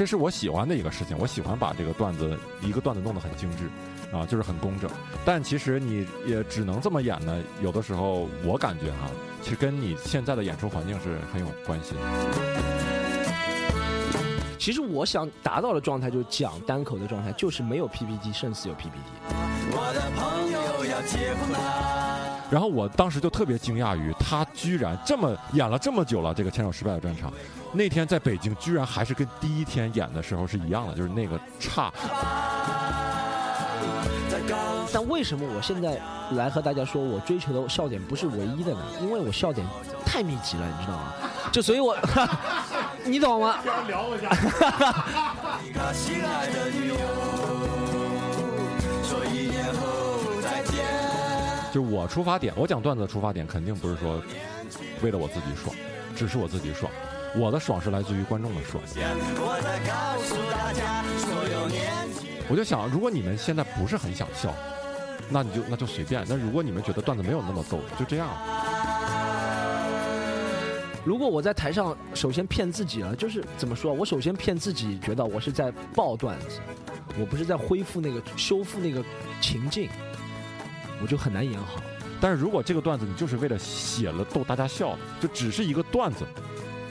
这是我喜欢的一个事情，我喜欢把这个段子一个段子弄得很精致，啊，就是很工整。但其实你也只能这么演呢。有的时候我感觉哈，其实跟你现在的演出环境是很有关系的。其实我想达到的状态就是讲单口的状态，就是没有 PPT，胜似有 PPT。然后我当时就特别惊讶于他居然这么演了这么久了这个牵手失败的专场，那天在北京居然还是跟第一天演的时候是一样的，就是那个差。但为什么我现在来和大家说我追求的笑点不是唯一的呢？因为我笑点太密集了，你知道吗？就所以我，你懂吗？聊一下。就我出发点，我讲段子的出发点肯定不是说为了我自己爽，只是我自己爽。我的爽是来自于观众的爽。我就想，如果你们现在不是很想笑，那你就那就随便。那如果你们觉得段子没有那么逗，就这样。如果我在台上首先骗自己了，就是怎么说？我首先骗自己，觉得我是在爆段子，我不是在恢复那个、修复那个情境。我就很难演好，但是如果这个段子你就是为了写了逗大家笑，就只是一个段子，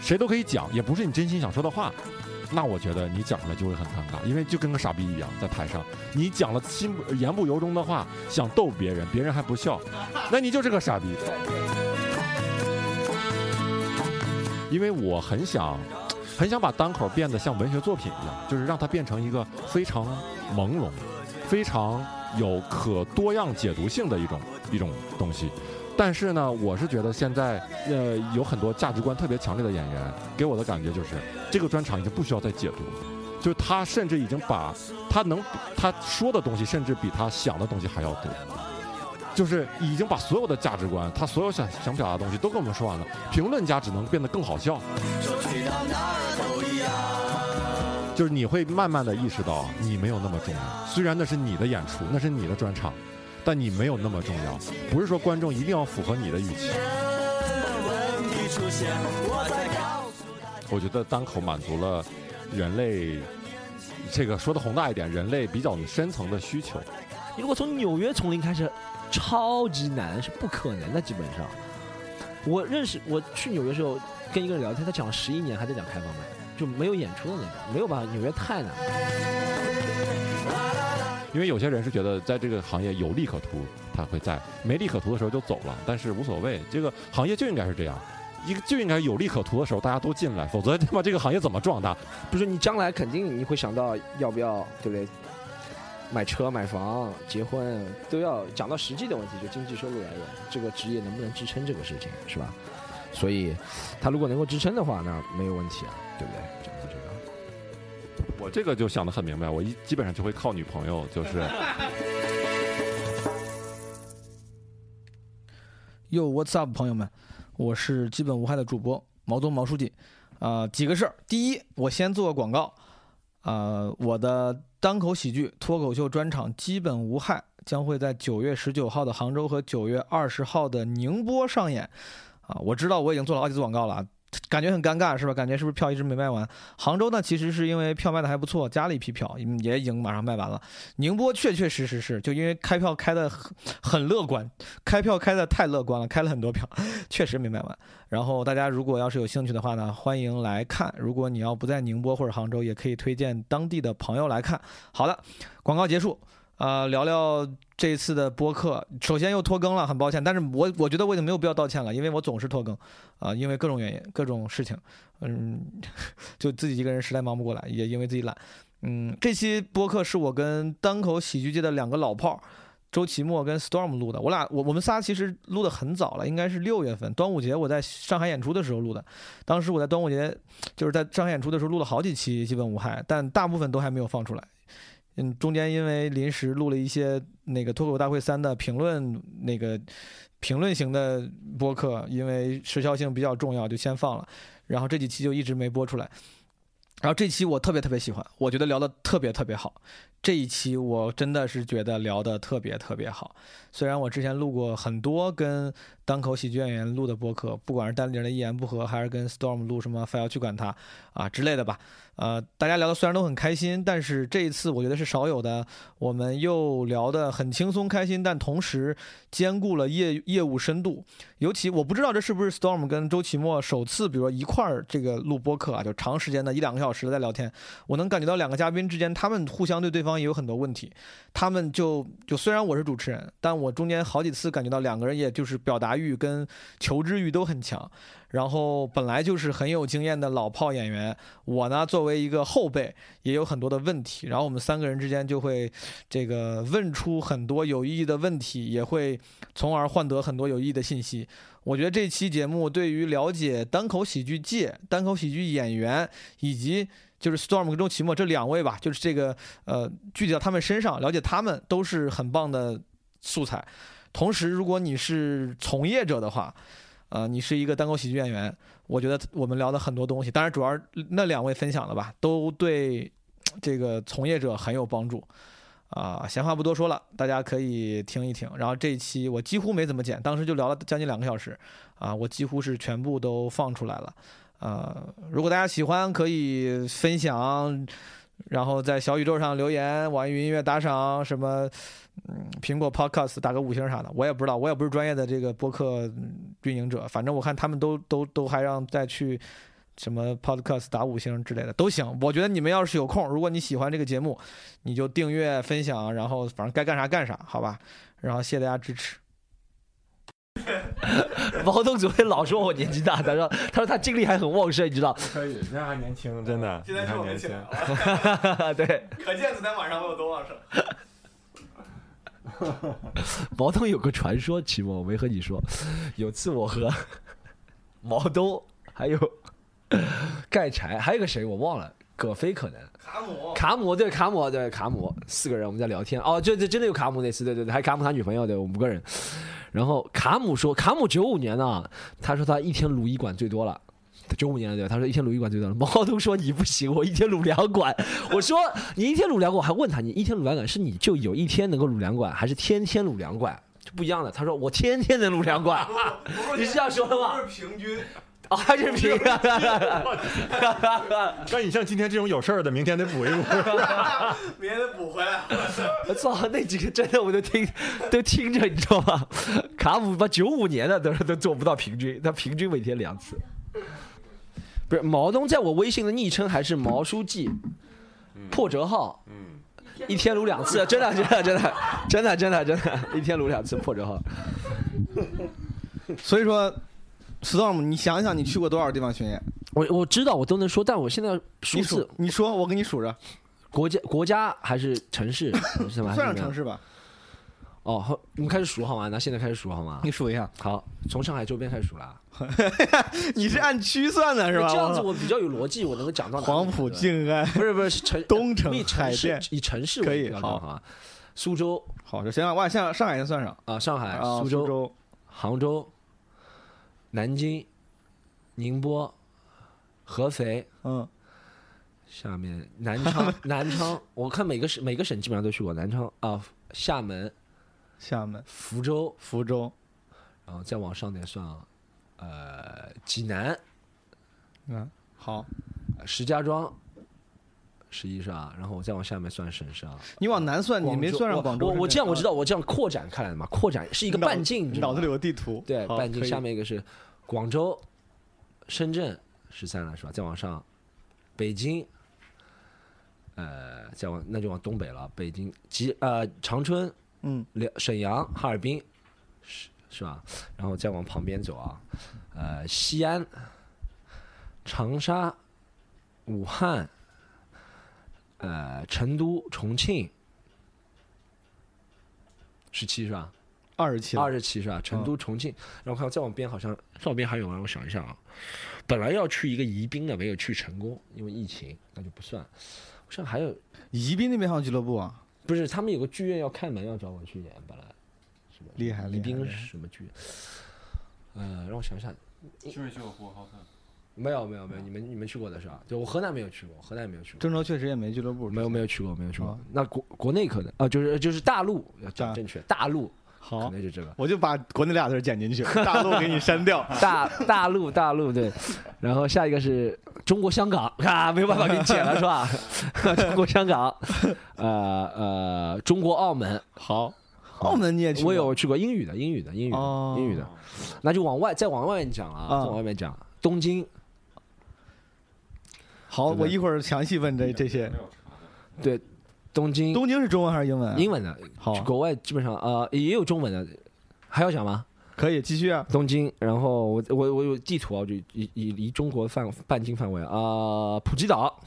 谁都可以讲，也不是你真心想说的话，那我觉得你讲出来就会很尴尬，因为就跟个傻逼一样在台上，你讲了心言不由衷的话，想逗别人，别人还不笑，那你就是个傻逼。因为我很想，很想把单口变得像文学作品一样，就是让它变成一个非常朦胧，非常。有可多样解读性的一种一种东西，但是呢，我是觉得现在呃有很多价值观特别强烈的演员，给我的感觉就是这个专场已经不需要再解读，就是他甚至已经把他能他说的东西，甚至比他想的东西还要多，就是已经把所有的价值观，他所有想想表达的东西都跟我们说完了，评论家只能变得更好笑。就是你会慢慢的意识到，你没有那么重要。虽然那是你的演出，那是你的专场，但你没有那么重要。不是说观众一定要符合你的预期。我觉得单口满足了人类，这个说的宏大一点，人类比较深层的需求。如果从纽约从零开始，超级难，是不可能的。基本上，我认识我去纽约的时候跟一个人聊天，他讲了十一年还在讲开放麦。就没有演出的那种，没有吧？纽约太难。因为有些人是觉得在这个行业有利可图，他会在没利可图的时候就走了。但是无所谓，这个行业就应该是这样，一个就应该有利可图的时候大家都进来，否则 他妈这个行业怎么壮大？不是你将来肯定你会想到要不要，对不对？买车、买房、结婚都要讲到实际的问题，就经济收入来源，这个职业能不能支撑这个事情，是吧？所以，他如果能够支撑的话，那没有问题啊，对不对？整个这个，我这个就想的很明白，我一基本上就会靠女朋友，就是。Yo What's up，朋友们，我是基本无害的主播毛东毛书记。啊，几个事儿。第一，我先做个广告。啊，我的单口喜剧脱口秀专场《基本无害》将会在九月十九号的杭州和九月二十号的宁波上演。啊，我知道我已经做了好几次广告了，感觉很尴尬，是吧？感觉是不是票一直没卖完？杭州呢，其实是因为票卖的还不错，加了一批票，也已经马上卖完了。宁波确确实实是，就因为开票开的很很乐观，开票开的太乐观了，开了很多票，确实没卖完。然后大家如果要是有兴趣的话呢，欢迎来看。如果你要不在宁波或者杭州，也可以推荐当地的朋友来看。好的，广告结束。啊，聊聊这次的播客。首先又拖更了，很抱歉。但是我我觉得我已经没有必要道歉了，因为我总是拖更，啊，因为各种原因、各种事情，嗯，就自己一个人实在忙不过来，也因为自己懒。嗯，这期播客是我跟单口喜剧界的两个老炮儿，周奇墨跟 Storm 录的。我俩我我们仨其实录的很早了，应该是六月份端午节我在上海演出的时候录的。当时我在端午节就是在上海演出的时候录了好几期基本无害，但大部分都还没有放出来。嗯，中间因为临时录了一些那个脱口大会三的评论，那个评论型的播客，因为时效性比较重要，就先放了。然后这几期就一直没播出来。然后这期我特别特别喜欢，我觉得聊得特别特别好。这一期我真的是觉得聊得特别特别好。虽然我之前录过很多跟单口喜剧演员录的播客，不管是单立人的一言不合，还是跟 Storm 录什么非要去管他啊之类的吧，呃，大家聊的虽然都很开心，但是这一次我觉得是少有的，我们又聊得很轻松开心，但同时兼顾了业业务深度。尤其我不知道这是不是 Storm 跟周奇墨首次，比如说一块儿这个录播客啊，就长时间的一两个小时在聊天，我能感觉到两个嘉宾之间他们互相对对方也有很多问题，他们就就虽然我是主持人，但我中间好几次感觉到两个人也就是表达欲跟求知欲都很强。然后本来就是很有经验的老炮演员，我呢作为一个后辈，也有很多的问题。然后我们三个人之间就会这个问出很多有意义的问题，也会从而换得很多有意义的信息。我觉得这期节目对于了解单口喜剧界、单口喜剧演员以及就是 Storm 跟周奇墨这两位吧，就是这个呃具体到他们身上了解他们都是很棒的素材。同时，如果你是从业者的话，呃，你是一个单口喜剧演员，我觉得我们聊的很多东西，当然主要那两位分享的吧，都对这个从业者很有帮助。啊，闲话不多说了，大家可以听一听。然后这一期我几乎没怎么剪，当时就聊了将近两个小时，啊，我几乎是全部都放出来了。呃，如果大家喜欢，可以分享，然后在小宇宙上留言，网易云音乐打赏什么。嗯，苹果 Podcast 打个五星啥的，我也不知道，我也不是专业的这个播客运营者，反正我看他们都都都还让再去什么 Podcast 打五星之类的都行。我觉得你们要是有空，如果你喜欢这个节目，你就订阅、分享，然后反正该干啥干啥，好吧？然后谢谢大家支持。毛东昨天老说我年纪大，他说他说他精力还很旺盛，你知道？可以，那还年轻，真的，今天是我年轻。对，可见昨天晚上我有多旺盛。毛东有个传说，齐墨，我没和你说。有次我和 毛东还有盖柴，还有个谁我忘了，葛飞可能。卡姆，卡姆对卡姆对卡姆，四个人我们在聊天。哦，对对，真的有卡姆那次，对对对，还卡姆他女朋友，对，我们五个人。然后卡姆说，卡姆九五年的，他说他一天撸一管最多了。九五年的对吧？他说一天撸一管最多了。毛东说你不行，我一天撸两管。我说你一天撸两管，我还问他你一天撸两管是你就有一天能够撸两管，还是天天撸两管？就不一样的。他说我天天能撸两管。你是这样说的吗？是平均。哦，还是平均。那你像今天这种有事儿的，明天得补一补。明天得补回来。我操，那几个真的我都听都听着，你知道吗？卡姆吧，九五年的都都做不到平均，他平均每天两次。不是毛东，在我微信的昵称还是毛书记，破折号，嗯，一天撸两次，真的真的真的真的真的真的，一天撸两次破折号。所以说，storm，你想想，你去过多少地方巡演？我我知道，我都能说，但我现在数字，你说，我给你数着，国家国家还是城市 是吧？算上城市吧。哦，好，我们开始数好吗？那现在开始数好吗？你数一下。好，从上海周边开始数了。你是按区算的是吧？这样子我比较有逻辑，我能够讲到。黄浦、静安，不是不是城东城、海淀，以城市可以好啊。苏州，好，就先往上上海先算上啊。上海、苏州、杭州、南京、宁波、合肥，嗯，下面南昌，南昌，我看每个省每个省基本上都去过。南昌啊，厦门。厦门、福州、福州，然后再往上点算，呃，济南，嗯，好，石家庄，十一是吧？然后我再往下面算省市啊。你往南算，你没算上广州。我我这样我知道，我这样扩展开来的嘛，扩展是一个半径。脑子里有个地图。对，半径下面一个是广州、深圳十三了是吧？再往上，北京，呃，再往那就往东北了，北京、吉呃长春。嗯，辽沈阳、哈尔滨，是是吧？然后再往旁边走啊，呃，西安、长沙、武汉，呃，成都、重庆，十七是吧？二十七，二十七是吧？成都、重庆，然后看再往边，好像上边还有啊，我想一下啊，本来要去一个宜宾的，没有去成功，因为疫情，那就不算。我想还有宜宾那边还有俱乐部啊。不是，他们有个剧院要开门，要找我去演，本来，什么？厉害，李冰什么剧？呃，让我想想，就是救护好看。没有没有没有，你们你们去过的是吧？就我河南没有去过，河南没有去过。郑州确实也没俱乐部，没有没有去过，没有去过。啊那国国内可能啊，就是就是大陆要讲正确，大陆可好，能就这个。我就把国内俩字剪进去，大陆给你删掉。大大陆大陆对，然后下一个是中国香港 啊，没有办法给你剪了是吧？中国香港，呃呃，中国澳门，好，澳门你也去过？我有去过英语的，英语的，英语的，哦。英语的，那就往外再往外面讲啊，往外面讲，东京，好，我一会儿详细问这这些。对，东京，东京是中文还是英文啊？英文的，好。国外基本上呃也有中文的，还要讲吗？可以继续啊。东京，然后我我我有地图啊，就以以离中国范半径范围啊、普吉岛，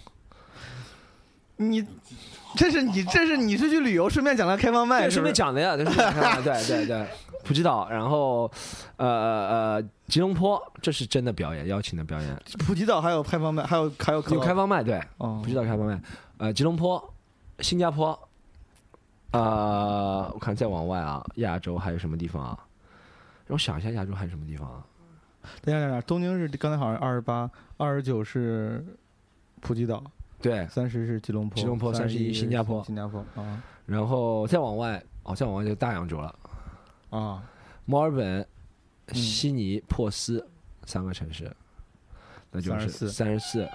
你这是你这是你是去旅游，顺便讲了开放麦，顺便讲的呀，对对对对，普吉岛，然后呃呃吉隆坡，这是真的表演，邀请的表演，普吉岛还有开放麦，还有还有有开放麦，对，哦。普吉岛开放麦，呃，吉隆坡、新加坡，呃，我看再往外啊，亚洲还有什么地方啊？让我想一下，亚洲还有什么地方啊？等一下等一下，东京是刚才好像二十八，二十九是普吉岛，对，三十是吉隆坡，吉隆坡31 31新加坡新加坡啊然后再往外，哦，再往外就大洋洲了，啊，墨尔本、嗯悉尼、珀斯三个城市，那就是34三十四。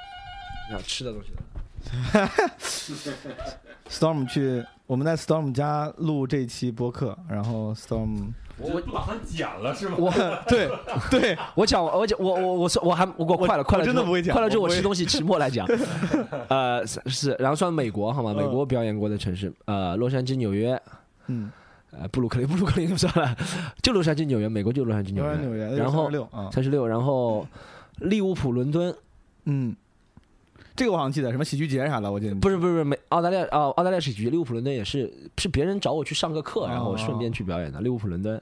要吃的东西了。Storm 去，我们在 Storm 家录这期播客，然后 Storm 我不打算剪了是吗？我 对对，我讲我讲我我我我还我我快了快了之后，我真的不会讲快了之后我吃东西期末来讲。呃是是，然后算美国好吗？美国表演过的城市，呃，洛杉矶、纽约，嗯，呃，布鲁克林，布鲁克林不算了，就洛杉矶、纽约，美国就洛杉矶、纽约然后六啊，三十六，然后利物浦、伦敦，嗯，这个我好像记得，什么喜剧节啥的，我记得不是不是不是美澳大利亚啊，澳大利亚喜剧，利物浦伦敦也是是别人找我去上个课，然后哦顺便去表演的。利物浦伦敦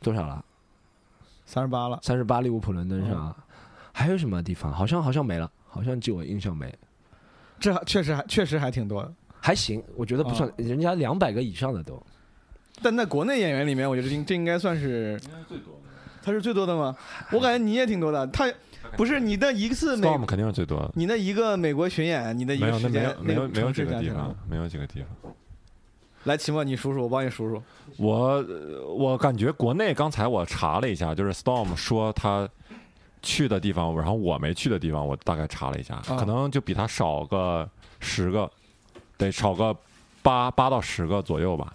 多少了？三十八了，三十八，利物浦伦敦是吧？还有什么地方？好像好像没了，好像就我印象没。这还确实还确实还挺多的。还行，我觉得不算，人家两百个以上的都。但在国内演员里面，我觉得这这应该算是最多的。他是最多的吗？我感觉你也挺多的。他不是你那一次美，Storm 肯定是最多的。你那一个美国巡演，你那一个时间没有，没有，没有城几个地方，没有几个地方。来，秦墨你数数，我帮你数数。我呃我感觉国内刚才我查了一下，就是 Storm 说他去的地方，然后我没去的地方，我大概查了一下，啊可能就比他少个十个，得少个八八到十个左右吧。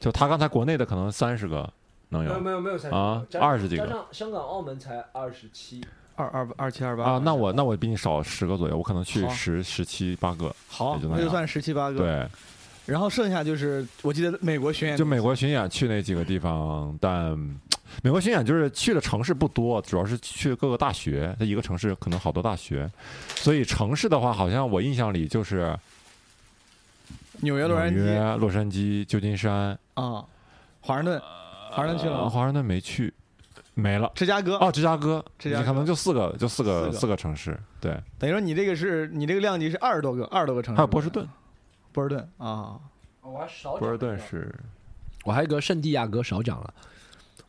就他刚才国内的可能三十个能有没有没有没有三十啊二十几个上香港、澳门才二十七。二二二七二八啊，那我那我比你少十个左右，我可能去十十七八个，好，那就算十七八个。，对，然后剩下就是我记得美国巡演就美国巡演去那几个地方，但美国巡演就是去的城市不多，主要是去各个大学。它一个城市可能好多大学，所以城市的话，好像我印象里就是纽约、洛杉矶、洛杉矶、旧金山。啊，华盛顿，华盛顿去了？华盛顿没去，没了。芝加哥哦，芝加哥，芝加哥你可能就四个，就四个四个四个城市，对，等于说你这个是你这个量级是二十多个，二十多个城市。还有波士顿，波士顿啊我还少波士顿是我还有个圣地亚哥少讲了。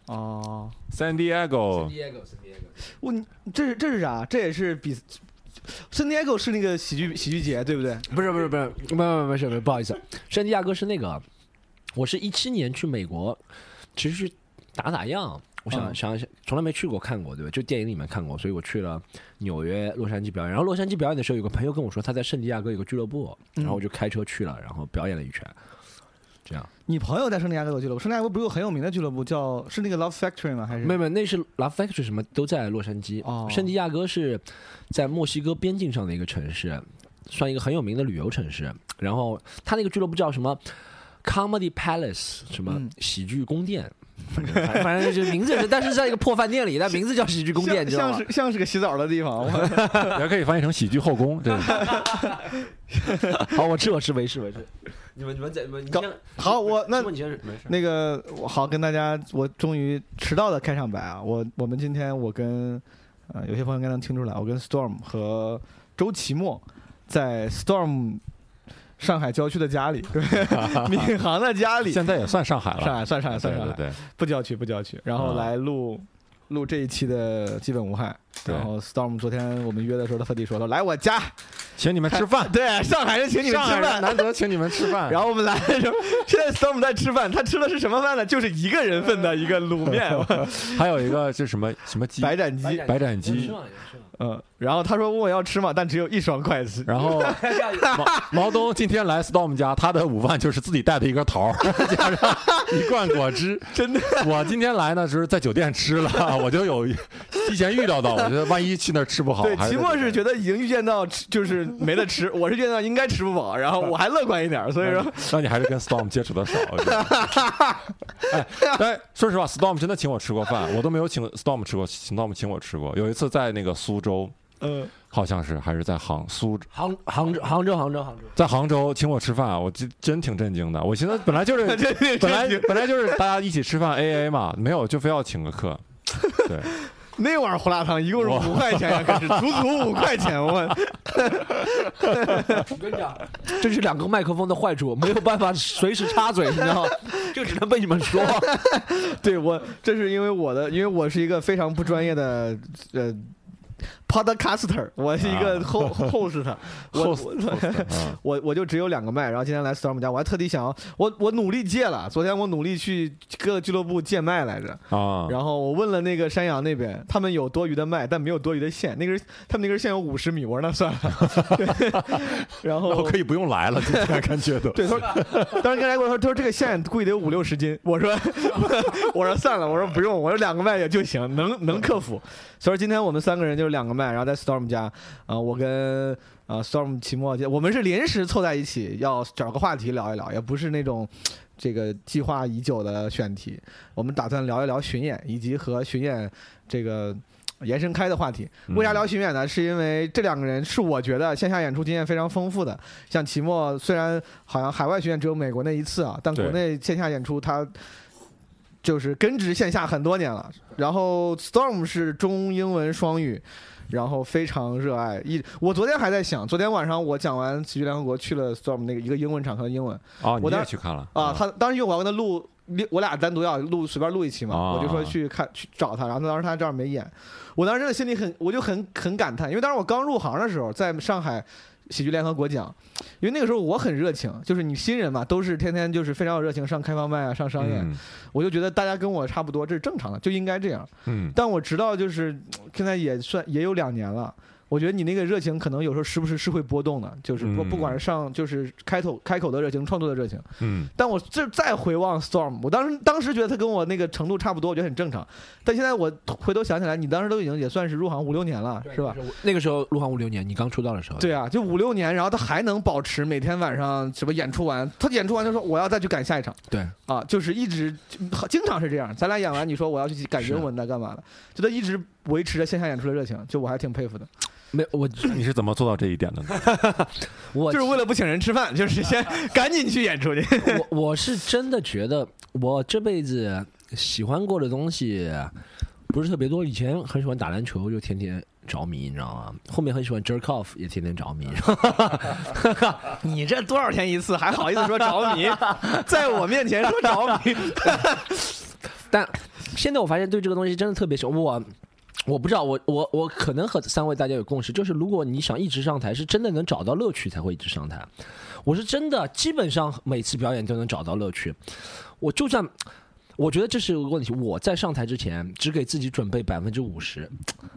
哦，San Diego，San Diego，圣地亚哥。我你这是这是啥？这也是比圣地亚哥是那个喜剧喜剧节对不对？不是不是不是，不不不是不是，不好意思，圣地亚哥是那个，我是一七年去美国，其实去打打样。我想、嗯想想，从来没去过看过，对吧？就电影里面看过，所以我去了纽约、洛杉矶表演。然后洛杉矶表演的时候，有个朋友跟我说他在圣地亚哥有个俱乐部，嗯然后我就开车去了，然后表演了一圈。这样，你朋友在圣地亚哥有俱乐部，圣地亚哥不是有很有名的俱乐部叫是那个 Love Factory 吗？还是没有没有，那是 Love Factory 什么都在洛杉矶。哦圣地亚哥是在墨西哥边境上的一个城市，算一个很有名的旅游城市。然后他那个俱乐部叫什么 Comedy Palace，什么嗯喜剧宫殿，反正反反正就是名字是，但是在一个破饭店里，但名字叫喜剧宫殿，你知道吗像像？是像是个洗澡的地方。我 也可以翻译成喜剧后宫，对，好，我吃我吃，没事没事。你们你们在你们你搞先好，我那你先没事。那个我好跟大家，我终于迟到的开场白啊！我我们今天我跟呃有些朋友应该能听出来，我跟 Storm 和周奇墨在 Storm 上海郊区的家里，对，闵行的家里，现在也算上海了，上海算上海算上海，对对。对，不郊区不郊区，然后嗯来录录这一期的基本无害。对然后 Storm 昨天我们约的时候，他特地说了来我家，请你们吃饭，对，上海人请你们吃饭。难得请你们吃饭，然后我们来的时候，现在 Storm 在吃饭，他吃的是什么饭呢？就是一个人份的一个卤面，还有一个是什么什么鸡，白斩鸡。白斩鸡，嗯，然后他说问我要吃嘛，但只有一双筷子。然后毛毛东今天来 Storm 家，他的午饭就是自己带的一个桃儿，加上一罐果汁。真的，我今天来呢，就是在酒店吃了，我就有提前预料到，我觉得万一去那儿吃不好，对，还期末是觉得已经预见到吃就是没得吃，我是预见到应该吃不饱，然后我还乐观一点，所以说那你还是跟 Storm 接触的少。哎，但说实话，Storm 真的请我吃过饭，我都没有请 Storm 吃过，请 Storm 请我吃过。有一次在那个苏州，嗯，好像是还是在杭苏，杭杭州杭州杭州杭州，在杭州请我吃饭，我真真挺震惊的。我寻思本来就是 本来本来就是大家一起吃饭 A A 嘛，没有就非要请个客。对，那碗胡辣汤一共是五块钱呀，可是足足五块钱，我我跟你讲，这是两个麦克风的坏处，没有办法随时插嘴，你知道吗？就只能被你们说。对我这是因为我的，因为我是一个非常不专业的呃。Podcaster，我是一个啊 ho host，我 Host，我 我我就只有两个麦，然后今天来 Storm 家，我还特地想要我我努力借了，昨天我努力去各个俱乐部借麦来着，啊，然后我问了那个山羊那边，他们有多余的麦，但没有多余的线，那根他们那根线有五十米，我说那算了，对然后可以不用来了，今天感觉都。对，他说，当时刚才跟我说，他说这个线估计得有五六十斤。我说，我说算了，我说不用，我说两个麦也就行，能能克服。所以今天我们三个人就是两个麦，然后在 Storm 家，啊、我跟啊、Storm 期末，我们是临时凑在一起，要找个话题聊一聊，也不是那种这个计划已久的选题。我们打算聊一聊巡演，以及和巡演这个。延伸开的话题，为啥聊巡演呢？是因为这两个人是我觉得线下演出经验非常丰富的，像齐墨虽然好像海外巡演只有美国那一次啊，但国内线下演出他就是根植线下很多年了。然后 Storm 是中英文双语，然后非常热爱。一我昨天还在想，昨天晚上我讲完喜剧联合国去了 Storm 那个一个英文场合的英文我当也去看了啊，他当时因为我要跟他录。我俩单独要录，随便录一期嘛，啊我就说去看去找他，然后当时他这儿没演，我当时真的心里很，我就很很感叹，因为当时我刚入行的时候，在上海喜剧联合国讲，因为那个时候我很热情，就是你新人嘛，都是天天就是非常有热情上开放麦啊，上商演，嗯我就觉得大家跟我差不多，这是正常的，就应该这样。嗯，但我直到就是现在也算也有两年了。我觉得你那个热情可能有时候时不时是会波动的，就是不嗯不管是上就是开头开口的热情，创作的热情。嗯但我这再回望 Storm，我当时当时觉得他跟我那个程度差不多，我觉得很正常。但现在我回头想起来，你当时都已经也算是入行五六年了，是吧？？那个时候入行五六年，你刚出道的时候。对啊，就五六年，然后他还能保持每天晚上什么演出完，他演出完就说我要再去赶下一场对，啊，就是一直经常是这样。咱俩演完，你说我要去赶英文的干嘛的，就他一直维持着线下演出的热情，就我还挺佩服的。没我你是怎么做到这一点的呢？我就是为了不请人吃饭，就是先赶紧去演出去。我我是真的觉得，我这辈子喜欢过的东西不是特别多。以前很喜欢打篮球，就天天着迷，你知道吗？后面很喜欢 jerk off，也天天着迷。你这多少天一次，还好意思说着迷，在我面前说着迷。但现在我发现对这个东西真的特别喜欢。我我不知道，我我我可能和三位大家有共识，就是如果你想一直上台，是真的能找到乐趣才会一直上台。我是真的基本上每次表演都能找到乐趣。我就算我觉得这是个问题，我在上台之前只给自己准备百分之五十，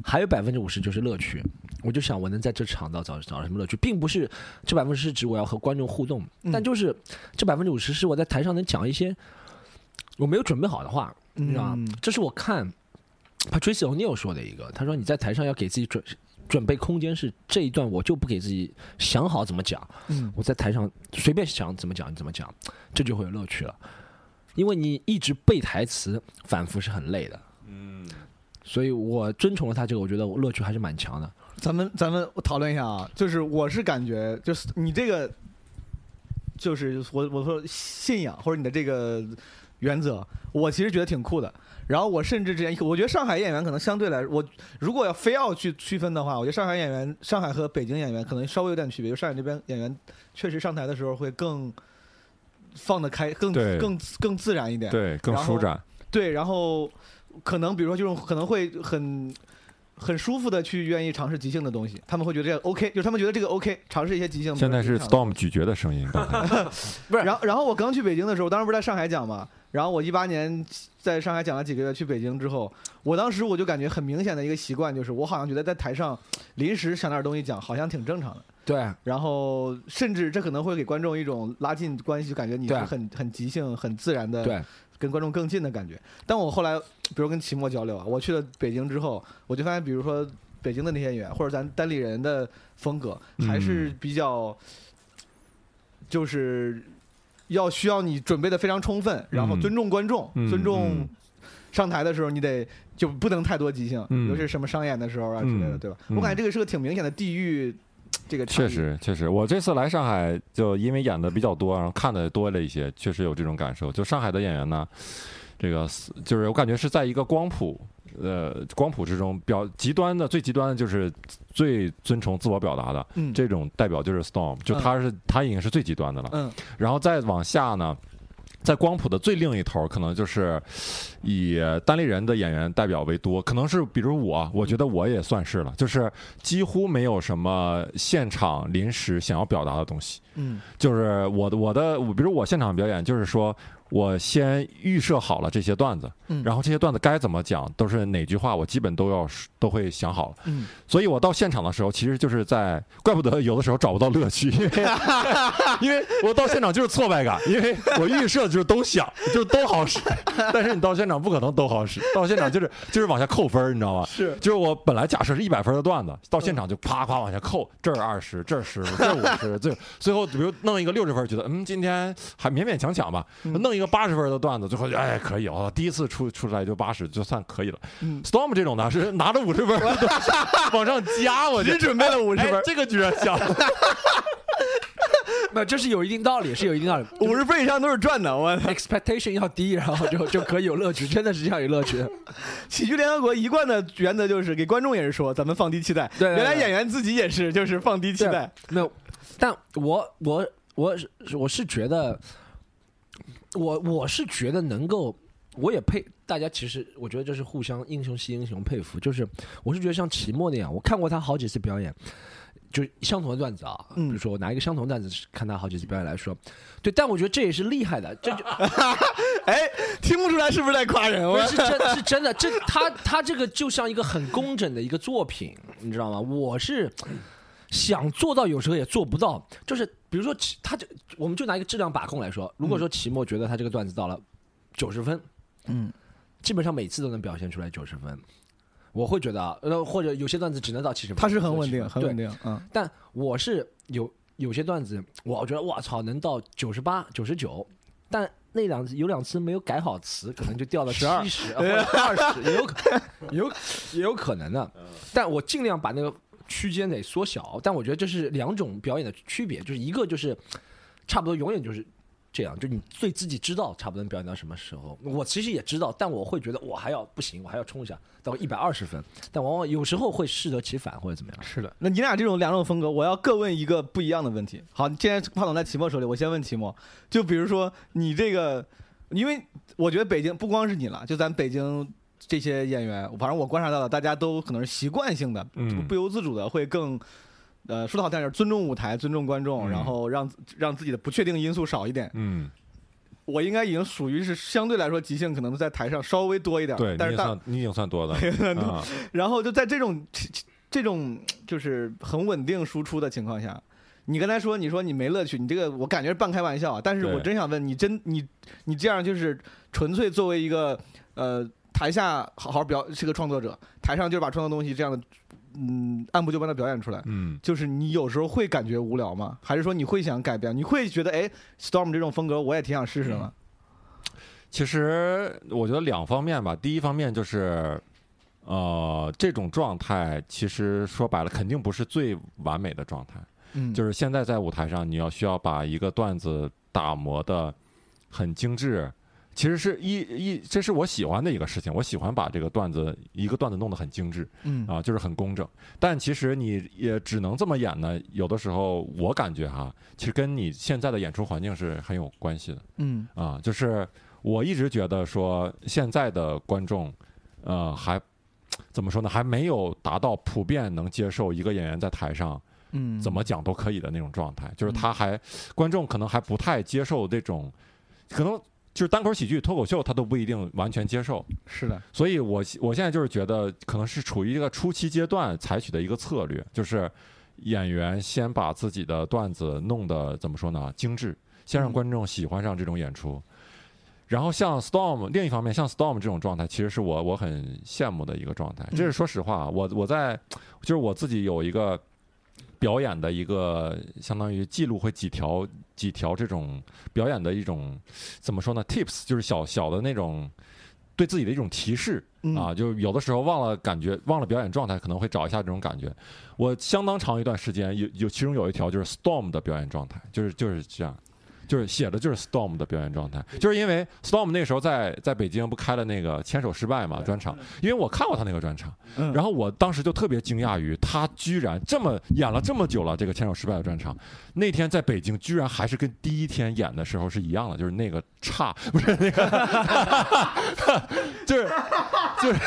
还有百分之五十就是乐趣。我就想我能在这场到找找什么乐趣，并不是这百分之十指我要和观众互动，但就是这百分之五十是我在台上能讲一些我没有准备好的话，你知道吗？嗯这是我看 Patricia O'Neill 说的一个，他说你在台上要给自己准准备空间，是这一段我就不给自己想好怎么讲，嗯我在台上随便想怎么讲怎么讲，这就会有乐趣了。因为你一直背台词，反复是很累的。嗯，所以我遵从了他这个，我觉得我乐趣还是蛮强的。咱们咱们讨论一下啊，就是我是感觉，就是你这个，就是我我说信仰或者你的这个原则，我其实觉得挺酷的。然后我甚至之前，我觉得上海演员可能相对来，我如果要非要去区分的话，我觉得上海演员，上海和北京演员可能稍微有点区别。就上海这边演员确实上台的时候会更放得开，更更更自然一点。对，更舒展。对，然后可能比如说就是可能会很很舒服的去愿意尝试即兴的东西，他们会觉得这个 OK，就是他们觉得这个 OK，尝试一些即兴。现在是 Storm 咀嚼的声音，不是，然后然后我刚去北京的时候，当时不是在上海讲嘛，然后我一八年在上海讲了几个月，去北京之后，我当时我就感觉很明显的一个习惯就是，我好像觉得在台上临时想点东西讲，好像挺正常的。对，然后甚至这可能会给观众一种拉近关系，就感觉你是很很即兴、很自然的对，跟观众更近的感觉。但我后来，比如跟齐墨交流啊，我去了北京之后，我就发现，比如说北京的那些演员，或者咱单立人的风格，还是嗯比较，就是要需要你准备的非常充分，然后嗯尊重观众，嗯尊重嗯上台的时候，你得就不能太多即兴，嗯尤其是什么商演的时候啊之类的，嗯对吧？嗯我感觉这个是个挺明显的地域。这个确实确实，我这次来上海就因为演的比较多，然后看的多了一些，确实有这种感受。就上海的演员呢，这个就是我感觉是在一个光谱。呃，光谱之中，表极端的最极端的就是最遵从自我表达的嗯这种代表就是 Storm，就他是他已经是最极端的了。嗯然后再往下呢，在光谱的最另一头，可能就是以单立人的演员代表为多，可能是比如我，我觉得我也算是了，就是几乎没有什么现场临时想要表达的东西。嗯就是我的我的，比如我现场表演，就是说我先预设好了这些段子，嗯。然后这些段子该怎么讲，都是哪句话，我基本都要都会想好了。嗯。所以我到现场的时候，其实就是在，怪不得有的时候找不到乐趣，因 为因为我到现场就是挫败感，因为我预设就是都想，就是都好使，但是你到现场不可能都好使，到现场就是 就是往下扣分，你知道吗？是。就是我本来假设是一百分的段子，到现场就啪啪往下扣，这儿二十，这儿十，这儿五十，最最后比如弄一个六十分，觉得嗯今天还勉勉强强吧，弄一个八十分的段子，最后就哎可以哦，第一次出出来就八十，就算可以了。嗯 Storm 这种呢是拿着五十分 往上加，我就只准备了五十分哎，这个居然笑，没有，这是有一定道理，是有一定道理。五十分以上都是赚的。我 expectation 要低，然后就就可以有乐趣，真的是这样有乐趣。喜剧联合国一贯的原则就是给观众也是说咱们放低期待，对对对原来演员自己也是就是放低期待。没有，但我我我是我是觉得，我我是觉得能够，我也佩大家，其实我觉得这是互相英雄惜英雄，佩服。就是我是觉得像齐墨那样，我看过他好几次表演。就相同的段子啊，嗯比如说我拿一个相同的段子看他好几次表演来说，对，但我觉得这也是厉害的，这就 哎，听不出来是不是在夸人？我不是是真是真的，这他他这个就像一个很工整的一个作品，你知道吗？我是想做到，有时候也做不到。就是比如说齐，他这我们就拿一个质量把控来说，如果说齐墨觉得他这个段子到了九十分，嗯基本上每次都能表现出来九十分。我会觉得啊，呃，或者有些段子只能到七十分，他是很稳定，70分对很稳定。嗯但我是有有些段子，我觉得我操能到九十八、九十九，但那两次有两次没有改好词，可能就掉到七12十或者二十，也有可有也有可能的。但我尽量把那个区间得缩小。但我觉得这是两种表演的区别，就是一个就是差不多永远就是。这样，就你对自己知道差不多能表演到什么时候。我其实也知道，但我会觉得我还要不行，我还要冲一下到一百二十分。但往往有时候会适得其反或者怎么样。是的。那你俩这种两种风格，我要各问一个不一样的问题。好，既然话筒在齐墨手里，我先问齐墨。就比如说你这个，因为我觉得北京不光是你了，就咱北京这些演员，反正我观察到的，大家都可能是习惯性的，嗯。不由自主的会更。呃，说的好听点，尊重舞台，尊重观众，嗯。然后让让自己的不确定因素少一点。嗯，我应该已经属于是相对来说即兴可能在台上稍微多一点，对，但是大你你已经算多了。啊，然后就在这种这种就是很稳定输出的情况下，你刚才说你说你没乐趣，你这个我感觉是半开玩笑啊，但是我真想问你真你你这样就是纯粹作为一个呃台下好好表是个创作者，台上就是把创作东西这样的嗯按部就班的表演出来。嗯。就是你有时候会感觉无聊吗？还是说你会想改变？你会觉得哎，Storm 这种风格我也挺想试试吗？其实我觉得两方面吧，第一方面就是，呃，这种状态其实说白了肯定不是最完美的状态，嗯，就是现在在舞台上，你要需要把一个段子打磨的很精致。其实是一一，这是我喜欢的一个事情。我喜欢把这个段子一个段子弄得很精致嗯啊，就是很工整。但其实你也只能这么演呢。有的时候我感觉哈，其实跟你现在的演出环境是很有关系的。嗯啊，就是我一直觉得说现在的观众，呃，还怎么说呢？还没有达到普遍能接受一个演员在台上嗯，怎么讲都可以的那种状态，就是他还观众可能还不太接受这种，可能就是单口喜剧、脱口秀，他都不一定完全接受。是的，所以我我现在就是觉得，可能是处于一个初期阶段采取的一个策略，就是演员先把自己的段子弄得怎么说呢，精致，先让嗯观众喜欢上这种演出。然后像 Storm，另一方面，像 Storm 这种状态，其实是我我很羡慕的一个状态。这是说实话，我我在就是我自己有一个表演的一个相当于记录会几条几条这种表演的一种怎么说呢？tips 就是小小的那种对自己的一种提示嗯啊，就有的时候忘了感觉忘了表演状态，可能会找一下这种感觉。我相当长一段时间有有其中有一条就是 Storm 的表演状态，就是就是这样。就是写的就是 Storm 的表演状态，就是因为 Storm 那个时候在在北京不开了那个牵手失败嘛专场，因为我看过他那个专场，嗯然后我当时就特别惊讶于他居然这么演了这么久了这个牵手失败的专场，那天在北京居然还是跟第一天演的时候是一样的，就是那个差不是那个，就是就是。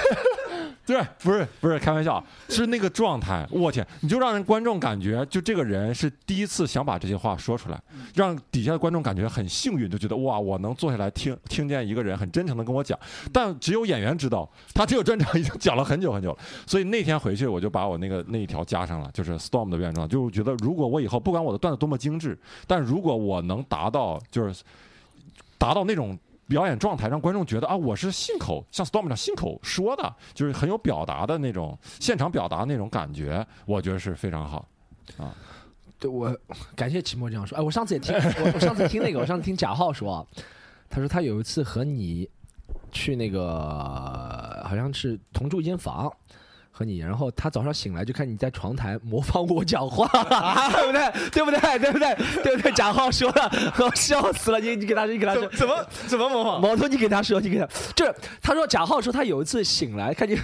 对，不是不是开玩笑，是那个状态。我天，你就让人观众感觉，就这个人是第一次想把这些话说出来，让底下的观众感觉很幸运，就觉得哇，我能坐下来听听见一个人很真诚的跟我讲。但只有演员知道，他这个专场已经讲了很久很久了。所以那天回去，我就把我那个那一条加上了，就是 Storm 的表演状，就是觉得如果我以后不管我的段子多么精致，但如果我能达到就是达到那种。表演状态让观众觉得啊，我是信口像 Storm 上信口说的，就是很有表达的那种现场表达那种感觉，我觉得是非常好。啊对我感谢齐墨这样说。哎，我上次也听，我我上次听那个，我上次听贾浩说，他说他有一次和你去那个好像是同住一间房。和你，然后他早上醒来就看你在床台模仿我讲话，对不对？对不对？对不对？对不对？贾浩说的，我笑死了。你你给他，你给他说，怎么怎么模仿？毛头，你给他说，你给他，就是他说贾浩说他有一次醒来看见，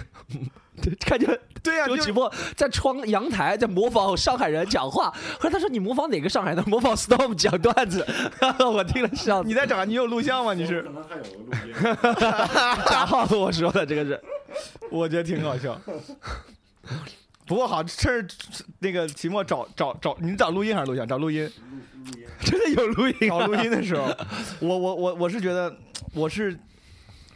看见对呀、周就是启波在窗阳台在模仿上海人讲话，后来他说你模仿哪个上海人？模仿 Storm 讲段子，我听了笑死。你在找你有录像吗？你是？能还有个录音。贾浩跟我说的这个是，我觉得挺搞笑。不过好，趁着那个期末找找找，你找录音还是录像？找录音。真的有录音找录音的时候，我我我我是觉得，我是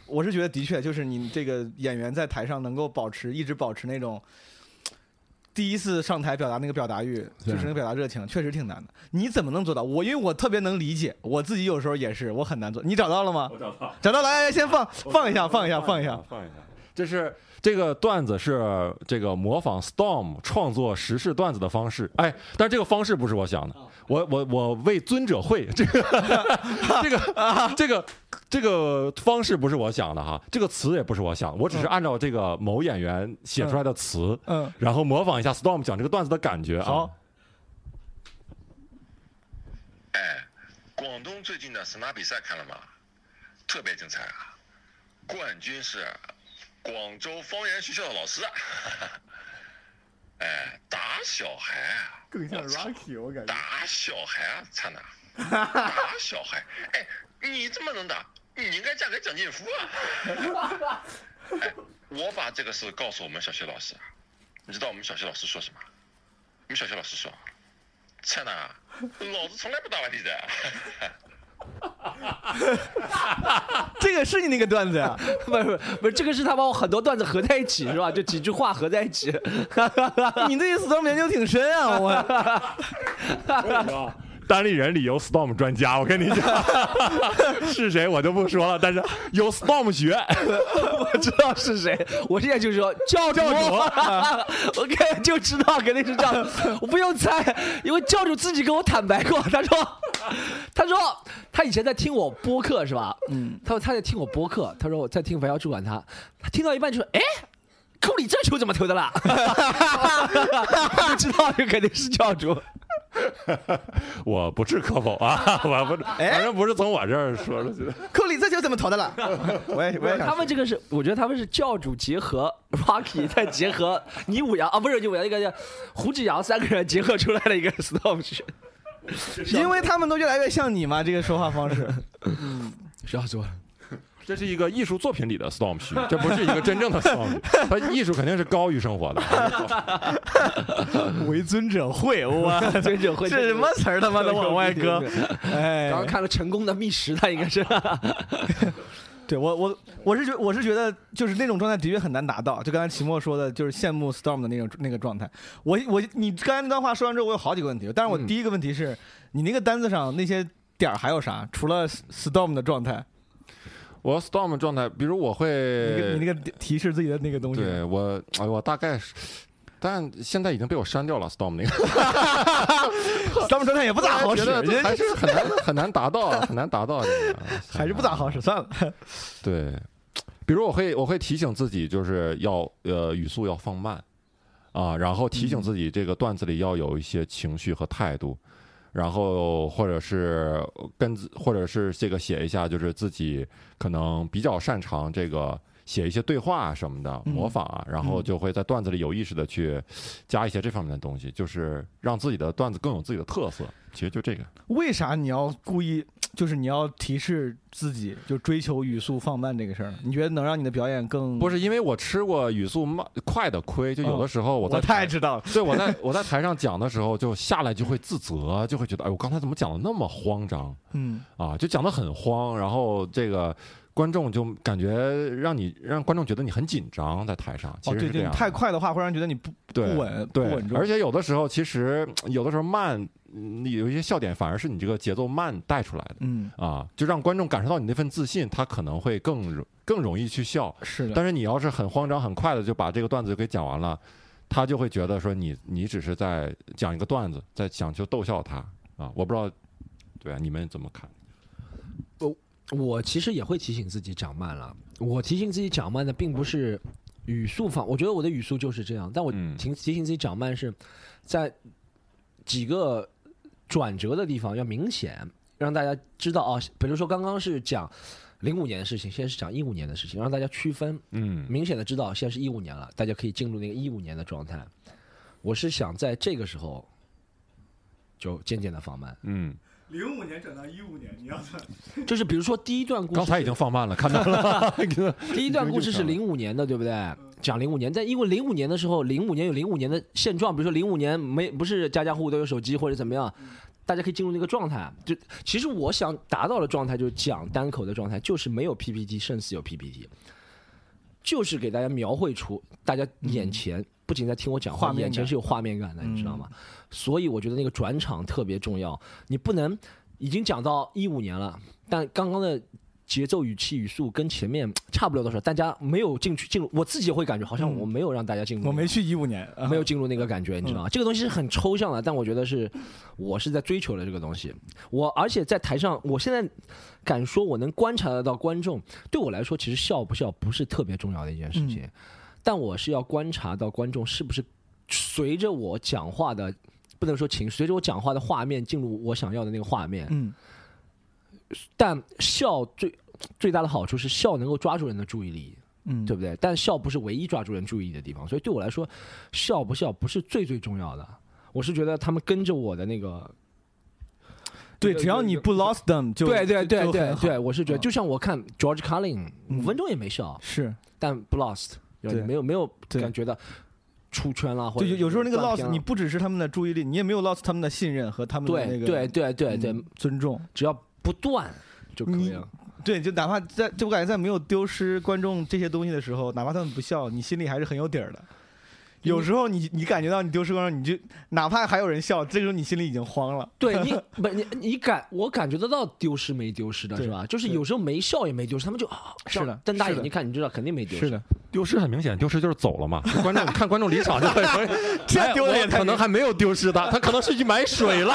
我是觉得的确就是你这个演员在台上能够保持一直保持那种。第一次上台表达那个表达欲，就是那个表达热情，确实挺难的。你怎么能做到？我因为我特别能理解，我自己有时候也是，我很难做。你找到了吗？我找到。找到了，来来，先放放一下，放一下，放一下。放一下。这是这个段子是这个模仿 Storm 创作时事段子的方式，哎，但是这个方式不是我想的，我我我为尊者会。这个 这个这个这个方式不是我想的哈，这个词也不是我想的，我只是按照这个某演员写出来的词，嗯，然后模仿一下 Storm 讲这个段子的感觉啊。好，哎，广东最近的神马比赛看了吗？特别精彩啊！冠军是广州方言学校的老师啊！哎，打小孩啊，更像我操 Rocky，我感觉。打小孩啊，灿呐！打小孩，哎，你这么能打，你应该嫁给蒋劲夫啊！哎，我把这个事告诉我们小学老师啊，你知道我们小学老师说什么？我们小学老师说：“灿呐，老子从来不打外地的。” 这个是你那个段子呀？不是不是不是，这个是他把我很多段子合在一起是吧？就几句话合在一起。你对 Storm 研究挺深啊！我单立人里有 Storm 专家，我跟你讲，是谁我就不说了，但是有 Storm 学，我知道是谁，我现在就说教主，我肯定就知道肯定是教主，我不用猜，因为教主自己跟我坦白过，他说，他说他以前在听我播客是吧？嗯，他说他在听我播客，他说我在听《白妖主管他，他听到一半就说，哎。库里这球怎么投的啦？不知道这肯定是教主。我不置可否啊，我不，反正不是从我这儿说出去的。库里这球怎么投的了？我也我也想他们这个是，我觉得他们是教主结合 Rocky，再结合倪武阳啊，不是倪武阳，那个叫胡志阳三个人结合出来的一个 Storm。因为他们都越来越像你嘛，这个说话方式。不要说了，这是一个艺术作品里的 storm 区，这不是一个真正的 storm 区。它艺术肯定是高于生活的。为尊者会，我尊者会这什么词儿他妈的往外搁？哎，刚刚看了成功的觅食，他应该是 对我我我是觉我是觉得就是那种状态的确很难达到，就刚才齐墨说的，就是羡慕 Storm 的那种那个状态。我我你刚才那段话说完之后，我有好几个问题，但是我嗯第一个问题是、你那个单子上那些点儿还有啥？除了 Storm 的状态，我 storm 状态，比如我你你，那个提示自己的那个东西，对我，哎，我大概是，但现在已经被我删掉了 storm 那个。Storm 状态也不咋好使，还是很难很难达到，很难达到 这个，还是不咋好使，算了。对，比如我会我会提醒自己，就是要呃语速要放慢啊，然后提醒自己这个段子里要有一些情绪和态度，然后或者是跟或者是这个写一下，就是自己可能比较擅长这个。写一些对话啊什么的，嗯模仿啊，然后就会在段子里有意识的去加一些这方面的东西，就是让自己的段子更有自己的特色。其实就这个，为啥你要故意就是你要提示自己就追求语速放慢这个事儿？你觉得能让你的表演更不是因为我吃过语速慢快的亏，就有的时候我在我太台知道了。对我在我在台上讲的时候，就下来就会自责，就会觉得哎，我刚才怎么讲的那么慌张嗯，啊？就讲的很慌，然后这个观众就感觉让你让观众觉得你很紧张在台上，其实是这样的。太快的话会让人觉得你不对不稳不对稳，重，而且有的时候其实有的时候慢，有一些笑点反而是你这个节奏慢带出来的嗯，啊，就让观众感受到你那份自信，他可能会更容更容易去笑。是的，但是你要是很慌张、很快的就把这个段子就给讲完了，他就会觉得说你你只是在讲一个段子，在想就逗笑他啊。我不知道，对啊，你们怎么看？我其实也会提醒自己讲慢了。我提醒自己讲慢的，并不是语速放，我觉得我的语速就是这样。但我嗯提提醒自己讲慢，是在几个转折的地方要明显，让大家知道啊。比如说刚刚是讲零五年的事情，现在是讲一五年的事情，让大家区分，嗯明显的知道现在是一五年了，大家可以进入那个一五年的状态。我是想在这个时候就渐渐的放慢，嗯，零五年转到一五年，你要算就是比如说第一段故事，刚才已经放慢了，看到了。第一段故事是零五年的，对不对？讲零五年，但因为零五年的时候，零五年有零五年的现状，比如说零五年没不是家家户户都有手机或者怎么样，大家可以进入那个状态。就其实我想达到的状态，就是讲单口的状态，就是没有 PPT，胜似有 PPT，就是给大家描绘出大家眼前、不仅在听我讲话，眼前是有画面感的，你知道吗？所以我觉得那个转场特别重要，你不能已经讲到一五年了，但刚刚的节奏、语气、语速跟前面 差不了多少，大家没有进去进入，我自己会感觉好像嗯。我没有让大家进入，我没去一五年，啊。没有进入那个感觉，你知道吗？这个东西是很抽象的，但我觉得是我是在追求的这个东西。我而且在台上，我现在敢说我能观察得到观众，对我来说其实笑不笑不是特别重要的一件事情，但我是要观察到观众是不是随着我讲话的。不能说情绪，随着我讲话的画面进入我想要的那个画面，嗯，但笑最最大的好处是笑能够抓住人的注意力，嗯，对不对？但笑不是唯一抓住人注意力的地方，所以对我来说，笑不笑不是最最重要的。我是觉得他们跟着我的那个，对，只要你不 lost them 就对对对对对，我是觉得嗯。就像我看 George Carlin 嗯。五分钟也没笑，是。但不 lost，对。没有没有感觉到出圈了，或者对，有有时候那个 lost 你不只是他们的注意力，你也没有 lost 他们的信任和他们的那个对对对对对。嗯，尊重。只要不断就可以了。对，就哪怕在，就我感觉在没有丢失观众这些东西的时候，哪怕他们不笑，你心里还是很有底儿的。有时候你你感觉到你丢失观众，你就哪怕还有人笑，这时候你心里已经慌了。对你不你你感我感觉得到丢失没丢失的对是吧？就是有时候没笑也没丢失，他们就啊是的瞪大眼睛看，你知道肯定没丢失。是的，丢失很明显，丢失就是走了嘛。观众 看观众离场就会，这哎丢的也可能还没有丢失的，他可能是去买水了。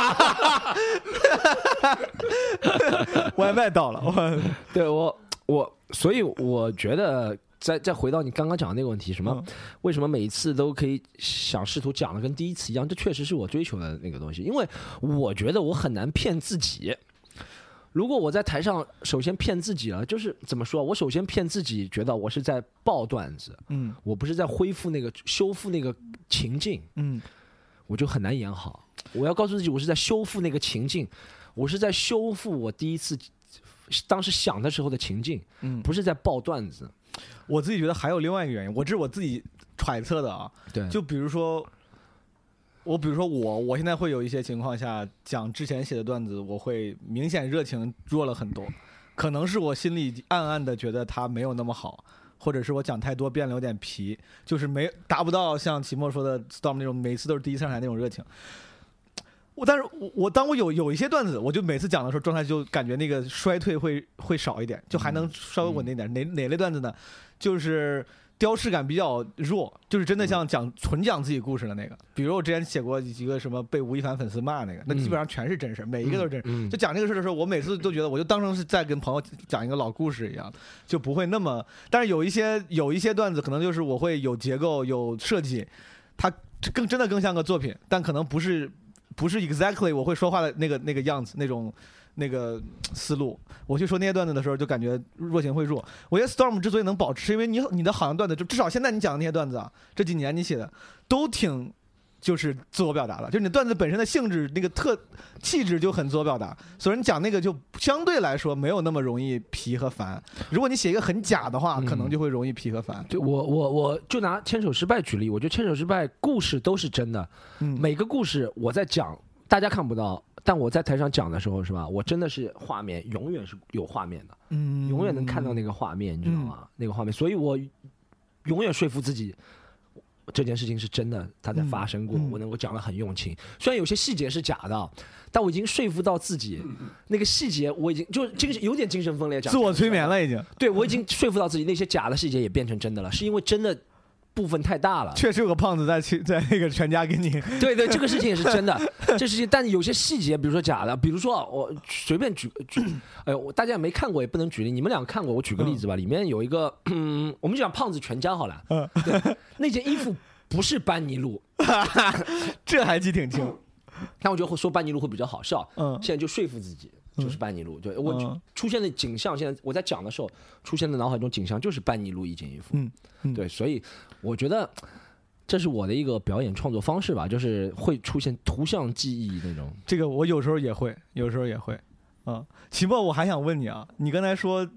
外卖到了，我对我我，所以我觉得再再回到你刚刚讲的那个问题，什么、嗯为什么每一次都可以想试图讲的跟第一次一样？这确实是我追求的那个东西，因为我觉得我很难骗自己。如果我在台上首先骗自己了，就是怎么说？我首先骗自己，觉得我是在爆段子，嗯我不是在恢复那个修复那个情境，嗯我就很难演好。我要告诉自己，我是在修复那个情境，我是在修复我第一次当时想的时候的情境，嗯，不是在爆段子。我自己觉得还有另外一个原因，我这是我自己揣测的啊。对就比如说，我比如说我，我现在会有一些情况下讲之前写的段子，我会明显热情弱了很多，可能是我心里暗暗的觉得他没有那么好。或者是我讲太多变了有点皮，就是没达不到像齐墨说的 Storm 那种每次都是第一上台那种热情。我但是我我当我有有一些段子，我就每次讲的时候状态就感觉那个衰退会会少一点，就还能稍微稳定一点。哪哪类段子呢？就是雕饰感比较弱，就是真的像讲纯讲自己故事的那个。比如我之前写过几个什么被吴亦凡粉丝骂那个，那基本上全是真事儿，每一个都是真事就讲这个事儿的时候，我每次都觉得，我就当成是在跟朋友讲一个老故事一样，就不会那么。但是有一些有一些段子，可能就是我会有结构、有设计，它更真的更像个作品，但可能不是不是 exactly 我会说话的那个那个样子，那种那个思路。我去说那些段子的时候，就感觉弱情会弱。我觉得 Storm 之所以能保持，因为你你的好像段子，就至少现在你讲的那些段子啊，这几年你写的都挺。就是自我表达了，就是你段子本身的性质，那个特气质就很自我表达，所以你讲那个就相对来说没有那么容易皮和烦。如果你写一个很假的话，嗯可能就会容易皮和烦。就我我我就拿牵手失败举例，我觉得牵手失败故事都是真的，嗯，每个故事我在讲，大家看不到，但我在台上讲的时候是吧？我真的是画面永远是有画面的，嗯永远能看到那个画面，你知道吗？那个画面，所以我永远说服自己。这件事情是真的，它在发生过，我能够讲得很用情。虽然有些细节是假的，但我已经说服到自己，那个细节我已经就精神有点精神分裂，讲自我催眠了已经，对我已经说服到自己，那些假的细节也变成真的了，是因为真的部分太大了。确实有个胖子在去在那个全家给你，对对，这个事情也是真的，这事情，但有些细节，比如说假的，比如说我随便举举，哎呦，我大家也没看过，也不能举例，你们俩看过，我举个例子吧。里面有一个，嗯，我们就讲胖子全家好了，嗯对，那件衣服不是班尼路，这还记挺清。但我觉得说班尼路会比较好笑。嗯现在就说服自己，就是班尼路。对我嗯出现的景象，现在我在讲的时候出现的脑海中景象就是班尼路一件衣服。嗯嗯对，所以我觉得这是我的一个表演创作方式吧，就是会出现图像记忆那种。这个我有时候也会，有时候也会。嗯，齐墨，我还想问你啊，你刚才说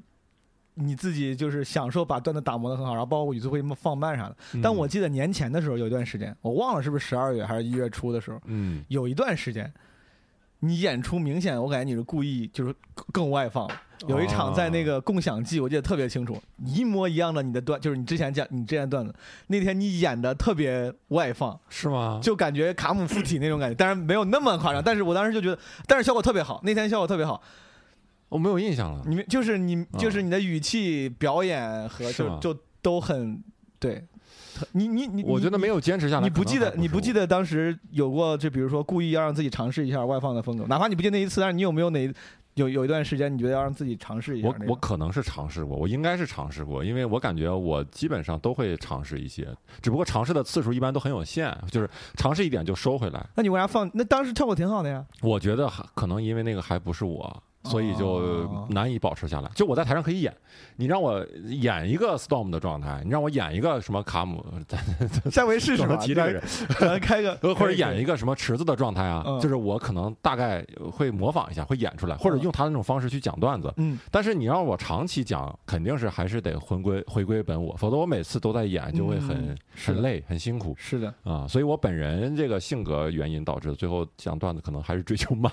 你自己就是享受把段子打磨的很好，然后包括语速会放慢啥的。嗯但我记得年前的时候有一段时间，我忘了是不是十二月还是一月初的时候，嗯有一段时间，你演出明显我感觉你是故意就是更更外放。有一场在那个共享季，我记得特别清楚，一模一样的你的段，就是你之前讲你之前段子，那天你演的特别外放，是吗？就感觉卡姆附体那种感觉，当然没有那么夸张，但是我当时就觉得，但是效果特别好，那天效果特别好。我没有印象了。你们就是你啊就是你的语气、表演和就就都很对。你你你，我觉得没有。坚持下来。你不记得你不记得？当时有过就比如说故意要让自己尝试一下外放的风格，哪怕你不记得那一次，但是你有没有哪有有一段时间你觉得要让自己尝试一下我？我可能是尝试过，我应该是尝试过，因为我感觉我基本上都会尝试一些，只不过尝试的次数一般都很有限，就是尝试一点就收回来。那你为啥放？那当时效果挺好的呀。我觉得还可能因为那个还不是我，所以就哦难以保持下来。就我在台上可以演，你让我演一个 Storm 的状态，你让我演一个什么卡姆，下回试试总吧。能提这个人，咱咱开个呃 或者演一个个什么池子的状态啊嗯，就是我可能大概会模仿一下，会演出来，或者用他的那种方式去讲段子。嗯但是你让我长期讲，肯定是还是得回归回归本我，否则我每次都在演就会很、很累很辛苦是的，啊。所以我本人这个性格原因导致最后讲段子可能还是追求慢，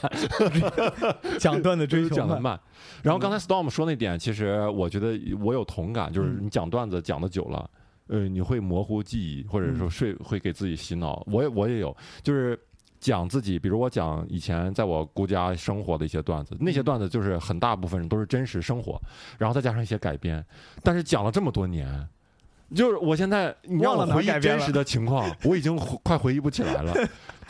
讲段子追求。讲的慢。然后刚才 Storm 说那点，其实我觉得我有同感，就是嗯你讲段子讲的久了，呃，你会模糊记忆，或者说睡会给自己洗脑。我也我也有，就是。讲自己，比如我讲以前在我姑家生活的一些段子，那些段子就是很大部分都是真实生活，然后再加上一些改编。但是讲了这么多年，就是我现在你让我忘了回忆真实的情况，我已经回快回忆不起来了。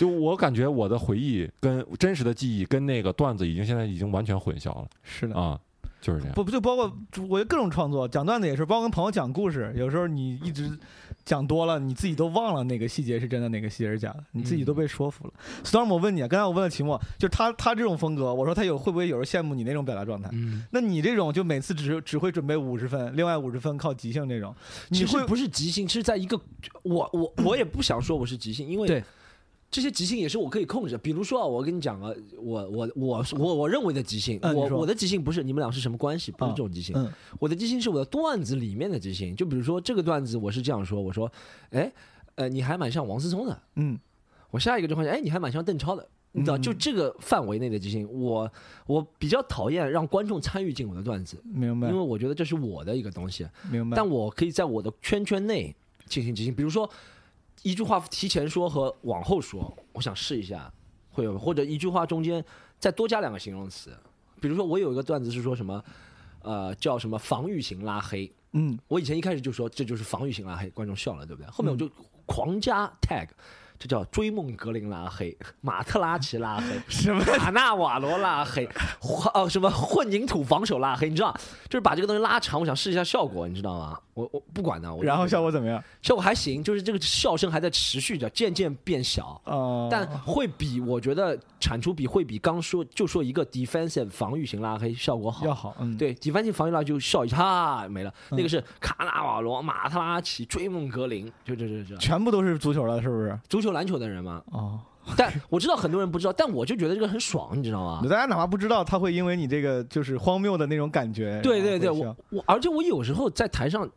就我感觉我的回忆跟真实的记忆跟那个段子已经现在已经完全混淆了是的。啊，就是这样。不不就包括我觉得各种创作，讲段子也是，包括跟朋友讲故事，有时候你一直讲多了，你自己都忘了哪个细节是真的，哪个细节是假的，你自己都被说服了。Storm，我问你啊，刚才我问了秦墨，就是他他这种风格，我说他有会不会有人羡慕你那种表达状态？嗯，那你这种就每次只只会准备五十分，另外五十分靠即兴这种，你会其实不是即兴，是在一个我我我也不想说我是即兴，因为对这些即兴也是我可以控制的。比如说啊，我跟你讲啊，我我我我我认为的即兴，嗯我我的即兴不是你们俩是什么关系，不是啊这种即兴。嗯我的即兴是我的段子里面的即兴。就比如说这个段子，我是这样说，我说，哎，呃，你还蛮像王思聪的。嗯我下一个就发现，哎，你还蛮像邓超的。你知道，嗯就这个范围内的即兴，我我比较讨厌让观众参与进我的段子，明白因为我觉得这是我的一个东西。明白。但我可以在我的圈圈内进行即兴，比如说一句话提前说和往后说，我想试一下，会有或者一句话中间再多加两个形容词，比如说我有一个段子是说什么，呃，叫什么防御型拉黑，嗯我以前一开始就说这就是防御型拉黑，观众笑了，对不对？后面我就狂加 tag。这叫追梦格林拉黑，马特拉齐拉黑，什么卡纳瓦罗拉黑，混呃什么混凝土防守拉黑，你知道，就是把这个东西拉长，我想试一下效果，你知道吗？我我不管呢，我然后效果怎么样？效果还行，就是这个笑声还在持续着，渐渐变小，哦，但会比我觉得产出比会比刚说就说一个 defensive 防御型拉黑效果好。要好，嗯，对，defensive 防御拉就笑一下，哈没了。嗯那个是卡纳瓦罗、马特拉齐、追梦格林，就这这这全部都是足球了，是不是？足球篮球的人嘛。哦，但我知道很多人不知道，但我就觉得这个很爽，你知道吗？大家哪怕不知道，他会因为你这个就是荒谬的那种感觉，对对对，我我而且我有时候在台上。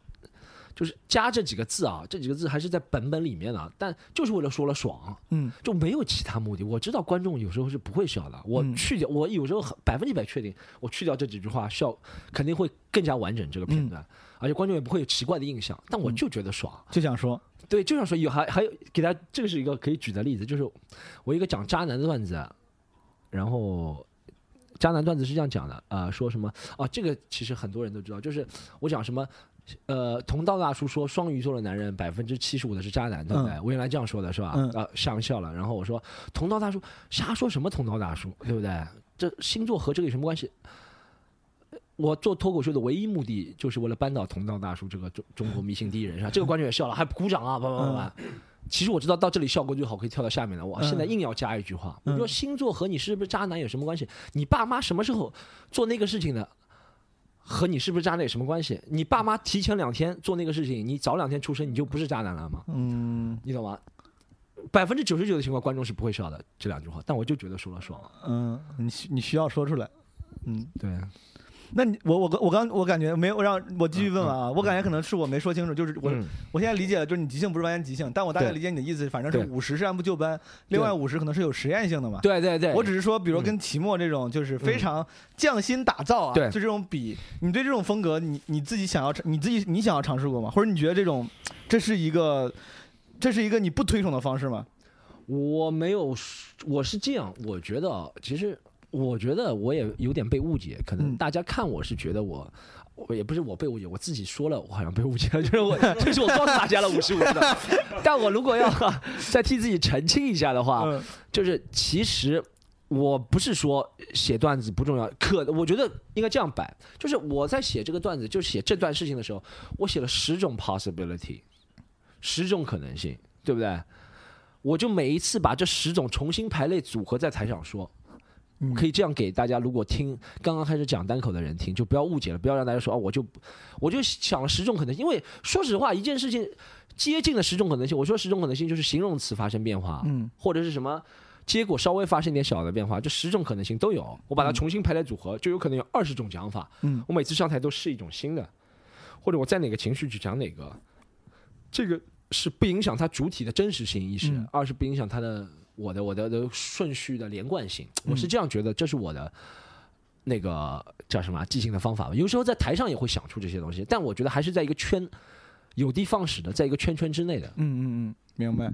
就是加这几个字啊，这几个字还是在本本里面的，但就是为了说了爽，嗯就没有其他目的。我知道观众有时候是不会笑的，我嗯去掉，我有时候很百分之百确定，我去掉这几句话，笑肯定会更加完整这个片段，而且观众也不会有奇怪的印象。但我就觉得爽，就想说，对，就想说有还还有给大家，这个是一个可以举的例子，就是我一个讲渣男的段子，然后渣男段子是这样讲的啊、说什么啊？这个其实很多人都知道，就是我讲什么。呃，同道大叔说双鱼座的男人百分之七十五的是渣男，对不对？我原来这样说的是吧？嗯啊，吓人笑了。然后我说同道大叔瞎说什么同道大叔，对不对？这星座和这个有什么关系？我做脱口秀的唯一目的就是为了扳倒同道大叔这个中中国迷信第一人，是吧？这个观众也笑了，还鼓掌啊，叭叭叭叭。其实我知道到这里效果最好，可以跳到下面了。我嗯现在硬要加一句话，我嗯说星座和你是不是渣男有什么关系？你爸妈什么时候做那个事情的？和你是不是渣男有什么关系？你爸妈提前两天做那个事情，你早两天出生，你就不是渣男了吗？嗯你懂吗？百分之九十九的情况，观众是不会笑的这两句话，但我就觉得说了爽。嗯，你需你需要说出来，嗯。对，那你我我我刚我感觉没有让我继续问完啊，我感觉可能是我没说清楚，就是我、嗯。我现在理解了，就是你即兴不是完全即兴，但我大概理解你的意思，反正是五十是按部就班，另外五十可能是有实验性的嘛。对对对，我只是说，比如跟齐墨这种，就是非常匠心打造啊，就这种比，你对这种风格，你你自己想要尝，你自己你想要尝试过吗？或者你觉得这种，这是一个，这是一个你不推崇的方式吗？我没有，我是这样，我觉得啊，其实我觉得我也有点被误解，可能嗯大家看我是觉得我。我也不是我被误解，我自己说了，我好像被误解了，就是我，就是我告诉大家了五十五的。但我如果要 再替自己澄清一下的话，嗯就是其实我不是说写段子不重要，可我觉得应该这样摆，就是我在写这个段子，就写这段事情的时候，我写了十种 possibility，十种可能性，对不对？我就每一次把这十种重新排列组合在台上说。嗯可以这样给大家，如果听刚刚开始讲单口的人听，就不要误解了，不要让大家说啊，我就我就想了十种可能性，因为说实话，一件事情接近了十种可能性，我说十种可能性就是形容词发生变化，嗯或者是什么结果稍微发生点小的变化，这十种可能性都有。我把它重新排列组合，就有可能有二十种讲法。嗯我每次上台都是一种新的，或者我在哪个情绪去讲哪个，这个是不影响它主体的真实性意识，嗯二是不影响它的我的我的的顺序的连贯性。嗯我是这样觉得，这是我的。那个叫什么啊即兴的方法吧，有时候在台上也会想出这些东西，但我觉得还是在一个圈有的放矢的，在一个圈圈之内的。嗯嗯嗯，明白。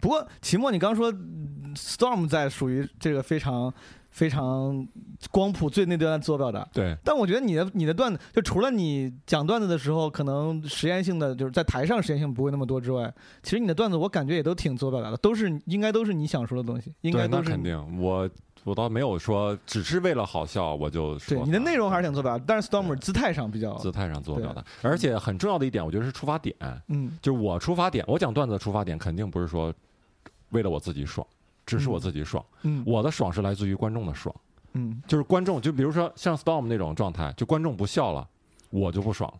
不过秦墨，你刚说嗯 Storm 在属于这个非常非常光谱最那端的自我表达，对，但我觉得你的你的段子，就除了你讲段子的时候，可能实验性的就是在台上实验性不会那么多之外，其实你的段子我感觉也都挺自我表达的，都是应该都是你想说的东西，应该对，那都是肯定，我我倒没有说只是为了好笑我就说。对你的内容还是挺做表达，但是 stormer 姿态上比较姿态上自我表达，而且很重要的一点，我觉得是出发点，嗯。就是我出发点，我讲段子的出发点肯定不是说为了我自己爽，只是我嗯。自己爽，嗯。我的爽是来自于观众的爽，嗯。就是观众，就比如说像 Storm 那种状态，就观众不笑了，我就不爽了。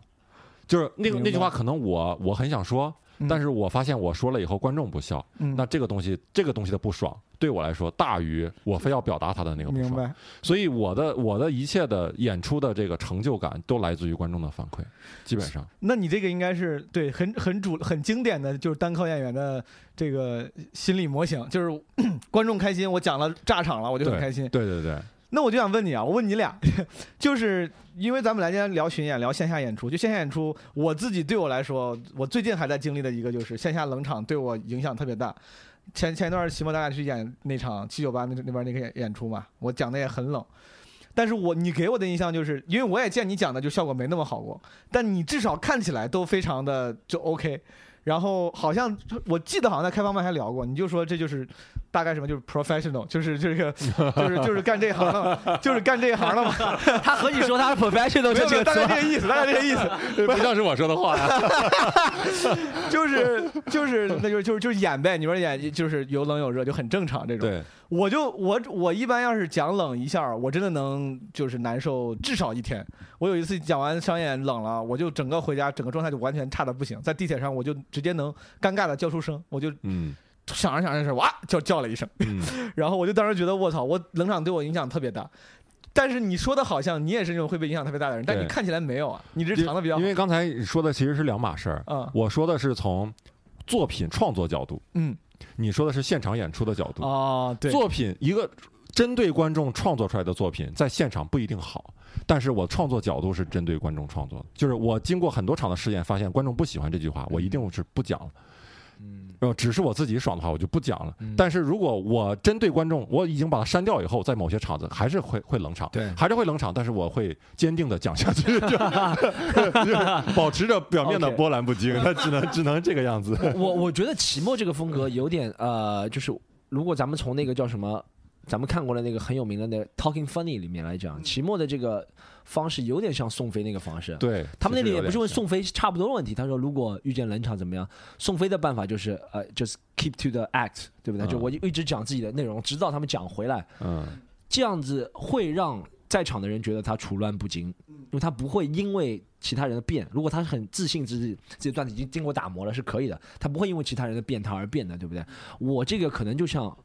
就是那个那句话，可能我我很想说，嗯但是我发现我说了以后观众不笑，嗯那这个东西这个东西的不爽对我来说大于我非要表达他的那个不爽。明白。所以我的我的一切的演出的这个成就感都来自于观众的反馈，基本上那你这个应该是对很很主很经典的就是单靠演员的这个心理模型，就是 观众开心，我讲了炸场了，我就很开心。对对对，那我就想问你啊，我问你俩，就是因为咱们来今天聊巡演，聊线下演出，就线下演出，我自己对我来说，我最近还在经历的一个就是线下冷场对我影响特别大。前前一段期末大家去演那场七九八那那边那个演演出嘛，我讲的也很冷，但是我你给我的印象就是，因为我也见你讲的就效果没那么好过，但你至少看起来都非常的就 OK。然后好像我记得好像在开放麦还聊过，你就说这就是大概什么就是 professional，就是这个就是就是干这行了，就是干这行的嘛，他和你说他是 professional 没有没有，大概这个个意思，大概这个意思，不像是我说的话呀。就是就是那就就是就是演呗，你说演就是有冷有热，就很正常这种。对，我就我我一般要是讲冷一下，我真的能就是难受至少一天。我有一次讲完商演冷了，我就整个回家整个状态就完全差的不行，在地铁上我就直接能尴尬的叫出声，我就嗯想着想着是哇叫叫了一声，嗯，然后我就当时觉得我操，我冷场对我影响特别大。但是你说的好像你也是那种会被影响特别大的人，但你看起来没有啊，你这藏的比较好因。为刚才你说的其实是两码事儿，嗯我说的是从作品创作角度，嗯你说的是现场演出的角度。哦对，作品一个针对观众创作出来的作品，在现场不一定好，但是我创作角度是针对观众创作的，就是我经过很多场的试验，发现观众不喜欢这句话，我一定是不讲了。后只是我自己爽的话，我就不讲了。嗯但是如果我针对观众，我已经把它删掉以后，在某些场子还是会会冷场，对还是会冷场，但是我会坚定的讲下去，保持着表面的波澜不惊，它只能只能这个样子。我我觉得齐墨这个风格有点呃，就是如果咱们从那个叫什么，咱们看过的那个很有名的那个 Talking Funny 里面来讲，齐墨的这个方式有点像宋飞那个方式。对他们那里也不是问，宋飞差不多的问题，他说如果遇见冷场怎么样？宋飞的办法就是呃，，just keep to the act，对不对？嗯就我一直讲自己的内容，直到他们讲回来，嗯，这样子会让在场的人觉得他处乱不惊，因为他不会因为其他人的变，如果他很自信自己自己子已经经过打磨了是可以的，他不会因为其他人的变他而变的，对不对？我这个可能就像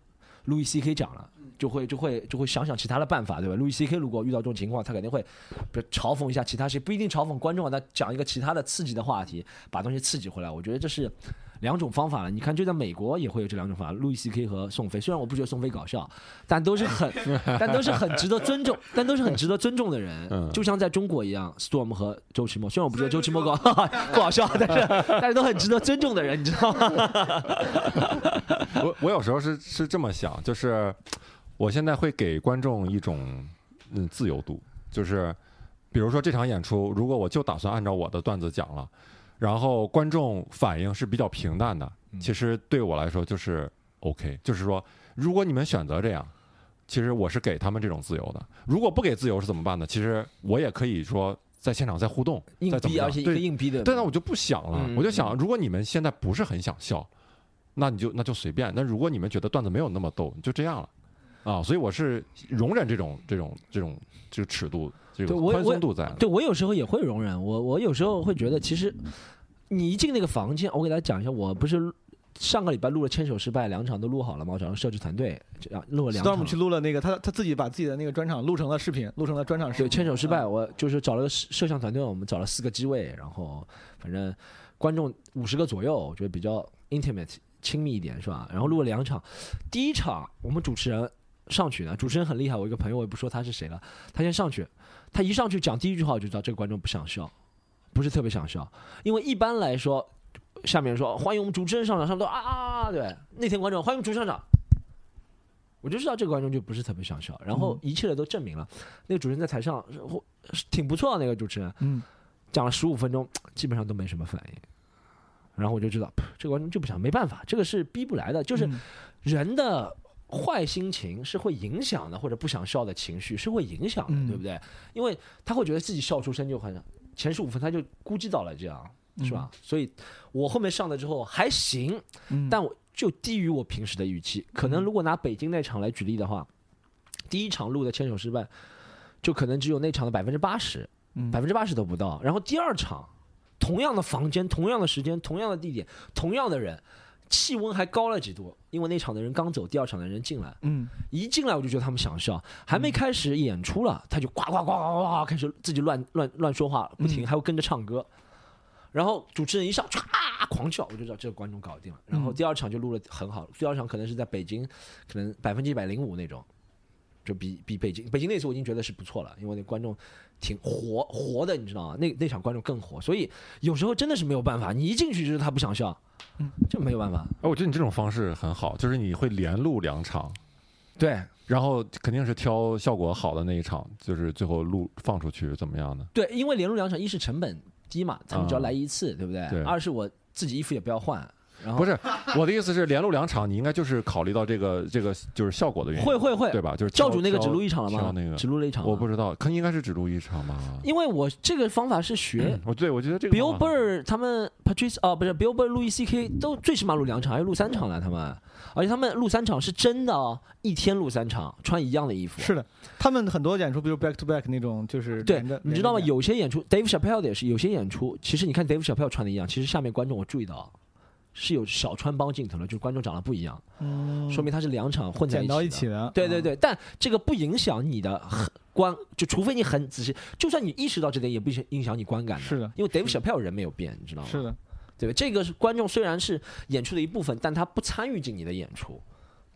路易 C K 讲了。就会就会就会想想其他的办法，对吧？路易 C K 如果遇到这种情况，他肯定会，比如嘲讽一下其他谁，不一定嘲讽观众啊，他讲一个其他的刺激的话题，把东西刺激回来。我觉得这是两种方法了。你看，就在美国也会有这两种方法，路易 C K 和宋飞。虽然我不觉得宋飞搞笑，但都是很，但都是很值得尊重，但都是很值得尊重的人。嗯就像在中国一样，Storm 和周奇墨，虽然我不觉得周奇墨搞不好 笑，但是但是都很值得尊重的人，你知道吗？我我有时候是是这么想，就是我现在会给观众一种嗯自由度，就是比如说这场演出，如果我就打算按照我的段子讲了，然后观众反应是比较平淡的，其实对我来说就是 OK，就是说如果你们选择这样。其实我是给他们这种自由的，如果不给自由是怎么办呢？其实我也可以说在现场再互动，硬逼，而且一个对硬逼的。对，那我就不想了，嗯我就想，如果你们现在不是很想笑，那你就那就随便。那如果你们觉得段子没有那么逗，就这样了啊。所以我是容忍这种这种这种这个尺度，这个宽松度在的。对我有时候也会容忍，我我有时候会觉得，其实你一进那个房间，我给大家讲一下，我不是上个礼拜录了《牵手失败》两场都录好了嘛？我找了摄制团队，这样录了两 Storm。去录了那个，他他自己把自己的那个专场录成了视频，录成了专场视频对，牵手失败，嗯我就是找了个摄摄像团队，我们找了四个机位，然后反正观众五十个左右，我觉得比较 intimate 亲密一点是吧？然后录了两场，第一场我们主持人上去呢，主持人很厉害，我一个朋友我也不说他是谁了，他先上去，他一上去讲第一句话我就知道这个观众不想笑，不是特别想笑，因为一般来说。下面说欢迎我们主持人上场，上面都啊啊啊，对，那天观众欢迎主持人上场，我就知道这个观众就不是特别想笑，然后一切的都证明了，那个主持人在台上是挺不错的，那个主持人。嗯，讲了十五分钟，基本上都没什么反应，然后我就知道这个观众就不想，没办法，这个是逼不来的，就是嗯。人的坏心情是会影响的，或者不想笑的情绪是会影响的，嗯对不对？因为他会觉得自己笑出声就很前十五分他就估计到了这样，是吧？所以我后面上了之后还行，嗯但我就低于我平时的预期。可能如果拿北京那场来举例的话，第一场录的牵手失败，就可能只有那场的百分之八十，嗯百分之八十都不到。然后第二场同样的房间、同样的时间、同样的地点、同样的人，气温还高了几度，因为那场的人刚走，第二场的人进来，嗯。一进来我就觉得他们想笑，还没开始演出了，他就呱呱呱呱呱开始自己乱乱乱说话，不停，还会跟着唱歌。然后主持人一上，唰狂叫，我就知道这个观众搞定了。然后第二场就录了很好，第二场可能是在北京，可能百分之一百零五那种，就比比北京北京那次我已经觉得是不错了，因为那观众挺活活的，你知道吗？那那场观众更活，所以有时候真的是没有办法，你一进去就是他不想笑，嗯，这没有办法。哎，我觉得你这种方式很好，就是你会连录两场，对然后肯定是挑效果好的那一场，就是最后录放出去怎么样的？对，因为连录两场，一是成本低嘛，咱们只要啊来一次，对不对？对二是我自己衣服也不要换，然后不是我的意思是连录两场，你应该就是考虑到这个这个就是效果的原因，会会会，对吧？就是教主那个只录一场了吗？挑那个只录了一场，我不知道，可应该是只录一场吧？因为我这个方法是学我对我觉得这个 Bill Burr 他们 Patrice 哦不是 Bill Burr、路易 C K 都最起码录两场，还有录三场了他们，而且他们录三场是真的哦，一天录三场，穿一样的衣服。是的，他们很多演出，比如 back to back 那种，就是对，你知道吗？有些演出，Dave Chappelle 的也是，有些演出，其实你看 Dave Chappelle 穿的一样，其实下面观众我注意到是有小穿帮镜头的，就是观众长得不一样，嗯说明他是两场混在一一起的。起的，啊，对对对，但这个不影响你的观，就除非你很仔细，就算你意识到这点，也不影响你观感的。是的因为 Dave Chappelle 人没有变，你知道吗？是的，对吧？这个是观众虽然是演出的一部分，但他不参与进你的演出，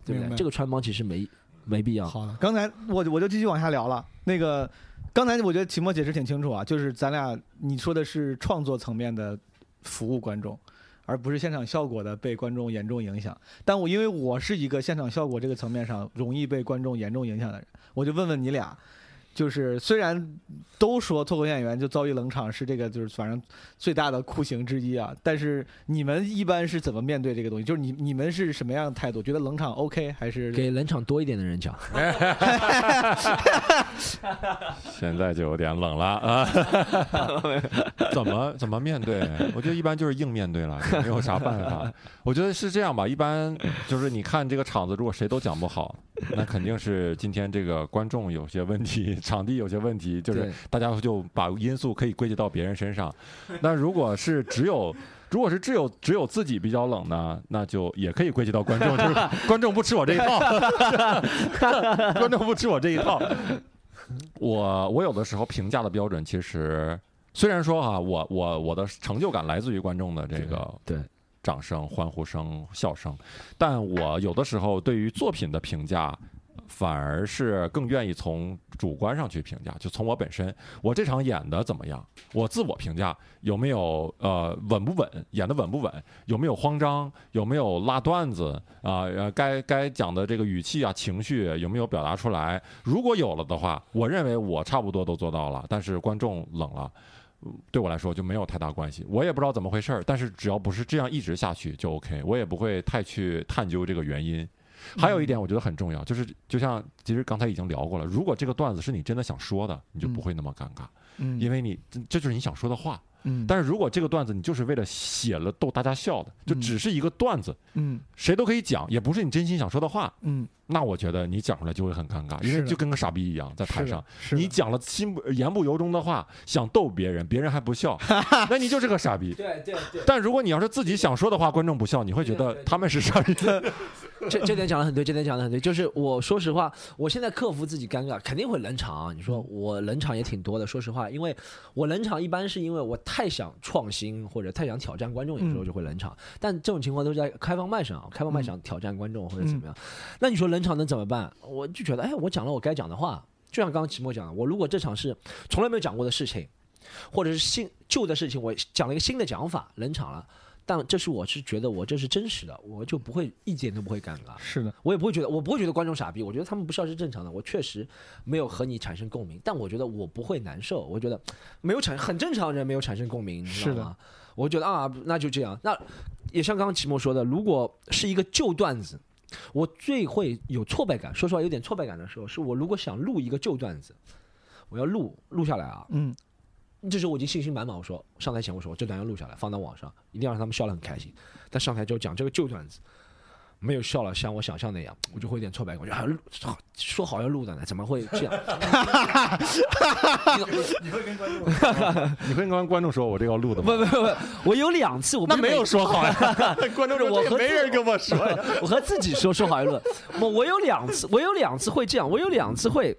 对不对？这个穿帮其实没没必要。好的，刚才我我就继续往下聊了。那个，刚才我觉得秦墨解释挺清楚啊，就是咱俩你说的是创作层面的服务观众，而不是现场效果的被观众严重影响。但我因为我是一个现场效果这个层面上容易被观众严重影响的人，我就问问你俩。就是虽然都说脱口秀演员就遭遇冷场是这个就是反正最大的酷刑之一啊，但是你们一般是怎么面对这个东西？就是你你们是什么样的态度？觉得冷场 OK 还是给冷场多一点的人讲，现在就有点冷了啊！怎么怎么面对？我觉得一般就是硬面对了，也没有啥办法。我觉得是这样吧，一般就是你看这个场子，如果谁都讲不好，那肯定是今天这个观众有些问题，场地有些问题，就是大家就把因素可以归结到别人身上。那如果是只有如果是只有只有自己比较冷呢，那就也可以归结到观众，就是 观众不吃我这一套，观众不吃我这一套。我我有的时候评价的标准，其实虽然说哈、我我我的成就感来自于观众的这个对掌声、欢呼声、笑声，但我有的时候对于作品的评价，反而是更愿意从主观上去评价，就从我本身，我这场演的怎么样，我自我评价有没有呃稳不稳，演的稳不稳，有没有慌张，有没有拉段子啊，该该讲的这个语气啊、情绪有没有表达出来，如果有了的话，我认为我差不多都做到了，但是观众冷了。对我来说就没有太大关系，我也不知道怎么回事儿，但是只要不是这样一直下去就 OK，我也不会太去探究这个原因。还有一点我觉得很重要，就是就像其实刚才已经聊过了，如果这个段子是你真的想说的，你就不会那么尴尬，嗯，因为你这这就是你想说的话。嗯，但是如果这个段子你就是为了写了逗大家笑的，就嗯只是一个段子，嗯谁都可以讲，也不是你真心想说的话，嗯，那我觉得你讲出来就会很尴尬，因为就跟个傻逼一样在台上。你讲了心不言不由衷的话，想逗别人，别人还不笑，那你就是个傻逼。对对对，但如果你要是自己想说的话，观众不笑，你会觉得他们是傻逼。这这点讲的很对，这点讲的很对。就是我说实话，我现在克服自己尴尬，肯定会冷场啊。你说我冷场也挺多的，说实话，因为我冷场一般是因为我太想创新或者太想挑战观众，有时候就会冷场。但这种情况都是在开放麦上啊，开放麦想挑战观众或者怎么样。那你说冷场能怎么办？我就觉得，哎，我讲了我该讲的话，就像刚刚齐墨讲的，我如果这场是从来没有讲过的事情，或者是新旧的事情，我讲了一个新的讲法，冷场了。但这是我是觉得我这是真实的，我就不会一点都不会尴尬。是的，我也不会觉得，我不会觉得观众傻逼，我觉得他们不笑是正常的。我确实没有和你产生共鸣，但我觉得我不会难受，我觉得没有产很正常，人没有产生共鸣，你知道是的吗？我觉得啊，那就这样。那也像刚刚齐墨说的，如果是一个旧段子，我最会有挫败感。说实话，有点挫败感的时候，是我如果想录一个旧段子，我要录录下来啊，嗯这时候我已经信心满满，我说上台前我说我这段要录下来放到网上，一定要让他们笑得很开心。但上台之后讲这个旧段子，没有笑了，像我想象那样，我就会有点挫败感。我觉得还录说好要录的呢，怎么会这样？你会跟观众 你会跟观众说我这个要录的吗？不不不，我有两次我没有说好呀，观众说我和没人跟我说。我和自己说说好要录。我我有两次，我有两次会这样，我有两次会，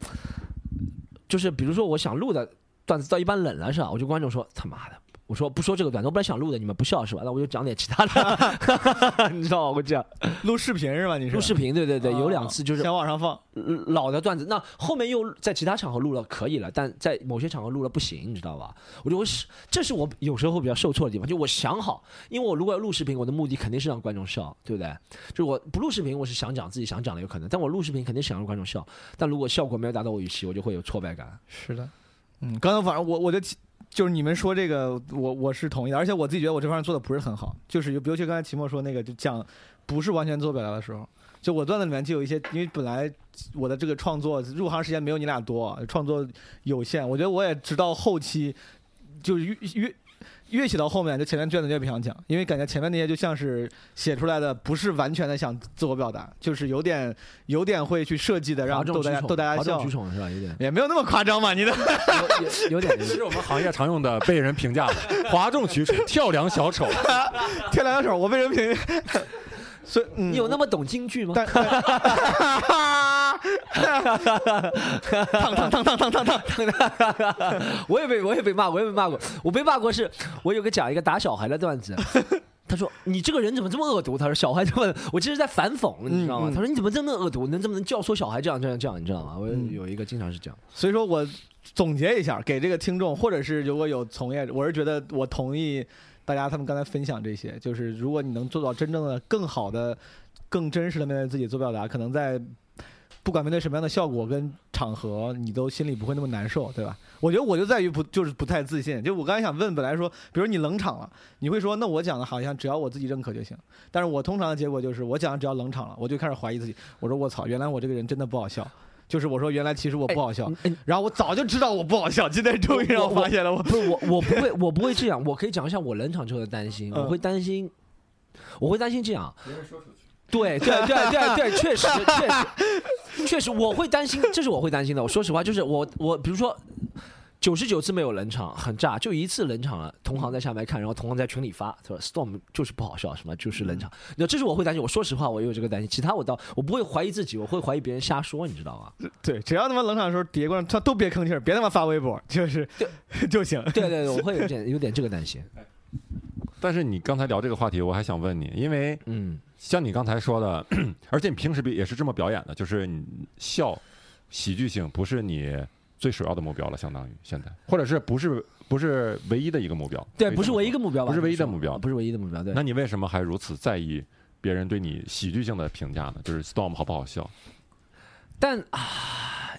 就是比如说我想录的段子到一半冷了是吧？我就观众说他妈的。我说不说这个段子，我本来想录的，你们不笑是吧？那我就讲点其他的，你知道吗？我这样录视频是吧？你是录视频，对对对，有两次就是想往上放，呃老的段子，那后面又在其他场合录了可以了，但在某些场合录了不行，你知道吧？我就会是，这是我有时候会比较受挫的地方。就我想好，因为我如果要录视频，我的目的肯定是让观众笑，对不对？就是我不录视频，我是想讲自己想讲的有可能，但我录视频肯定想让观众笑，但如果效果没有达到我预期，我就会有挫败感。是的，嗯，刚才反正我我的就是你们说这个，我我是同意的，而且我自己觉得我这方面做的不是很好，就是尤其刚才齐墨说那个，就讲不是完全做表达的时候，就我段子里面就有一些，因为本来我的这个创作入行时间没有你俩多，创作有限，我觉得我也直到后期就是越越。越写到后面，就前面卷子越不想讲，因为感觉前面那些就像是写出来的，不是完全的想自我表达，就是有点有点会去设计的，让逗大家逗大家笑取，宠是吧？有点，也没有那么夸张嘛，你的。有有 有点。这是我们行业常用的被人评价的 哗众取宠、跳梁小丑。跳梁小丑，我被人评，所以、嗯、你有那么懂京剧吗？但，烫烫烫烫烫烫烫，我也被我也被骂，我也被骂过。我被骂过是，我有个讲一个打小孩的段子。他说：“你这个人怎么这么恶毒？”他说：“小孩这么……我这是在反讽，你知道吗？”他说：“你怎么这么恶毒？能这么能教唆小孩这样这样这样？你知道吗？”我有一个经常是这样。所以说我总结一下，给这个听众，或者是如果有从业者，我是觉得我同意大家他们刚才分享这些，就是如果你能做到真正的更好的、更真实的面对自己做表达，可能在不管面对什么样的效果跟场合，你都心里不会那么难受，对吧？我觉得我就在于不就是不太自信。就我刚才想问，本来说，比如你冷场了，你会说那我讲的好像只要我自己认可就行，但是我通常的结果就是我讲的只要冷场了，我就开始怀疑自己，我说我操，原来我这个人真的不好笑。就是我说，原来其实我不好笑，哎然后我早就知道我不好笑，今天终于让我发现了我。不是我，我不会，我不会这样。我可以讲一下我冷场之后的担心。嗯我会担心，我会担心这样。别人说出去，对对对对对，确实确实确实，我会担心，这是我会担心的。我说实话，就是我我比如说。九十九次没有冷场，很炸，就一次冷场了。同行在下面看，然后同行在群里发，他说 “storm 就是不好笑，什么就是冷场”。那这是我会担心。我说实话，我有这个担心。其他我倒我不会怀疑自己，我会怀疑别人瞎说，你知道吗？对，只要他妈冷场的时候，底下观众他都别吭气儿，别他妈发微博，就是 就行。对对对，我会有点有点这个担心。但是你刚才聊这个话题，我还想问你，因为嗯，像你刚才说的，而且你平时也是这么表演的，就是你笑，喜剧性不是你最首要的目标了，相当于现在，或者是不是不是唯一的一个目标？对，不是唯一一个目标吧？不是唯一的目标不是唯一的目标。对，那你为什么还如此在意别人对你喜剧性的评价呢？就是 Storm 好不好笑？但啊，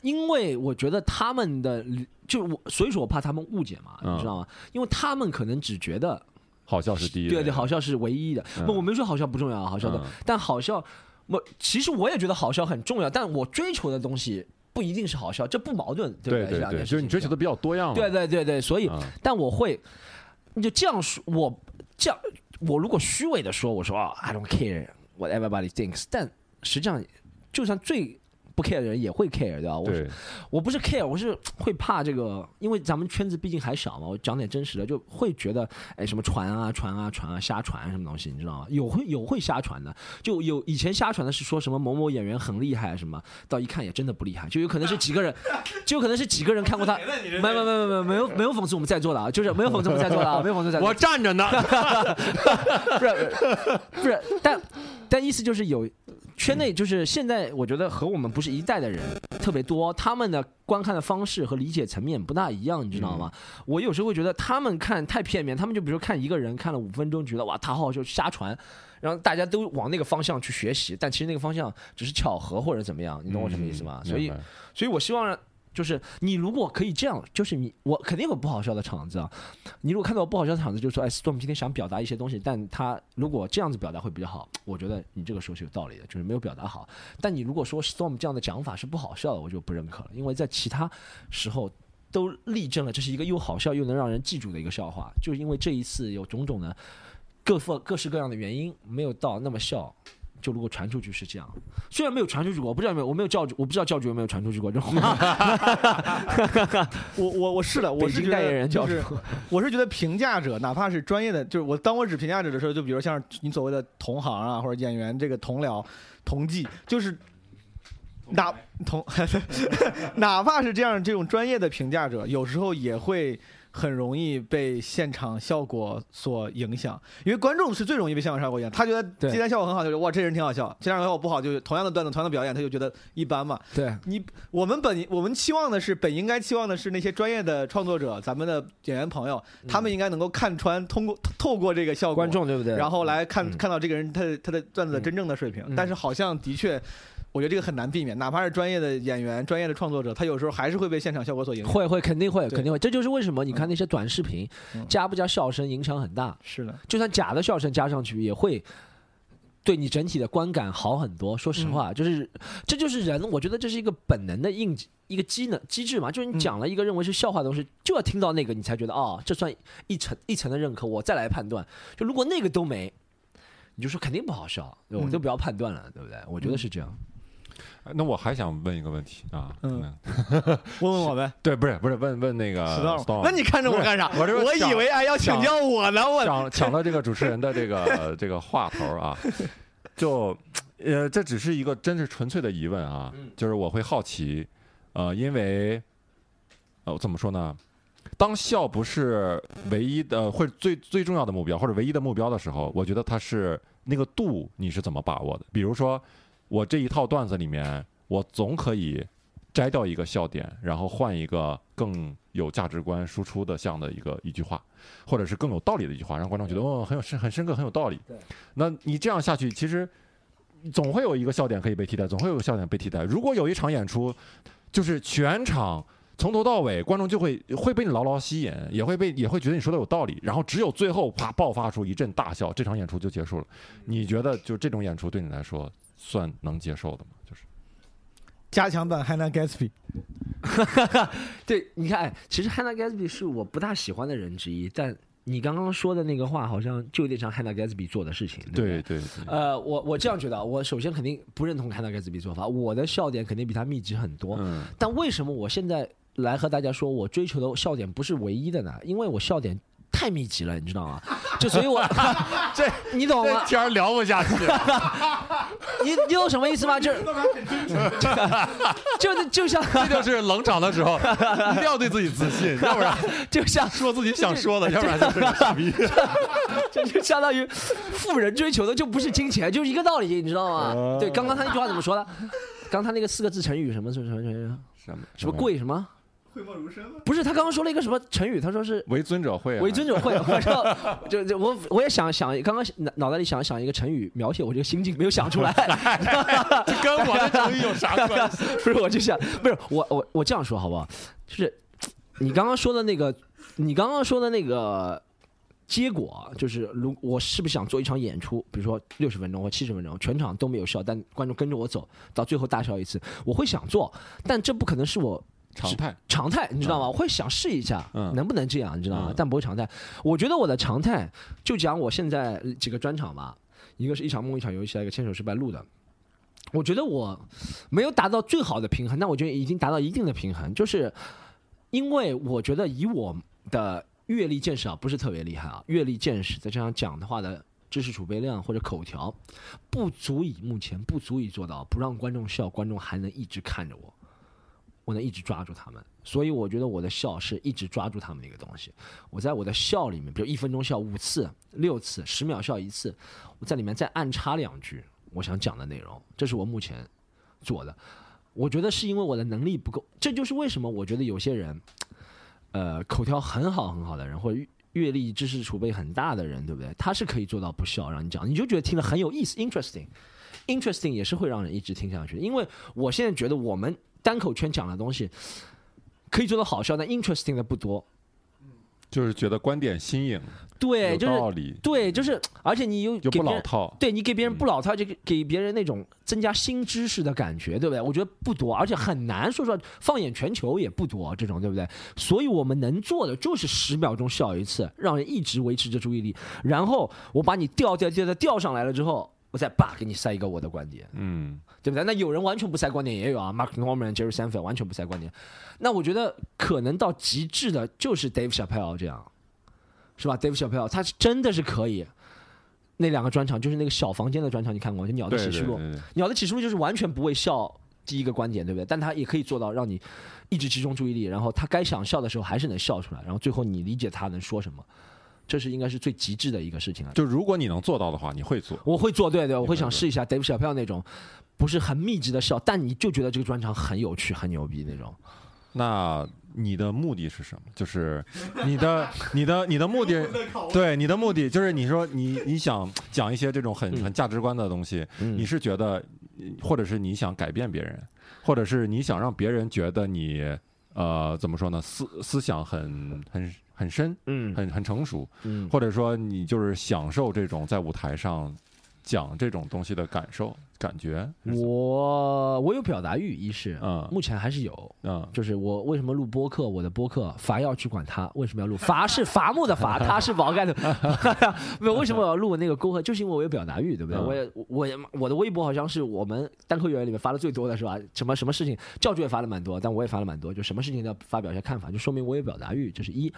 因为我觉得他们的就我，所以说我怕他们误解嘛，嗯你知道吗？因为他们可能只觉得好笑是第一位，对对，好笑是唯一的。我没说好笑不重要啊，好笑的。嗯，但好笑，我其实我也觉得好笑很重要，但我追求的东西不一定是好笑，这不矛盾，对不对两对对对，件事就是你追求的比较多样。对对对对，所以嗯。但我会，你就这样说，我这样，我如果虚伪的说，我说啊、i don't care what everybody thinks，但实际上，就算最不 care 的人也会 care，对吧？我，我不是 care，我是会怕这个，因为咱们圈子毕竟还小嘛。我讲点真实的，就会觉得，哎，什么传啊传啊传啊瞎传什么东西，你知道吗？有会有会瞎传的，就有以前瞎传的是说什么某某演员很厉害什么，到一看也真的不厉害，就有可能是几个人，就有可能是几个人看过他，没有没有没有没有没有没有讽刺我们在座的啊，就是没有讽刺我们在座的啊，没有讽刺在座。我站着呢。不是不是，但但意思就是有圈内就是现在，我觉得和我们不是一代的人特别多，他们的观看的方式和理解层面不大一样，你知道吗？我有时候会觉得他们看太片面，他们就比如说看一个人看了五分钟，觉得哇他好就瞎传，然后大家都往那个方向去学习，但其实那个方向只是巧合或者怎么样，你懂我什么意思吗？所以所以我希望让。就是你如果可以这样，就是你我肯定有不好笑的场子啊。你如果看到不好笑的场子，就说哎，Storm 今天想表达一些东西，但他如果这样子表达会比较好，我觉得你这个说是有道理的，就是没有表达好。但你如果说 Storm 这样的讲法是不好笑的，我就不认可了，因为在其他时候都力证了这是一个又好笑又能让人记住的一个笑话，就是因为这一次有种种的各方各式各样的原因没有到那么笑，就如果传出去是这样，虽然没有传出去过，我不知道有没有，我没有教主，我不知道教主有没有传出去过这种 话。我我我是的，我是一个代言人教主，我是觉得评价者，哪怕是专业的，就是我当我指评价者的时候，就比如像你所谓的同行啊，或者演员这个同僚、同技，就是哪同，哪怕是这样这种专业的评价者，有时候也会。很容易被现场效果所影响，因为观众是最容易被现场效果影响。他觉得今天效果很好，就觉得哇这人挺好笑；今天效果不好，就是同样的段子、同样的表演，他就觉得一般嘛。对，你我们本我们期望的是本应该期望的是那些专业的创作者，咱们的演员朋友，他们应该能够看穿，通过透过这个效果，观众对不对？然后来看、嗯看到这个人他的他的段子的真正的水平。嗯但是好像的确，我觉得这个很难避免，哪怕是专业的演员、专业的创作者，他有时候还是会被现场效果所影响。会会肯定会肯定会，这就是为什么你看那些短视频嗯加不加笑声影响很大，是的，就算假的笑声加上去也会。对你整体的观感好很多。说实话，就是这就是人，我觉得这是一个本能的应一个机能机制嘛。就是你讲了一个认为是笑话的东西，就要听到那个，你才觉得哦，这算一层一层的认可，我再来判断。就如果那个都没，你就说肯定不好笑，我嗯就不要判断了，对不对？我觉得是这样。那我还想问一个问题啊，问问我呗。对，不是不是问问那个 Storm，那你看着我干啥？我这我以为哎要请教我呢，我抢抢了这个主持人的这个这个话头啊，就呃，这只是一个真是纯粹的疑问啊，就是我会好奇，呃，因为呃怎么说呢？当笑不是唯一的或者最最重要的目标或者唯一的目标的时候，我觉得它是那个度你是怎么把握的？比如说，我这一套段子里面，我总可以摘掉一个笑点，然后换一个更有价值观输出的像的一个一句话，或者是更有道理的一句话，让观众觉得哦很有深很深刻很有道理。那你这样下去，其实总会有一个笑点可以被替代，总会有个笑点被替代。如果有一场演出，就是全场从头到尾，观众就会会被你牢牢吸引，也会被也会觉得你说的有道理，然后只有最后啪爆发出一阵大笑，这场演出就结束了。你觉得就这种演出对你来说算能接受的吗？就是加强版 Hannah Gatsby。对，你看，哎，其实 Hannah Gatsby 是我不大喜欢的人之一，但你刚刚说的那个话，好像就有点像 Hannah Gatsby 做的事情，对不对？对对，呃，我我这样觉得啊，我首先肯定不认同 Hannah Gatsby 做法，我的笑点肯定比他密集很多。嗯但为什么我现在来和大家说我追求的笑点不是唯一的呢？因为我笑点太密集了，你知道吗？就所以我这 你懂吗？天聊不下去。你你懂什么意思吗？就是就就像这就是冷场的时候，一定要对自己自信，要不然就像说自己想说的，要不然就是个傻逼。这就相当于富人追求的就不是金钱，就是一个道理，你知道吗？对，刚刚他那句话怎么说的？刚他那个四个字成语什么什么什么什么什么什么贵什么？讳莫如深吗？不是，他刚刚说了一个什么成语？他说是为尊者讳啊，为尊者讳。我说就就我我也想想，刚刚脑脑袋里想想一个成语描写我这个心境，没有想出来。这跟我的成语有啥关系？不是，我就想，不是我我我这样说好不好？就是你刚刚说的那个，你刚刚说的那个结果，就是如我是不是想做一场演出，比如说六十分钟或七十分钟，全场都没有笑，但观众跟着我走到最后大笑一次，我会想做，但这不可能是我常态。常态，你知道吗？我会想试一下，嗯能不能这样，你知道吗？嗯但不会常态。我觉得我的常态，就讲我现在几个专场吧，一个是一场梦一场游戏，一个牵手失败录的。我觉得我没有达到最好的平衡，但我觉得已经达到一定的平衡，就是因为我觉得以我的阅历见识啊，不是特别厉害啊，阅历见识再加上讲的话的知识储备量或者口条，不足以目前不足以做到不让观众笑，观众还能一直看着我。我能一直抓住他们，所以我觉得我的笑是一直抓住他们的一个东西。我在我的笑里面，比如一分钟笑五次、六次，十秒笑一次，我在里面再暗插两句我想讲的内容，这是我目前做的。我觉得是因为我的能力不够，这就是为什么我觉得有些人，呃，口条很好很好的人，或者阅历、知识储备很大的人，对不对？他是可以做到不笑让你讲，你就觉得听了很有意思，interesting。interesting 也是会让人一直听下去，因为我现在觉得我们单口圈讲的东西可以做到好笑，但 interesting 的不多。就是觉得观点新颖，对，有就是道理，对，就是，而且你又又不老套。对你给别人嗯不老套，就给给别人那种增加新知识的感觉，对不对？我觉得不多，而且很难。说实话，放眼全球也不多这种，对不对？所以我们能做的就是十秒钟笑一次，让人一直维持着注意力，然后我把你调调调调调上来了之后。我再叭给你塞一个我的观点，嗯，对不对？那有人完全不塞观点也有啊，Mark Norman、Jerry Seinfeld 完全不塞观点。那我觉得可能到极致的就是 Dave Chappelle 这样，是吧？Dave Chappelle 他是真的是可以。那两个专场就是那个小房间的专场，你看过？就《鸟的启示录》鸟的启示录就是完全不会笑第一个观点，对不对？但他也可以做到让你一直集中注意力，然后他该想笑的时候还是能笑出来，然后最后你理解他能说什么，这是应该是最极致的一个事情了。就如果你能做到的话，你会做。我会做，对对，我会会想试一下 Dave Chappelle 那种，不是很密集的笑，但你就觉得这个专场很有趣、很牛逼那种。那你的目的是什么？就是你的、你的、你的目的，对你的目的就是你说你你想讲一些这种很嗯很价值观的东西，嗯你是觉得，或者是你想改变别人，或者是你想让别人觉得你呃怎么说呢？思思想很很很深，嗯。很很成熟，嗯，或者说你就是享受这种在舞台上讲这种东西的感受感觉。我我有表达欲，一是啊目前还是有。啊就是我为什么录播客？我的播客伐要去管他，为什么要录？伐是 伐木的伐，他是宝盖的。没有，为什么我要录那个沟壑？就是因为我有表达欲，对不对？嗯我也我也我的微博好像是我们单口演员里面发的最多的是吧？什么什么事情，教主也发了蛮多，但我也发了蛮多，就什么事情都要发表一下看法，就说明我有表达欲，这是一。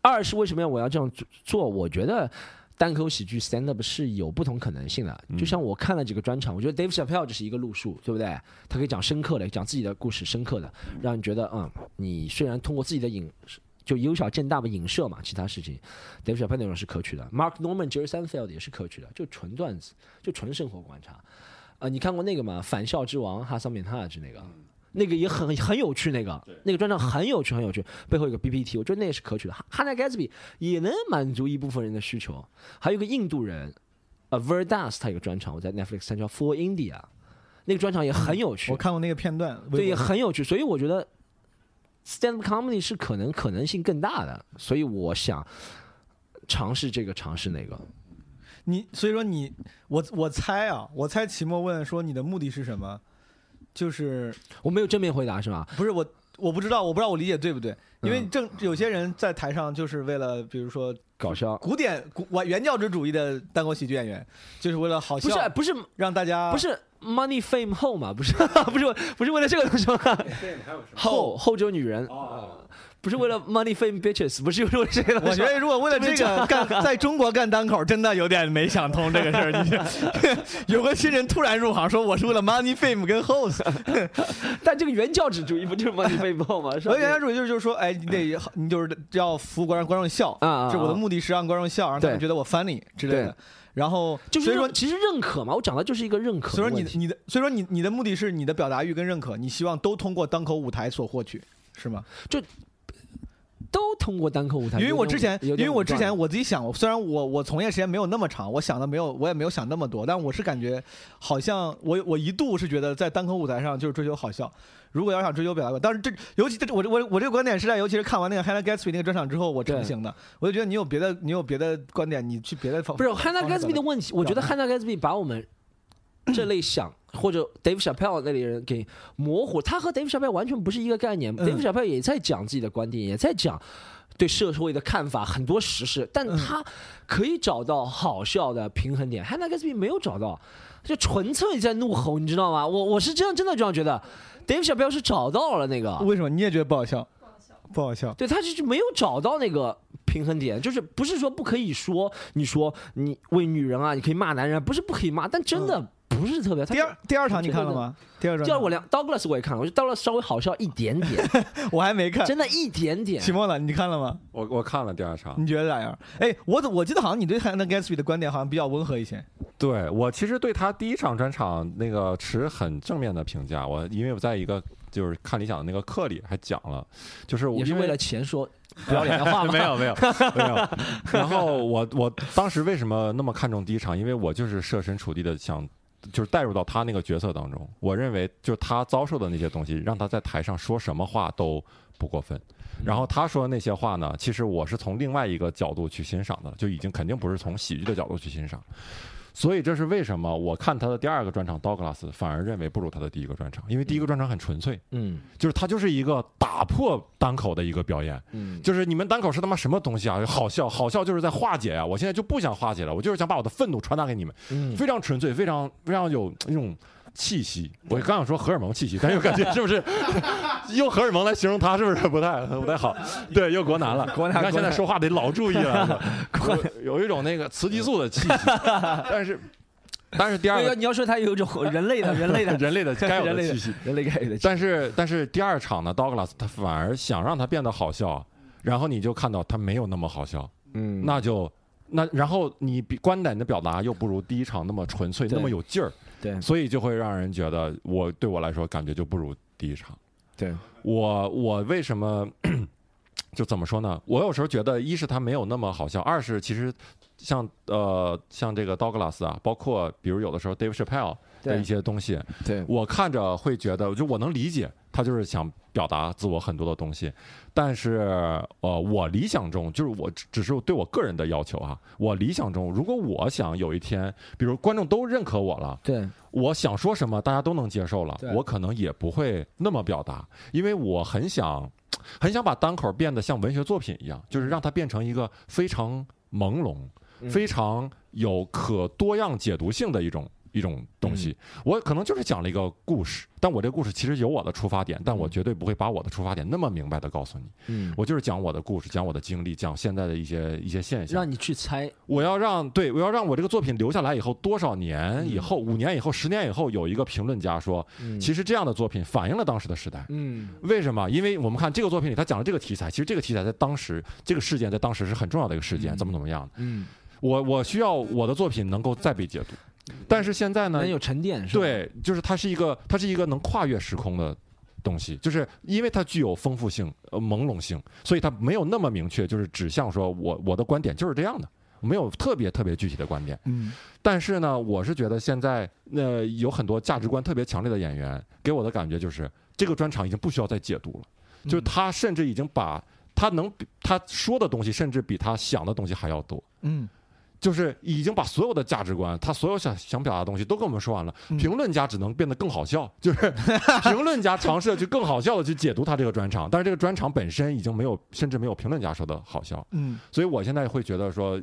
二是为什么要我要这样做做？我觉得。单口喜剧 stand up 是有不同可能性的，就像我看了几个专场，我觉得 Dave Chappelle 这是一个路数，对不对？他可以讲深刻的，讲自己的故事，深刻的，让你觉得，嗯，你虽然通过自己的影，就由小见大嘛，影射嘛，其他事情，Dave Chappelle 那种是可取的，Mark Norman、Jerry Seinfeld 也是可取的，就纯段子，就纯生活观察。呃，你看过那个吗？反校之王哈桑米哈之那个，那个也很很有趣，那个那个专场很有趣，很有趣，背后有个 BPT，我觉得那也是可取的。哈哈 a Gatsby 也能满足一部分人的需求。还有一个印度人，呃 Verdas 他有个专场，我在 Netflix 上叫 For India，那个专场也很有趣我。看过那个片段，对，也很有趣。所以我觉得 stand up comedy 是可能可能性更大的，所以我想尝试这个，尝试那个。你所以说你我我猜啊，我猜齐墨问说你的目的是什么？就是我没有正面回答是吗？不是我我不知道，我不知道我理解对不对？因为嗯正有些人在台上就是为了，比如说搞笑。古典古原原教旨主义的单口喜剧演员，就是为了好笑不是笑，不是让大家不是 money fame 后嘛？不是 不是不是为了这个东西吗？后后只有女人，不是为了 money fame bitches，不是为了这个。我觉得如果为了这个干 在中国干单口，真的有点没想通这个事儿。你 有个新人突然入行，说我是为了 money fame 跟 host，但这个原教旨主义不就是 money fame 后吗？是吧我原来主义就是就是说，哎，你得你就是要服务观众，观众笑啊啊啊是我的目的是让观众笑，让他们觉得我 funny 之类的。然后就是所以说其实认可嘛，我讲的就是一个认可所以说你你的所以说你你的目的是你的表达欲跟认可，你希望都通过单口舞台所获取，是吗？都通过单口舞台，因为我之前，因为我之前我我自己想，虽然我我从业时间没有那么长，我想的没有，我也没有想那么多，但我是感觉好像我我一度是觉得在单口舞台上就是追求好笑。如果要想追求表达，但是这尤其这我我我这个观点是在尤其是看完那个 Hannah Gatsby 那个专场之后我成型的。我就觉得你有别的你有别的观点，你去别的方不是 Hannah Gatsby 的问题，我觉得 Hannah Gatsby 把我们 这类想或者 Dave Chappelle 那里人给模糊，他和 Dave Chappelle 完全不是一个概念。嗯 Dave Chappelle 也在讲自己的观点，也在讲对社会的看法，很多实事，但嗯他可以找到好笑的平衡点。Hannah Gatsby 没有找到，就纯粹在怒吼，你知道吗？我我是这样真的这样觉得，Dave Chappelle 是找到了那个。为什么你也觉得不好笑？不好笑。对他就是没有找到那个平衡点，就是不是说不可以说，你说你为女人啊，你可以骂男人，不是不可以骂，但真的不是特别。他第二第二场你看了吗？第二场第二我两 Douglas 我也看了，我觉得 Douglas 稍微好笑一点点，我还没看。真的一点点。期末了，你看了吗？我我看了第二场，你觉得咋样？哎，我怎我记得好像你对 Hannah Gatsby 的观点好像比较温和一些。对我其实对他第一场专场那个持很正面的评价，我因为我在一个就是看理想的那个课里还讲了，就是我是为了钱说不要脸的话 吗？没有没有 没有。然后我我当时为什么那么看重第一场？因为我就是设身处地的想。就是带入到他那个角色当中，我认为就他遭受的那些东西，让他在台上说什么话都不过分。然后他说的那些话呢，其实我是从另外一个角度去欣赏的，就已经肯定不是从喜剧的角度去欣赏。所以这是为什么我看他的第二个专场《Douglas》反而认为不如他的第一个专场，因为第一个专场很纯粹，嗯就是他就是一个打破单口的一个表演，嗯，就是你们单口是他妈什么东西啊？好笑，好笑就是在化解啊！我现在就不想化解了，我就是想把我的愤怒传达给你们，嗯非常纯粹，非常非常有那种气息。我刚想说荷尔蒙气息，但又感觉 是不是？用荷尔蒙来形容他是不是？不太不太好？对，又国男了。国男你看现在说话得老注意了，有有一种那个雌激素的气息，但是但是第二个你要说他有一种人类的人类的人类的该有的的气息，人类该有的气息，但是但是第二场呢，Douglas 他反而想让他变得好笑，然后你就看到他没有那么好笑，嗯。那就那然后你比观点的表达又不如第一场那么纯粹，那么有劲儿，对所以就会让人觉得我对我来说感觉就不如第一场。对，我我为什么 就怎么说呢？我有时候觉得，一是他没有那么好笑，二是其实像呃像这个 Douglas 啊，包括比如有的时候 Dave Chappelle 的一些东西，对我看着会觉得，就我能理解他就是想表达自我很多的东西，但是呃，我理想中就是我只只是对我个人的要求啊，我理想中，如果我想有一天，比如观众都认可我了，对我想说什么大家都能接受了，我可能也不会那么表达，因为我很想很想把单口变得像文学作品一样，就是让它变成一个非常朦胧、嗯非常有可多样解读性的一种。一种东西，我可能就是讲了一个故事，但我这个故事其实有我的出发点，但我绝对不会把我的出发点那么明白的告诉你。嗯，我就是讲我的故事，讲我的经历，讲现在的一些一些现象。让你去猜，我要让对我要让我这个作品留下来以后，多少年以后，五年以后，十年以后，有一个评论家说，嗯其实这样的作品反映了当时的时代。嗯为什么？因为我们看这个作品里，他讲了这个题材，其实这个题材在当时这个事件在当时是很重要的一个事件，怎么怎么样的。嗯，我我需要我的作品能够再被解读，但是现在呢能，有沉淀是吧？对，就是它是一个它是一个能跨越时空的。东西就是因为它具有丰富性、呃朦胧性，所以它没有那么明确，就是指向说我我的观点就是这样的，没有特别特别具体的观点。嗯但是呢，我是觉得现在呃有很多价值观特别强烈的演员，给我的感觉就是这个专场已经不需要再解读了，就是他甚至已经把他能他说的东西，甚至比他想的东西还要多。嗯就是已经把所有的价值观，他所有想想表达的东西都跟我们说完了。嗯评论家只能变得更好笑，就是 评论家尝试去更好笑的去解读他这个专场，但是这个专场本身已经没有，甚至没有评论家说的好笑。嗯所以我现在会觉得说，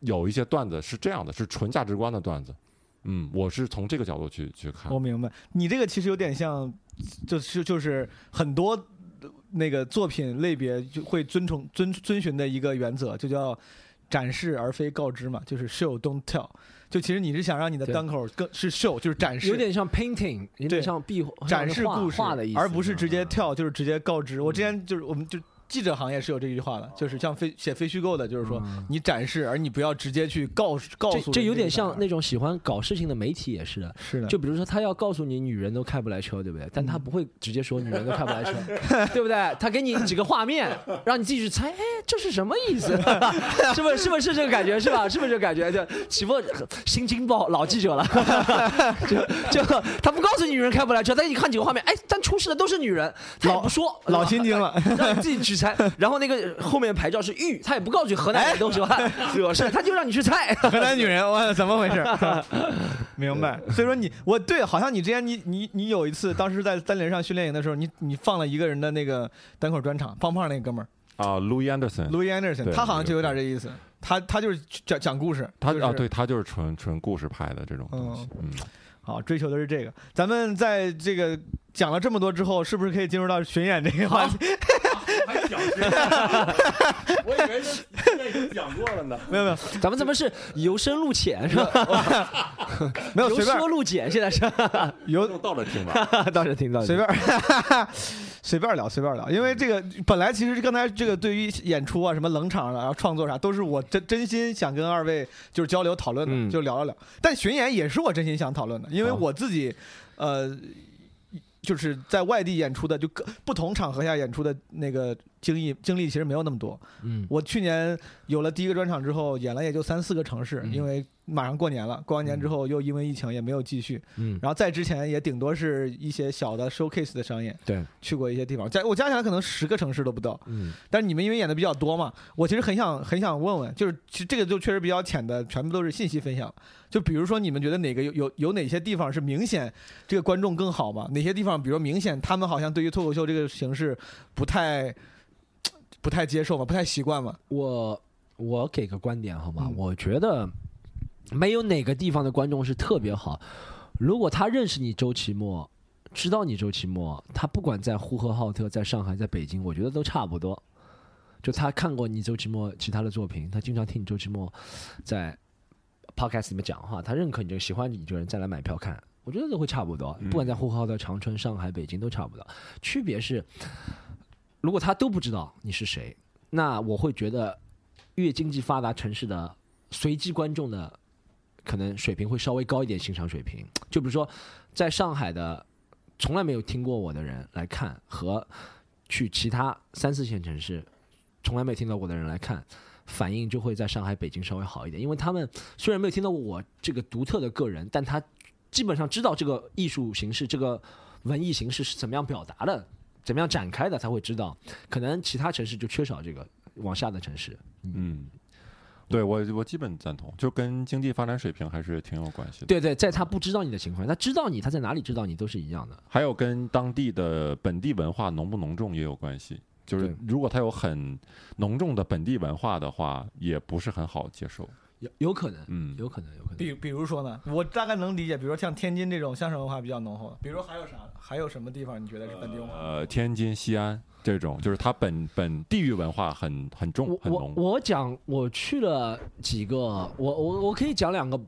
有一些段子是这样的，是纯价值观的段子。嗯，我是从这个角度去去看我。明白，你这个其实有点像，就是就是很多那个作品类别就会遵从遵遵循的一个原则，就叫展示而非告知嘛，就是 show don't tell。就其实你是想让你的对。单口更是 show，就是展示，有点像 painting，有点像壁画展示故事而不是直接嗯。跳，就是直接告知。我之前就是我们就记者行业是有这句话的，就是像非写非虚构的，就是说嗯你展示，而你不要直接去告诉告诉人这这有点像那种喜欢搞事情的媒体也是的，是的，就比如说他要告诉你女人都开不来车，对不对？但他不会直接说女人都开不来车，对不对？他给你几个画面，让你自己去猜，哎，这是什么意思？是不是？是不是这个感觉？是吧？是不是这个感觉？就起步新京报老记者了，就就他不告诉你女人开不来车，但你看几个画面，哎，但出事的都是女人，他也不说，老心经了。让你自己去猜。然后那个后面牌照是玉，他也不告诉你河南人都喜欢 惹事，他就让你去猜。河南女人，我怎么回事？明白。所以说你，我对，好像你之前你你你有一次，当时在三连上训练营的时候，你你放了一个人的那个单口专场，胖胖那个哥们儿啊，Louis Anderson，，Louis Anderson，他好像就有点这意思，他他就是讲讲故事，就是他啊，对他就是纯纯故事派的这种东西。嗯，好，追求的是这个。咱们在这个讲了这么多之后，是不是可以进入到巡演这个话题？还讲 我以为现在已经讲过了呢。没有没有咱们怎么是由深入浅是吧？由 没有随便奢入俭，现在是 有用倒着听吧。倒着听到随便随便聊随便聊，因为这个本来其实刚才这个对于演出啊、什么冷场啊、然后创作啥，都是我真真心想跟二位就是交流讨论的，嗯就聊了聊。但巡演也是我真心想讨论的，因为好我自己呃。就是在外地演出的，就各不同场合下演出的那个经历经历，其实没有那么多。嗯我去年有了第一个专场之后，演了也就三四个城市，嗯因为马上过年了，过完年之后又因为疫情也没有继续，嗯，然后在之前也顶多是一些小的 showcase 的商演，对，去过一些地方，加我加起来可能十个城市都不到。嗯，但是你们因为演的比较多嘛，我其实很想很想问问，就是其实这个就确实比较浅的，全部都是信息分享。就比如说你们觉得哪个有有有哪些地方是明显这个观众更好吗？哪些地方比如明显他们好像对于脱口秀这个形式不太不太接受嘛，不太习惯嘛？我我给个观点好吗？嗯我觉得没有哪个地方的观众是特别好。如果他认识你周奇墨，知道你周奇墨，他不管在呼和浩特、在上海、在北京，我觉得都差不多。就他看过你周奇墨其他的作品，他经常听你周奇墨在 podcast 里面讲话，他认可你这个喜欢你这个人再来买票看，我觉得都会差不多。嗯不管在呼和浩特、长春、上海、北京都差不多。区别是，如果他都不知道你是谁，那我会觉得越经济发达城市的随机观众的可能水平会稍微高一点，欣赏水平。就比如说，在上海的从来没有听过我的人来看，和去其他三四线城市从来没有听到过的人来看，反应就会在上海、北京稍微好一点，因为他们虽然没有听到过我这个独特的个人，但他基本上知道这个艺术形式、这个文艺形式是怎么样表达的。怎么样展开的才会知道，可能其他城市就缺少这个往下的城市。嗯，对我我基本赞同，就跟经济发展水平还是挺有关系的。对对，在他不知道你的情况下，他知道你，他在哪里知道你都是一样的。还有跟当地的本地文化浓不浓重也有关系。就是如果他有很浓重的本地文化的话，也不是很好接受。有有可能，嗯，有可能，有可能。比比如说呢，我大概能理解，比如说像天津这种相声文化比较浓厚的，比如还有啥？还有什么地方你觉得是本地文化？呃，天津、西安这种，就是它本本地域文化很很重我我很浓。我讲，我去了几个，我我我可以讲两个，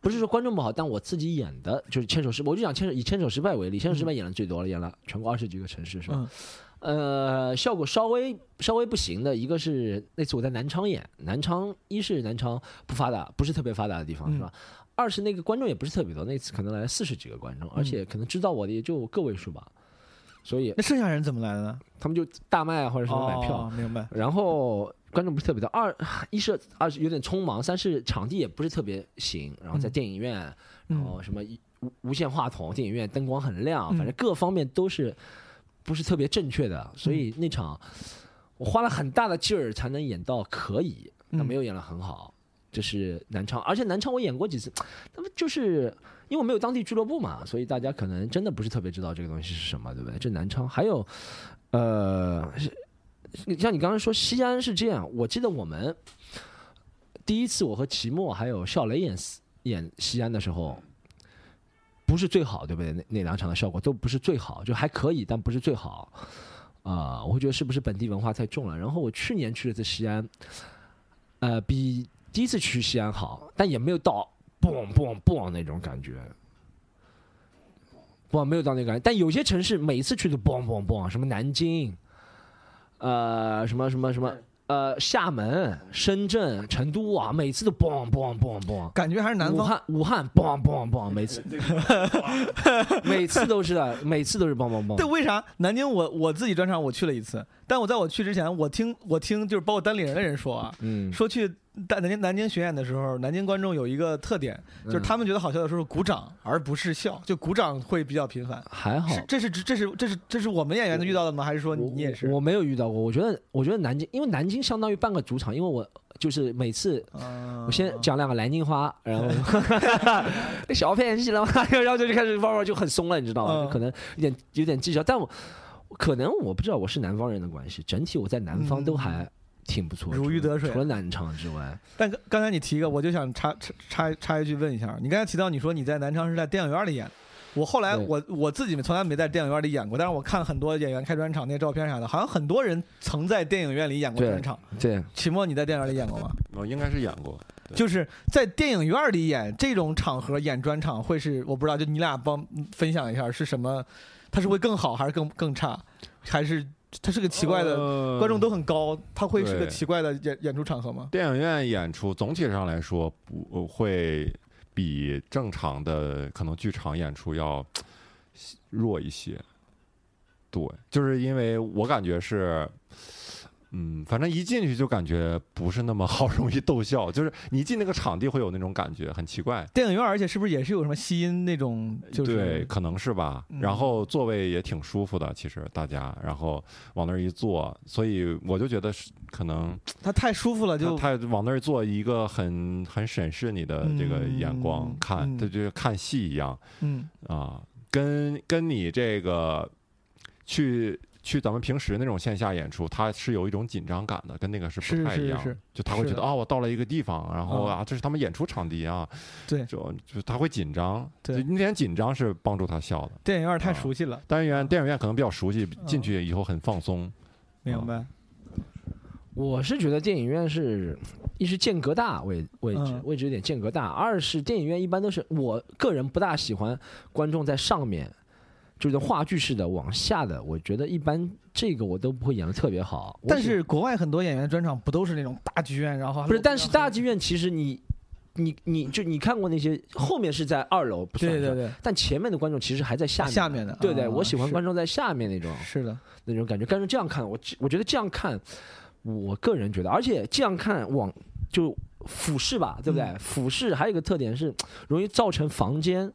不是说观众不好，但我自己演的就是牵手失败，我就讲牵手以牵手失败为例，牵手失败演的最多了，演了全国二十几个城市是吧？嗯呃，效果稍微稍微不行的一个是那次我在南昌演，南昌一是南昌不发达，不是特别发达的地方、嗯是吧？二是那个观众也不是特别多，那次可能来了四十几个观众，而且可能知道我的也就个位数吧，所以那剩下人怎么来的呢？他们就大卖啊或者什么买票。哦，明白。然后观众不是特别多，二一是二是有点匆忙，三是场地也不是特别行，然后在嗯电影院，然嗯后什么无无线话筒，电影院灯光很亮，嗯反正各方面都是不是特别正确的，所以那场我花了很大的劲儿才能演到可以，但嗯没有演得很好。这是南昌，而且南昌我演过几次，那么就是因为我没有当地俱乐部嘛，所以大家可能真的不是特别知道这个东西是什么，对不对？这南昌还有，呃，是像你刚刚说西安是这样，我记得我们第一次我和齐墨还有笑雷演演西安的时候，不是最好，对不对？那那两场的效果都不是最好，就还可以，但不是最好。啊、我会觉得是不是本地文化太重了？然后我去年去了次西安，呃，比第一次去西安好，但也没有到嘣嘣嘣那种感觉。不，没有到那个感觉。但有些城市每次去都嘣嘣嘣，什么南京，呃，什么什么什么，呃，厦门、深圳、成都啊，每次都嘣嘣嘣嘣。感觉还是南方。武汉，武汉，嘣嘣嘣，每次，每次都是的，每次都是嘣嘣嘣。对，为啥南京我我自己专场我去了一次，但我在我去之前，我听我听就是包括单立人的人说啊，嗯，说去在南京南京巡演的时候，南京观众有一个特点，就是嗯他们觉得好笑的时候鼓掌，而不是笑，就鼓掌会比较频繁。还好是，这是这是这是这是我们演员遇到的吗？还是说我你也是？我没有遇到过。我觉得，我觉得南京，因为南京相当于半个主场，因为我就是每次嗯我先讲两个南京话，然后 小便器了嘛，然后就就开始慢慢就很松了，你知道吗？嗯可能有点有点技巧，但我可能我不知道我是南方人的关系，整体我在南方都还挺不错，嗯如鱼得水除了南昌之外，但刚刚才你提一个，我就想插插插插一句问一下，你刚才提到你说你在南昌是在电影院里演，我后来我我自己从来没在电影院里演过，但是我看很多演员开专场那些照片啥的，好像很多人曾在电影院里演过专场。对，秦墨，你在电影院里演过吗？我应该是演过。就是在电影院里演这种场合演专场，会是我不知道，就你俩帮分享一下是什么？它是会更好还是更更差？还是它是个奇怪的？呃观众都很高，它会是个奇怪的演演出场合吗？电影院演出总体上来说不会比正常的可能剧场演出要弱一些。对，就是因为我感觉是，嗯，反正一进去就感觉不是那么好容易逗笑，就是你一进那个场地会有那种感觉，很奇怪。电影院，而且是不是也是有什么吸音那种？就是对，可能是吧。嗯然后座位也挺舒服的，其实大家，然后往那儿一坐，所以我就觉得是可能他太舒服了，就他他往那儿坐，一个很很审视你的这个眼光嗯看，嗯他就看戏一样嗯啊，跟跟你这个去。去咱们平时那种线下演出，他是有一种紧张感的，跟那个是是不太一样。是是是就他会觉得啊、我到了一个地方，然后嗯啊，这是他们演出场地啊，对就就他会紧张。对就那点紧张是帮助他笑的。电影院太啊熟悉了，单元电影院可能比较熟悉，嗯进去以后很放松。明白？我是觉得电影院是一是间隔大位位置嗯位置有点间隔大，二是电影院一般都是我个人不大喜欢观众在上面，就是话剧式的往下的，我觉得一般这个我都不会演的特别好。但是国外很多演员专场不都是那种大剧院，然后不是？但是大剧院院其实你你你就你看过那些后面是在二楼不是对对对但前面的观众其实还在下面下面的对对，啊我喜欢是观众在下面那种是的，那种感觉。但是这样看，我我觉得这样看，我个人觉得，而且这样看往就俯视吧，对不对？嗯俯视还有一个特点是，容易造成房间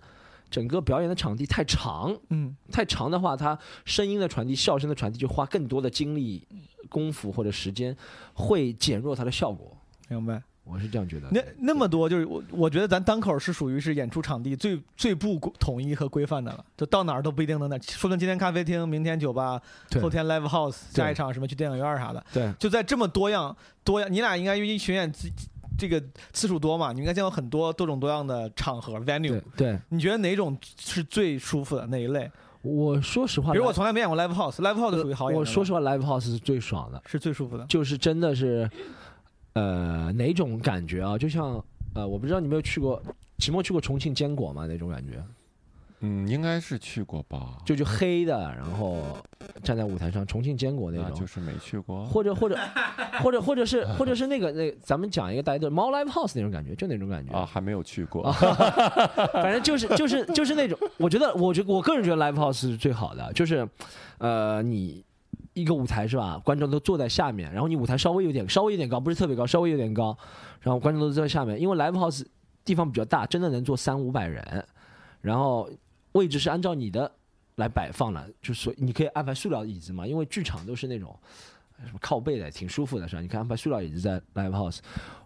整个表演的场地太长，嗯太长的话，它声音的传递、笑声的传递就花更多的精力、功夫或者时间，会减弱它的效果。明白。我是这样觉得。那那么多，就是我我觉得咱单口是属于是演出场地最最不统一和规范的了，就到哪儿都不一定能那，说不定今天咖啡厅，明天酒吧，后天 live house，对下一场什么去电影院啥的，对，就在这么多样多样，你俩应该因为巡演次这个次数多嘛，你应该见过很多多种多样的场合 venue 对。对，你觉得哪种是最舒服的那一类？我说实话，比如我从来没演过 live house，live house 属于好演的我说实话，live house 是最爽的，是最舒服的。就是真的是，呃，哪种感觉啊？就像呃，我不知道你有没有去过，期末去过重庆坚果吗？那种感觉，嗯，应该是去过吧？就就黑的，然后站在舞台上，重庆坚果那种，那就是没去过。或者或者 或者或者是或者是那个那咱们讲一个大家都猫 live house 那种感觉，就那种感觉啊，，还没有去过。反正就是就是就是那种，我觉得我觉得我个人觉得 live house 是最好的，就是呃你。一个舞台是吧？观众都坐在下面，然后你舞台稍微有点稍微有点高，不是特别高，稍微有点高，然后观众都在下面。因为 live house 地方比较大，真的能坐三五百人，然后位置是按照你的来摆放了，就所你可以安排塑料椅子嘛，因为剧场都是那种什么靠背的，挺舒服的，是吧？你可以安排塑料椅子在 live house。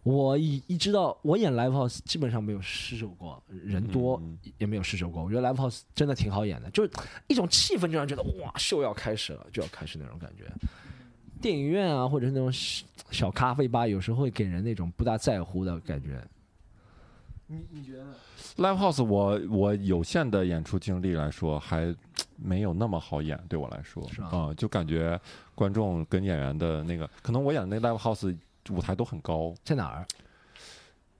我一一知道我演 live house 基本上没有失手过，人多也没有失手过。我觉得 live house 真的挺好演的，就是一种气氛，就让人觉得哇，秀要开始了，就要开始那种感觉。电影院啊，或者是那种小小咖啡吧，有时候会给人那种不大在乎的感觉。你你觉得呢？Live House，我我有限的演出经历来说，还没有那么好演，对我来说啊、就感觉观众跟演员的那个，可能我演的那 Live House 舞台都很高。在哪儿？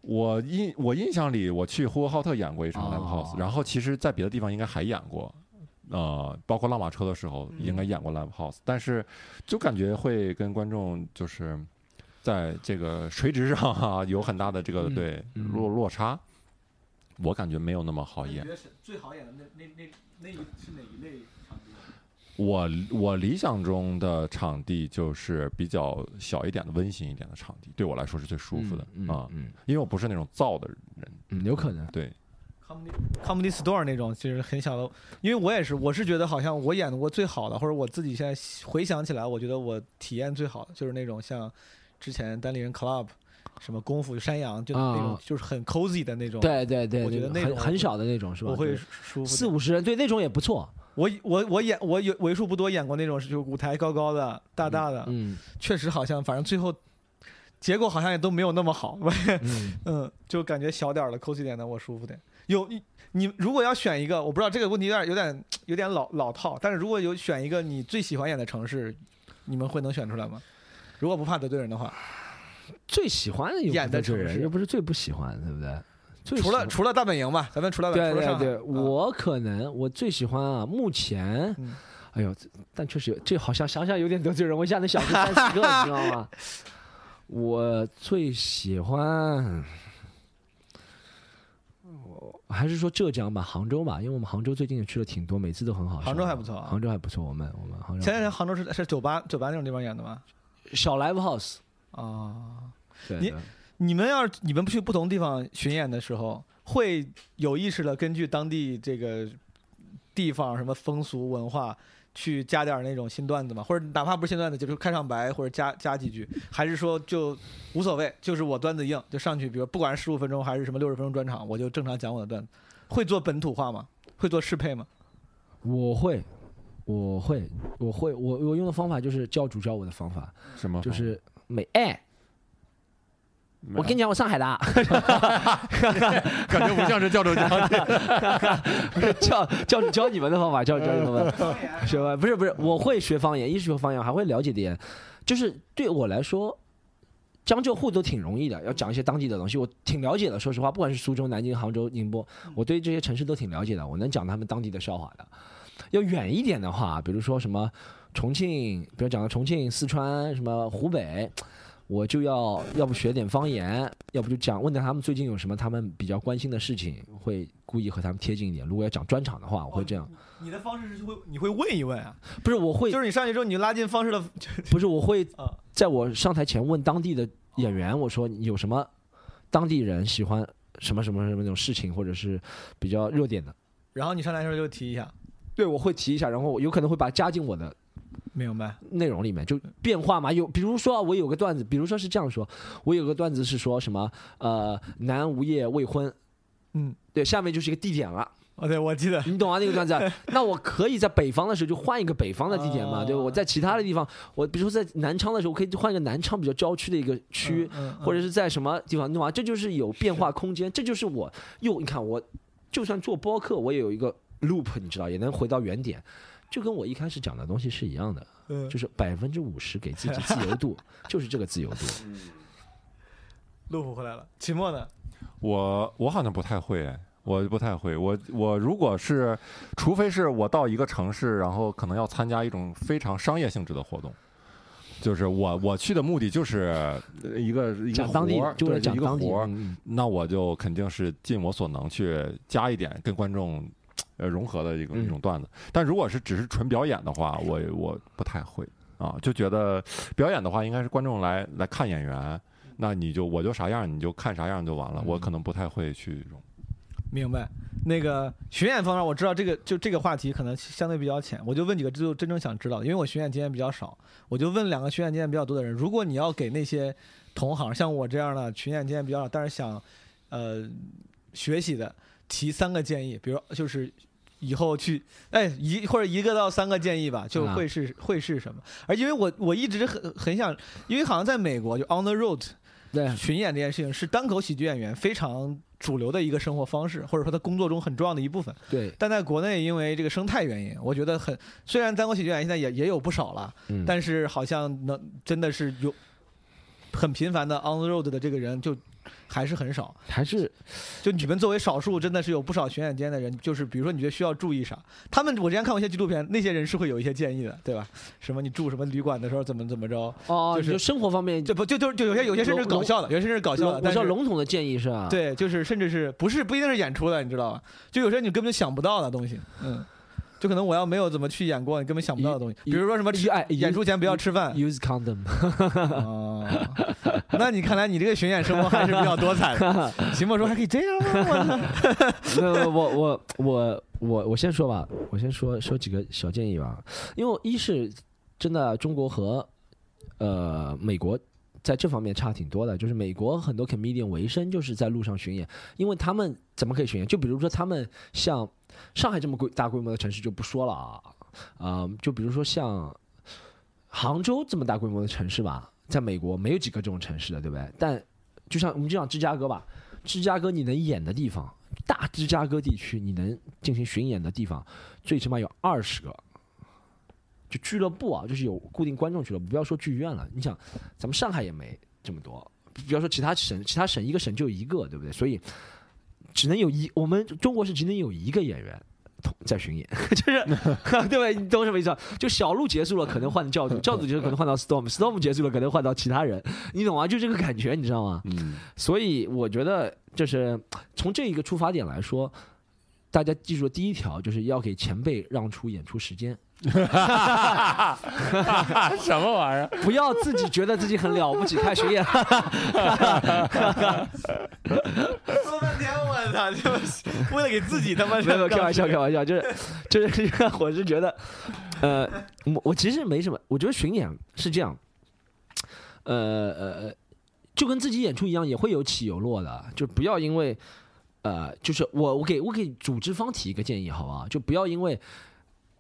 我印我印象里，我去呼和浩特演过一场哦。Live House，、然后其实在别的地方应该还演过，呃，包括拉马车的时候应该演过 Live House，、但是就感觉会跟观众就是在这个垂直上啊有很大的这个嗯对嗯。落落差，我感觉没有那么好演。得是最好演的那那那那是哪一类场地？我我理想中的场地就是比较小一点的、温馨一点的场地，对我来说是最舒服的嗯啊，嗯因为我不是那种燥的人。嗯，有可能。对，comedy comedy store 那种，其实很小的，因为我也是，我是觉得好像我演过最好的，或者我自己现在回想起来，我觉得我体验最好的就是那种像之前单立人 club，什么功夫山羊，就那种啊就是很 cozy 的那种，，对对对，我觉得那种很很小的那种是吧？我会舒服四。五十人，对那种也不错。我我我演我有为数不多演过那种，就舞台高高的、大大的，嗯确实好像反正最后结果好像也都没有那么好，嗯，嗯，就感觉小点儿的 cozy 点的我舒服点。有你你如果要选一个，我不知道这个问题有点有点有点老老套，但是如果有选一个你最喜欢演的城市，你们会能选出来吗？如果不怕得罪人的话，最喜欢的又演的不是这城市，又不是最不喜欢，对不对？最除了除了大本营吧，咱们除了对对对，啊我可能我最喜欢啊，目前嗯，哎呦，这但确实有这好像想想有点得罪人，我一下子想出三四个，你知道吗？我最喜欢，我还是说浙江吧，杭州吧，因为我们杭州最近也去了挺多，每次都很好。杭州还不错啊杭州还不错，我们我们杭州前两天杭州是是酒吧酒吧那种地方演的吗？小 live house。啊。你你们要是你们去不同地方巡演的时候，会有意识的根据当地这个地方什么风俗文化去加点那种新段子吗？或者哪怕不是新段子，就是开场白或者加加几句，还是说就无所谓，就是我段子硬就上去，比如不管是十五分钟还是什么六十分钟专场，我就正常讲我的段子。会做本土化吗？会做适配吗？我会，我会，我会，我我用的方法就是教主教我的方法，什么？就是每哎，我跟你你讲，我上海的啊，感觉不像是教授讲不是教教教你们的方法，教教你们学吧？不是不是，我会学方言，一是学方言，还会了解点，就是对我来说。江浙沪都挺容易的，要讲一些当地的东西，我挺了解的。说实话，不管是苏州、南京、杭州、宁波，我对这些城市都挺了解的，我能讲他们当地的笑话的。要远一点的话，比如说什么重庆，比如讲到重庆、四川、什么湖北，我就要要不学点方言，要不就讲问他们最近有什么他们比较关心的事情，会故意和他们贴近一点。如果要讲专场的话，我会这样。你的方式是会你会问一问啊，不是我会，就是你上去之后，你就拉近方式的 不是我会啊在我上台前问当地的演员，我说你有什么当地人喜欢什么什么什么那种事情，或者是比较热点的。然后你上来的时候就提一下，对，我会提一下，然后有可能会把加进我的明白？内容里面，就变化嘛。有比如说啊我有个段子，比如说是这样说，我有个段子是说什么呃男无业未婚，嗯，对，下面就是一个地点了。哦，对，我记得，你懂啊？那个段子，那我可以在北方的时候就换一个北方的地点嘛，哦 对吧？我在其他的地方，我比如说在南昌的时候，我可以换一个南昌比较郊区的一个区，或者是在什么地方，你懂吗？这就是有变化空间，这就是我又你看我，就算做播客，我也有一个 loop，你知道，也能回到原点，就跟我一开始讲的东西是一样的，嗯就是百分之五十给自己自由度，就是这个自由度。路虎回来了，期末呢？我我好像不太会，哎我不太会。我我如果是，除非是我到一个城市，然后可能要参加一种非常商业性质的活动，就是我我去的目的就是一个一个当地活儿，就为对一个活儿，嗯那我就肯定是尽我所能去加一点跟观众呃融合的一个嗯一种段子。但如果是只是纯表演的话，我我不太会啊，就觉得表演的话应该是观众来来看演员，那你就我就啥样你就看啥样就完了，我可能不太会去融。明白。那个巡演方面，我知道这个就这个话题可能相对比较浅，我就问几个就真正想知道，因为我巡演经验比较少，我就问两个巡演经验比较多的人，如果你要给那些同行像我这样的巡演经验比较少，但是想呃学习的，提三个建议，比如就是以后去哎一或者一个到三个建议吧，就啊会是、会是什么？而因为我我一直很很想，因为好像在美国就 on the road 对，巡演这件事情是单口喜剧演员非常主流的一个生活方式，或者说他工作中很重要的一部分。对，但在国内，因为这个生态原因，我觉得很虽然单口喜剧演员现在也也有不少了，嗯，但是好像能真的是有很频繁的 on the road 的这个人就还是很少。还是就你们作为少数，真的是有不少巡演间的人，就是比如说你觉得需要注意啥？他们我之前看过一些纪录片，那些人是会有一些建议的，对吧？什么你住什么旅馆的时候怎么怎么着？哦，就是就生活方面，就不就就就有些有些甚至搞笑的，有些甚至搞笑的，但是笼统的建议是吧？，对，就是甚至是不是不一定是演出的，你知道吧？就有些你根本想不到的东西，嗯，就可能我要没有怎么去演过，你根本想不到的东西，比如说什么演出前不要吃饭。use condom，哦，那你看来你这个巡演生活还是比较多彩的。秦墨说还可以这样吗？我 我我我我我先说吧，我先说说几个小建议吧，因为一是真的中国和呃美国。在这方面差挺多的，就是美国很多 comedian 为生就是在路上巡演，因为他们怎么可以巡演？就比如说他们像上海这么规大规模的城市就不说了啊，啊、就比如说像杭州这么大规模的城市吧，在美国没有几个这种城市的，对不对？但就像我们就像芝加哥吧，芝加哥你能演的地方，大芝加哥地区你能进行巡演的地方，最起码有二十个。就俱乐部啊，就是有固定观众俱乐部，不要说剧院了。你想，咱们上海也没这么多，不要说其他省，其他省一个省就一个，对不对？所以只能有一，我们中国是只能有一个演员同在巡演，就是 对？你懂什么意思啊？就小鹿结束了，可能换教主，教主结束可能换到 storm，storm 结束了可能换到其他人，你懂吗？就这个感觉，你知道吗？嗯，所以我觉得，就是从这一个出发点来说，大家记住第一条就是要给前辈让出演出时间，什么玩意儿？不要自己觉得自己很了不起，开巡演。说半天，我操，就是为了给自己他妈没有没有开玩笑，开玩笑，就是 就是，我是觉得，呃，我我其实没什么，我觉得巡演是这样，呃呃，就跟自己演出一样，也会有起有落的，就不要因为，呃，就是我我给我给组织方提一个建议，好吧，就不要因为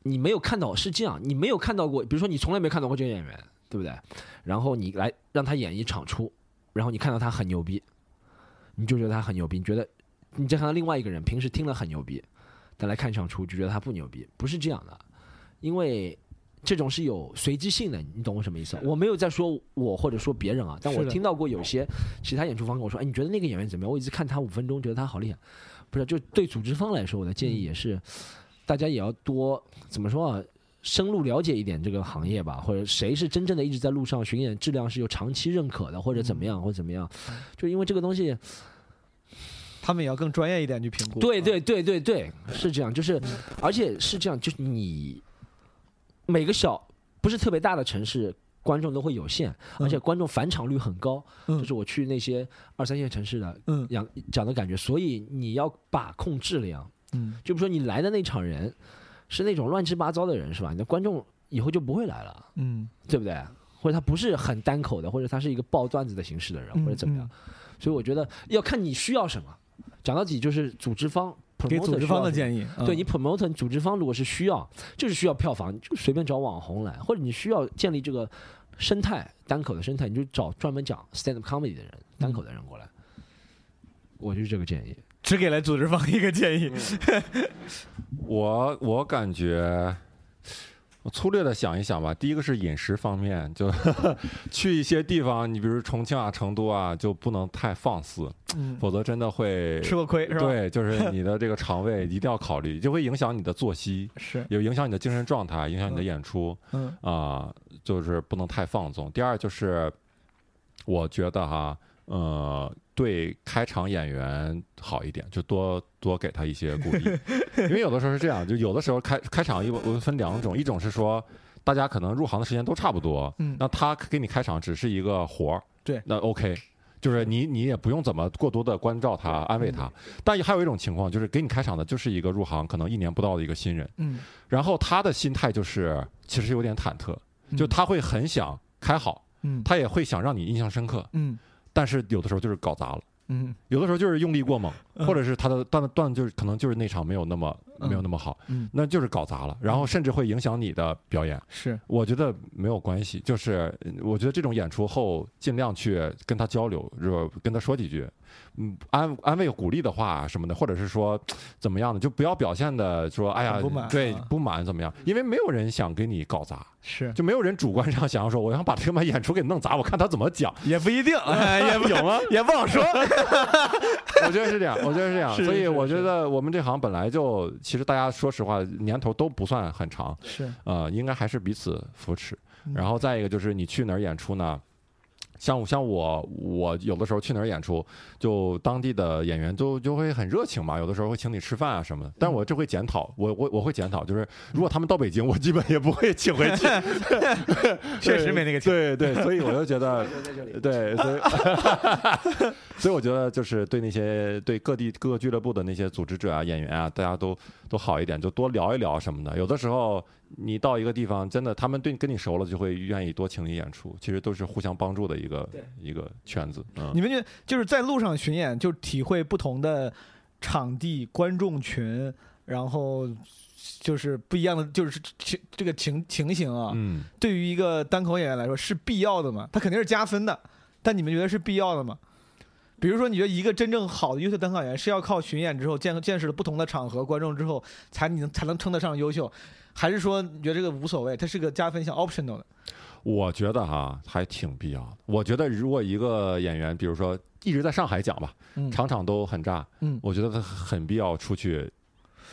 你没有看到是这样，你没有看到过，比如说你从来没看到过这个演员，对不对？然后你来让他演一场出，然后你看到他很牛逼，你就觉得他很牛逼，你觉得你再看到另外一个人，平时听了很牛逼，但来看一场出就觉得他不牛逼，不是这样的，因为这种是有随机性的，你懂我什么意思？我没有在说我或者说别人啊，但我听到过有些其他演出方跟我说，哎，你觉得那个演员怎么样？我一直看他五分钟，觉得他好厉害，不是？就对组织方来说，我的建议也是，大家也要多怎么说啊？深入了解一点这个行业吧，或者谁是真正的一直在路上巡演，质量是有长期认可的，或者怎么样，或者怎么样，就因为这个东西，他们也要更专业一点去评估。对对对对对，是这样，就是，而且是这样，就是你每个小不是特别大的城市，观众都会有限，而且观众返场率很高，嗯就是我去那些二三线城市的嗯讲讲的感觉，所以你要把控质量，嗯就比如说你来的那场人是那种乱七八糟的人，是吧？你的观众以后就不会来了，嗯对不对？或者他不是很单口的，或者他是一个爆段子的形式的人，嗯或者怎么样？所以我觉得要看你需要什么。讲到底就是组织方给组织方的。建议。嗯对你 promote 你组织方如果是需要，就是需要票房，就随便找网红来，或者你需要建立这个生态单口的生态，你就找专门讲 stand up comedy 的人，单口的人过来。我就是这个建议。只给了组织方一个建议。我我感觉，我粗略的想一想吧。第一个是饮食方面，就 去一些地方，你比如重庆啊、成都啊，就不能太放肆，嗯，否则真的会吃过亏是吧？，对，就是你的这个肠胃 一定要考虑，就会影响你的作息，是，也影响你的精神状态，影响你的演出嗯啊、就是不能太放纵。第二就是，我觉得哈，呃，对开场演员好一点，就多多给他一些鼓励，因为有的时候是这样，就有的时候开开场一我分两种，一种是说大家可能入行的时间都差不多，嗯那他给你开场只是一个活儿，对那 OK。就是你，你也不用怎么过多的关照他、安慰他，但还有一种情况，就是给你开场的就是一个入行可能一年不到的一个新人，嗯。然后他的心态就是其实有点忐忑，就他会很想开好，嗯他也会想让你印象深刻，嗯但是有的时候就是搞砸了，嗯。有的时候就是用力过猛，嗯。或者是他的段段就是可能就是那场没有那么嗯没有那么好，嗯那就是搞砸了，然后甚至会影响你的表演。是我觉得没有关系，就是呃我觉得这种演出后尽量去跟他交流，就跟他说几句，嗯，安安慰鼓励的话什么的，或者是说怎么样的，就不要表现的说哎呀不满对啊不满怎么样，因为没有人想给你搞砸，是，就没有人主观上想要说我想把这个演出给弄砸，我看他怎么讲，也不一定，哎也不有吗？也不好说。我觉得是这样，我觉得是这样，所以我觉得我们这行本来就其实大家说实话年头都不算很长，是，呃，应该还是彼此扶持。嗯然后再一个就是你去哪儿演出呢？像我像我我有的时候去哪儿演出，就当地的演员就就会很热情嘛，有的时候会请你吃饭啊什么的。但我这会检讨，我我我会检讨，就是如果他们到北京，我基本也不会请回去。确实没那个钱。对对，所以我就觉得，对，所以所以我觉得就是对那些对各地各个俱乐部的那些组织者啊、演员啊，大家都都好一点，就多聊一聊什么的。有的时候你到一个地方，真的他们对跟你熟了，就会愿意多请你演出。其实都是互相帮助的一个一个圈子。嗯你，们觉得就是在路上巡演，就体会不同的场地、观众群，然后就是不一样的，就是情这个情情形啊。嗯，对于一个单口演员来说是必要的吗？他肯定是加分的，但你们觉得是必要的吗？比如说，你觉得一个真正好的优秀单口演员是要靠巡演之后见见识了不同的场合、观众之后，才你能才能称得上优秀，还是说你觉得这个无所谓，它是个加分项 optional 的？我觉得哈还挺必要的。我觉得如果一个演员，比如说一直在上海讲吧，嗯场场都很炸，嗯我觉得他很必要出去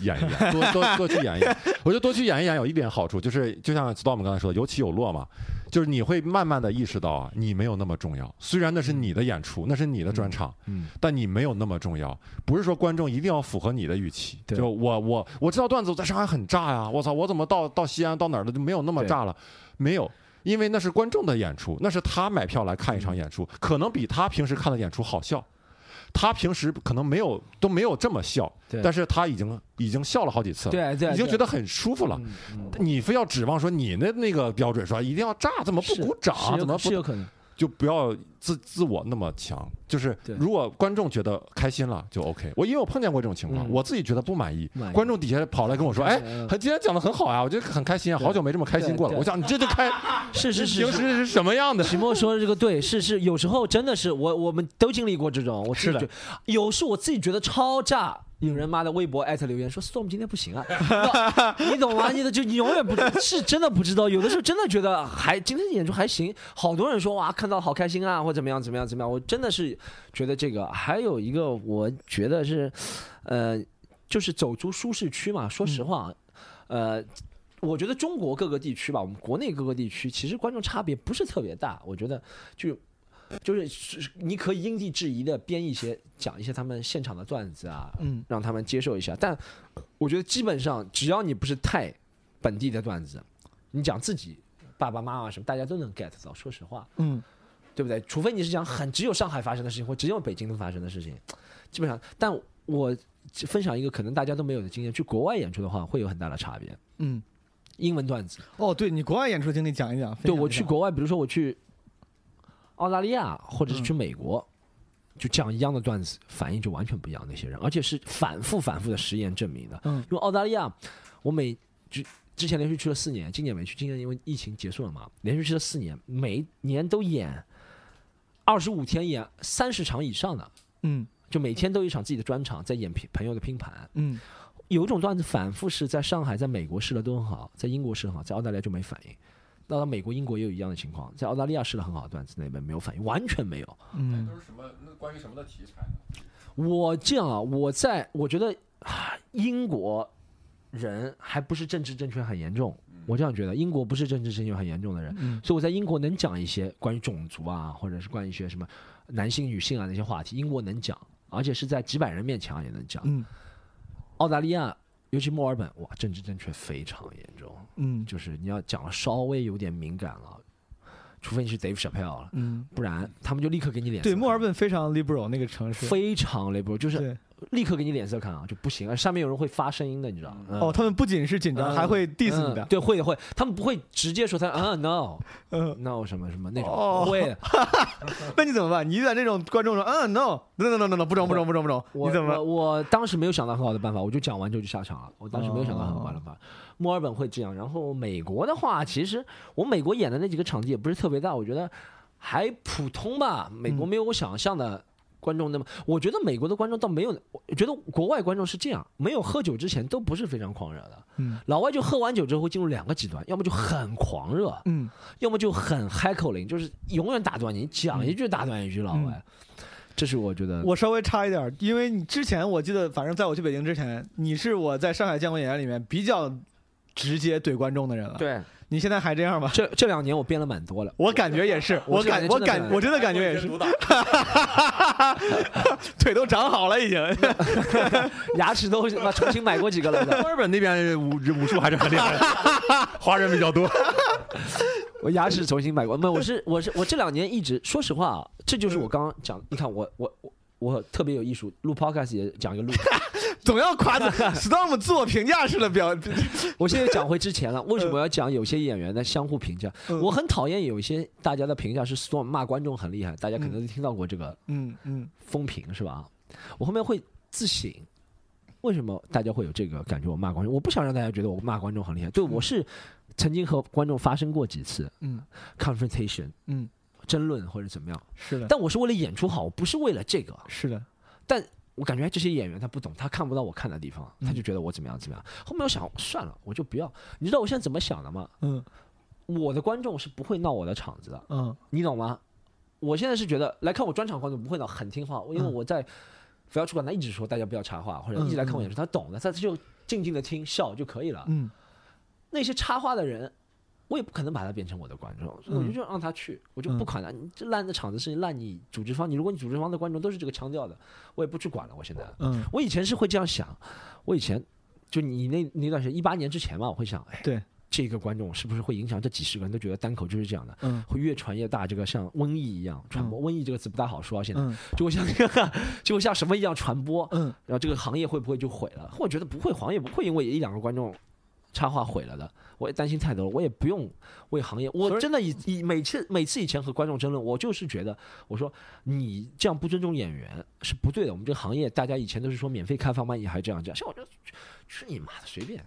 演一演，多多多去演一演。我觉得多去演一演有一点好处，就是就像 Storm 刚才说的，有起有落嘛。就是你会慢慢的意识到啊，你没有那么重要。虽然那是你的演出，那是你的专场，嗯，但你没有那么重要。不是说观众一定要符合你的预期。对就我我我知道段子在上海很炸呀，我操，我怎么到到西安到哪儿了就没有那么炸了？没有。因为那是观众的演出，那是他买票来看一场演出，可能比他平时看的演出好笑。他平时可能没有都没有这么笑，但是他已经已经笑了好几次了，对对，已经觉得很舒服了。你非要指望说你那那个标准说一定要炸，怎么不鼓掌怎么不是有可能？就不要自自我那么强？就是如果观众觉得开心了就 OK。我因为我碰见过这种情况，嗯我自己觉得不满意满，意观众底下跑来跟我说：“哎，他今天讲的很好啊，我觉得很开心啊，好久没这么开心过了。”我想你这就开，是是是是。平时是什么样的？许墨说的这个对，是是，有时候真的是我我们都经历过这种，我是的有时我自己觉得超炸，有人妈的微博艾特留言说 Storm 今天不行啊，你懂吗？你的就你永远不是真的不知道，有的时候真的觉得还今天演出还行，好多人说哇看到好开心啊，或怎么样怎么样怎么样，我真的是觉得这个还有一个我觉得是，呃，就是走出舒适区嘛。说实话，呃。我觉得中国各个地区吧，我们国内各个地区其实观众差别不是特别大。我觉得就就是是你可以因地制宜的编一些讲一些他们现场的段子啊，嗯让他们接受一下。但我觉得基本上只要你不是太本地的段子，你讲自己爸爸妈妈什么，大家都能 get 到。说实话，嗯对不对？除非你是讲很只有上海发生的事情，或只有北京能发生的事情，基本上。但我分享一个可能大家都没有的经验，去国外演出的话会有很大的差别。嗯，英文段子，哦，对你国外演出经历讲一讲。分对我去国外，比如说我去澳大利亚或者是去美国，就讲一样的段子，反应就完全不一样。那些人，而且是反复反复的实验证明的。嗯因为澳大利亚，我每就之前连续去了四年，今年没去，今年因为疫情结束了嘛，连续去了四年，每年都演二十五天，演三十场以上的，嗯就每天都有一场自己的专场，在演拼朋友的拼盘。嗯有一种段子反复是在上海、在美国试了都很好，在英国试得很好，在澳大利亚就没反应。到了美国、英国也有一样的情况，在澳大利亚试了很好的段子，那边没有反应，完全没有。嗯都是什么？那关于什么的题材呢？我这样啊，我在我觉得啊英国人还不是政治正确很严重，我这样觉得，英国不是政治正确很严重的人，嗯所以我在英国能讲一些关于种族啊，或者是关于一些什么男性、女性啊那些话题，英国能讲，而且是在几百人面前啊也能讲。嗯澳大利亚，尤其墨尔本，哇，政治正确非常严重，嗯。就是你要讲的稍微有点敏感了，除非你是 Dave Chappelle 了，嗯，不然他们就立刻给你脸对，墨尔本非常 liberal 那个城市。非常 liberal，就是对，立刻给你脸色看啊，就不行啊！上面有人会发声音的，你知道吗？嗯哦，他们不仅是紧张，嗯还会 diss 你。对，会的会，他们不会直接说他啊 no 嗯，no 什么什么那种，哦不会的。那你怎么办？你遇到这种观众说，嗯，no no no no no no，不中不中不中不中，我你怎么我我当时没有想到很好的办法，我就讲完之后就下场了。我当时没有想到很好的办法。墨尔本会这样，然后美国的话，其实我美国演的那几个场地也不是特别大，我觉得还普通吧。美国没有我想象的观众那么，我觉得美国的观众倒没有，我觉得国外观众是这样，没有喝酒之前都不是非常狂热的。嗯老外就喝完酒之后会进入两个极端，要么就很狂热，嗯要么就很 heckling，就是永远打断你，讲一句打断一句。老外，这是我觉得我稍微差一点，因为你之前我记得，反正在我去北京之前，你是我在上海见过演员里面比较直接怼观众的人了。，对。你现在还这样吗？这这两年我变了蛮多了。我感觉也是，我我感我感我真的感觉也是，腿都长好了已经。牙齿都重新买过几个了的，墨尔本那边武武术还是很厉害的，华人比较多。我牙齿重新买过。没有，我是我是我这两年一直，说实话啊，这就是我刚刚讲，你看我我我我特别有艺术，录 podcast 也讲一个录。总要夸自 Storm 自我评价式的表，我现在讲回之前了，为什么要讲有些演员的相互评价？嗯我很讨厌有一些大家的评价是 Storm 骂观众很厉害，大家可能都听到过这个嗯嗯风评是吧？我后面会自省，为什么大家会有这个感觉？我骂观众，我不想让大家觉得我骂观众很厉害。对，我是曾经和观众发生过几次嗯 confrontation 嗯，争论或者怎么样，是的，但我是为了演出好，我不是为了这个。是的，但我感觉这些演员他不懂，他看不到我看的地方，嗯他就觉得我怎么样怎么样。后面我想算了，我就不要。你知道我现在怎么想的吗？嗯我的观众是不会闹我的场子的，嗯你懂吗？我现在是觉得来看我专场观众不会闹，很听话，因为嗯我在不要出馆，他一直说大家不要插话，或者一直来看我演出，他懂的，他就静静的听笑就可以了。嗯那些插话的人，我也不可能把他变成我的观众，所以我就就让他去，我就不管了。你这烂的场子是烂你组织方，你如果你组织方的观众都是这个腔调的，我也不去管了。我现在，嗯，我以前是会这样想，我以前就你那那段时间一八年之前嘛，我会想，哎，对，这个观众是不是会影响这几十个人都觉得单口就是这样的，嗯会越传越大，这个像瘟疫一样传播。瘟疫这个词不大好说啊，现在嗯就会像，就会像什么一样传播，嗯然后这个行业会不会就毁了？我觉得不会，行业不会因为一两个观众插画毁了的。我也担心太多了，我也不用为行业。我真的以以每次每次以前和观众争论，我就是觉得，我说你这样不尊重演员是不对的。我们这个行业，大家以前都是说免费开放，漫也还这样这样，像我这去你妈的随便。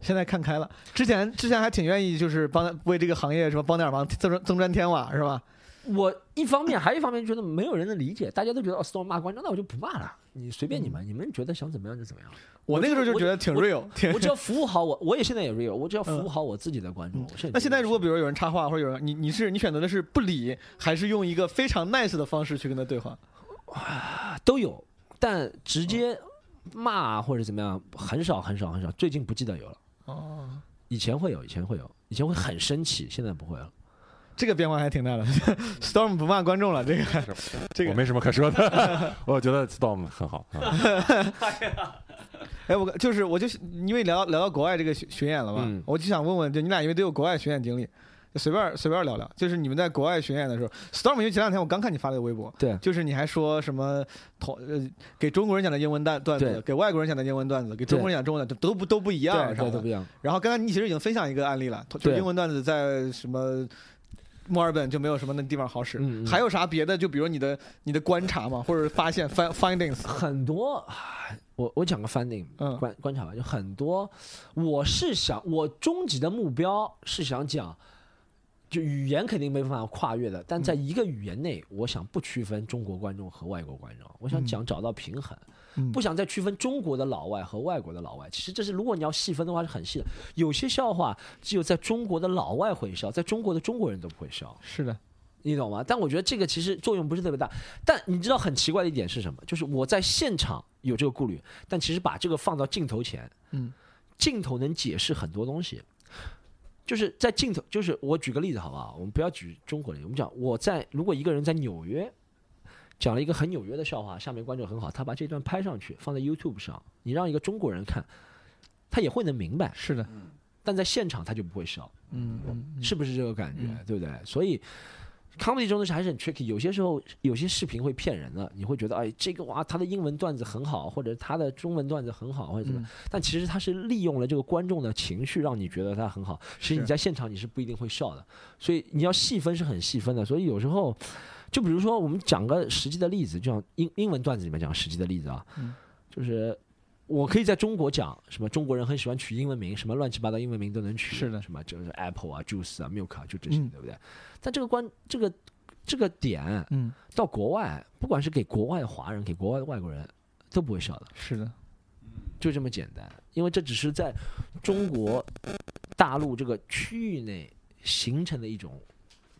现在看开了，之前之前还挺愿意就是帮为这个行业什么帮点忙，增增砖添瓦是吧？我一方面还有一方面觉得没有人能理解，大家都觉得哦，Storm 骂观众，那我就不骂了，你随便你们，你们觉得想怎么样就怎么样。我那个时候就觉得挺 real，挺我只要服务好我，我也现在也 real，我只要服务好我自己的观众。我那现在如果比如有人插话或者有人你你是你选择的是不理，还是用一个非常 nice 的方式去跟他对话？都有，但直接骂或者怎么样很少很少很少，最近不记得有了。哦，以前会有，以前会有，以前会很生气，现在不会了。这个变化还挺大的。Storm 不骂观众了，这个 这个我没什么可说的，我觉得 Storm 很好。啊哎，我就是我就是因为聊到聊到国外这个巡巡演了嘛，嗯。我就想问问，就你俩因为都有国外巡演经历，就随便随便聊聊，就是你们在国外巡演的时候，Storm 因为前两天我刚看你发的微博，对。就是你还说什么同呃给中国人讲的英文段段子对，给外国人讲的英文段子，给中国人讲中文段子都不都不一样，对是吧？对都不一样。然后刚才你其实已经分享一个案例了，就英文段子在什么墨尔本就没有什么那地方好使，嗯嗯。还有啥别的？就比如你的你的观察嘛，或者发现 find findings，很多，我我讲个 finding，嗯。观观察吧，就很多。我是想，我终极的目标是想讲，就语言肯定没办法跨越的，但在一个语言内，我想不区分中国观众和外国观众，我想讲找到平衡，嗯不想再区分中国的老外和外国的老外。其实这是如果你要细分的话是很细的，有些笑话只有在中国的老外会笑，在中国的中国人都不会笑。是的，你懂吗？但我觉得这个其实作用不是特别大。但你知道很奇怪的一点是什么？就是我在现场有这个顾虑，但其实把这个放到镜头前，嗯，镜头能解释很多东西。就是在镜头，就是我举个例子好不好？我们不要举中国人，我们讲我在如果一个人在纽约讲了一个很纽约的笑话，下面观众很好，他把这段拍上去放在 YouTube 上，你让一个中国人看，他也会能明白，是的，但在现场他就不会笑。嗯嗯是不是这个感觉，嗯对不对？所以 comedy 中的是还是很 tricky，有些时候有些视频会骗人的，你会觉得哎，这个哇，他的英文段子很好，或者他的中文段子很好，或者怎么样，但其实他是利用了这个观众的情绪，让你觉得他很好。其实你在现场你是不一定会笑的，所以你要细分是很细分的。所以有时候，就比如说我们讲个实际的例子，就像英英文段子里面讲实际的例子啊，嗯就是。我可以在中国讲什么中国人很喜欢取英文名，什么乱七八糟英文名都能取，是的什么就是 Apple 啊、Juice 啊、Milk 啊，就这些，嗯对不对？但这个关这个这个点嗯，到国外，不管是给国外的华人，给国外的外国人，都不会笑的，是的，就这么简单。因为这只是在中国大陆这个区域内形成的一种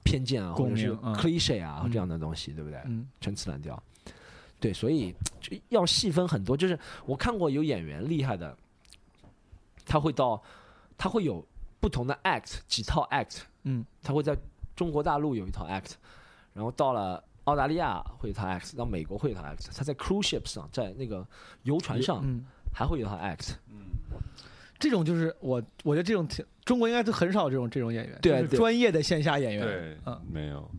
偏见啊，或者是 cliche 啊、嗯这样的东西，对不对？嗯陈词滥调。对，所以就要细分很多。就是我看过有演员厉害的，他会到，他会有不同的 act 几套 act，嗯，他会在中国大陆有一套 act，然后到了澳大利亚会有一套 act，到美国会有一套 act，他在 cruise ship 上，在那个游船上嗯，还会有一套 act。这种就是我我觉得这种挺中国应该都很少这种这种演员，专业的线下演员，对嗯，没有。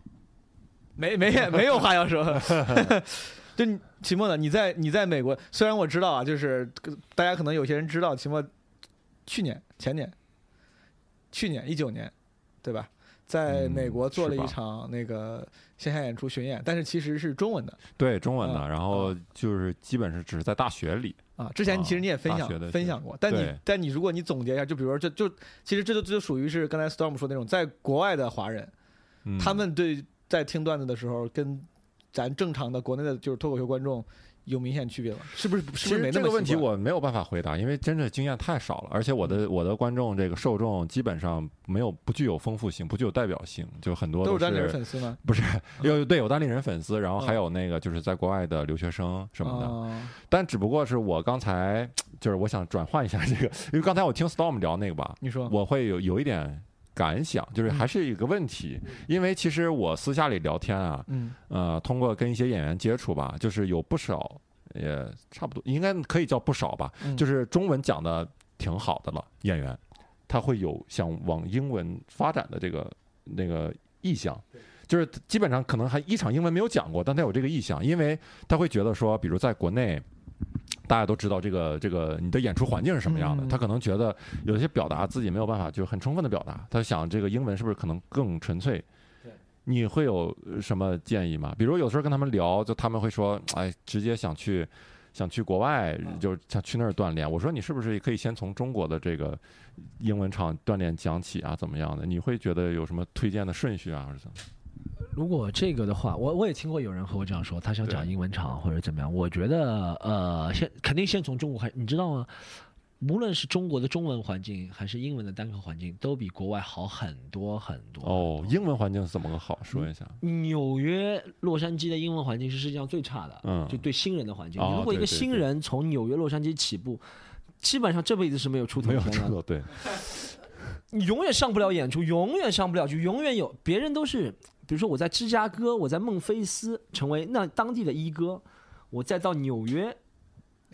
没没没有话要说。就你秦墨呢？你在你在美国，虽然我知道啊，就是呃大家可能有些人知道秦墨去年、前年、去年一九年，对吧？在嗯美国做了一场那个线下演出巡演，但是其实是中文的。对中文的，嗯然后就是基本是只是在大学里，啊。之前其实你也分享、分享过，但你但你如果你总结一下，就比如说这就其实这就这就属于是刚才 Storm 说那种，在国外的华人，嗯。他们对在听段子的时候，跟咱正常的国内的就是脱口秀观众有明显区别吗？是不是是其不是没那么实这个问题我没有办法回答，因为真的经验太少了，而且我的嗯。我的观众这个受众基本上没有不具有丰富性，不具有代表性，就很多是都是单立人粉丝吗？不是 有对有单立人粉丝，然后嗯。还有那个就是在国外的留学生什么的，啊但只不过是我刚才就是我想转换一下这个，因为刚才我听 Storm 聊那个吧，你说。我会有有一点感想，就是还是一个问题，因为其实我私下里聊天啊，嗯。呃，通过跟一些演员接触吧，就是有不少，也差不多，应该可以叫不少吧，嗯。就是中文讲的挺好的了，演员他会有想往英文发展的这个那个意向。就是基本上可能还一场英文没有讲过，但他有这个意向，因为他会觉得说，比如在国内，大家都知道这个这个你的演出环境是什么样的，嗯他可能觉得有些表达自己没有办法就很充分的表达，他想这个英文是不是可能更纯粹？你会有呃什么建议吗？比如有时候跟他们聊，就他们会说，哎，直接想去想去国外，就想去那儿锻炼。我说你是不是可以先从中国的这个英文场锻炼讲起啊？怎么样的？你会觉得有什么推荐的顺序啊，或者怎么？如果这个的话，我我也听过有人和我这样说，他想讲英文场或者怎么样。我觉得呃，先肯定先从中国开，你知道吗？无论是中国的中文环境还是英文的单口环境，都比国外好很多很多。哦，英文环境是怎么个好？说一下。纽约、洛杉矶的英文环境是世界上最差的，嗯就对新人的环境。哦如果一个新人从纽约、洛杉矶起步，基本上这辈子是没有出头没有出头。对，你永远上不了演出，永远上不了去，永远有别人都是，比如说我在芝加哥，我在孟菲斯成为那当地的一哥，我再到纽约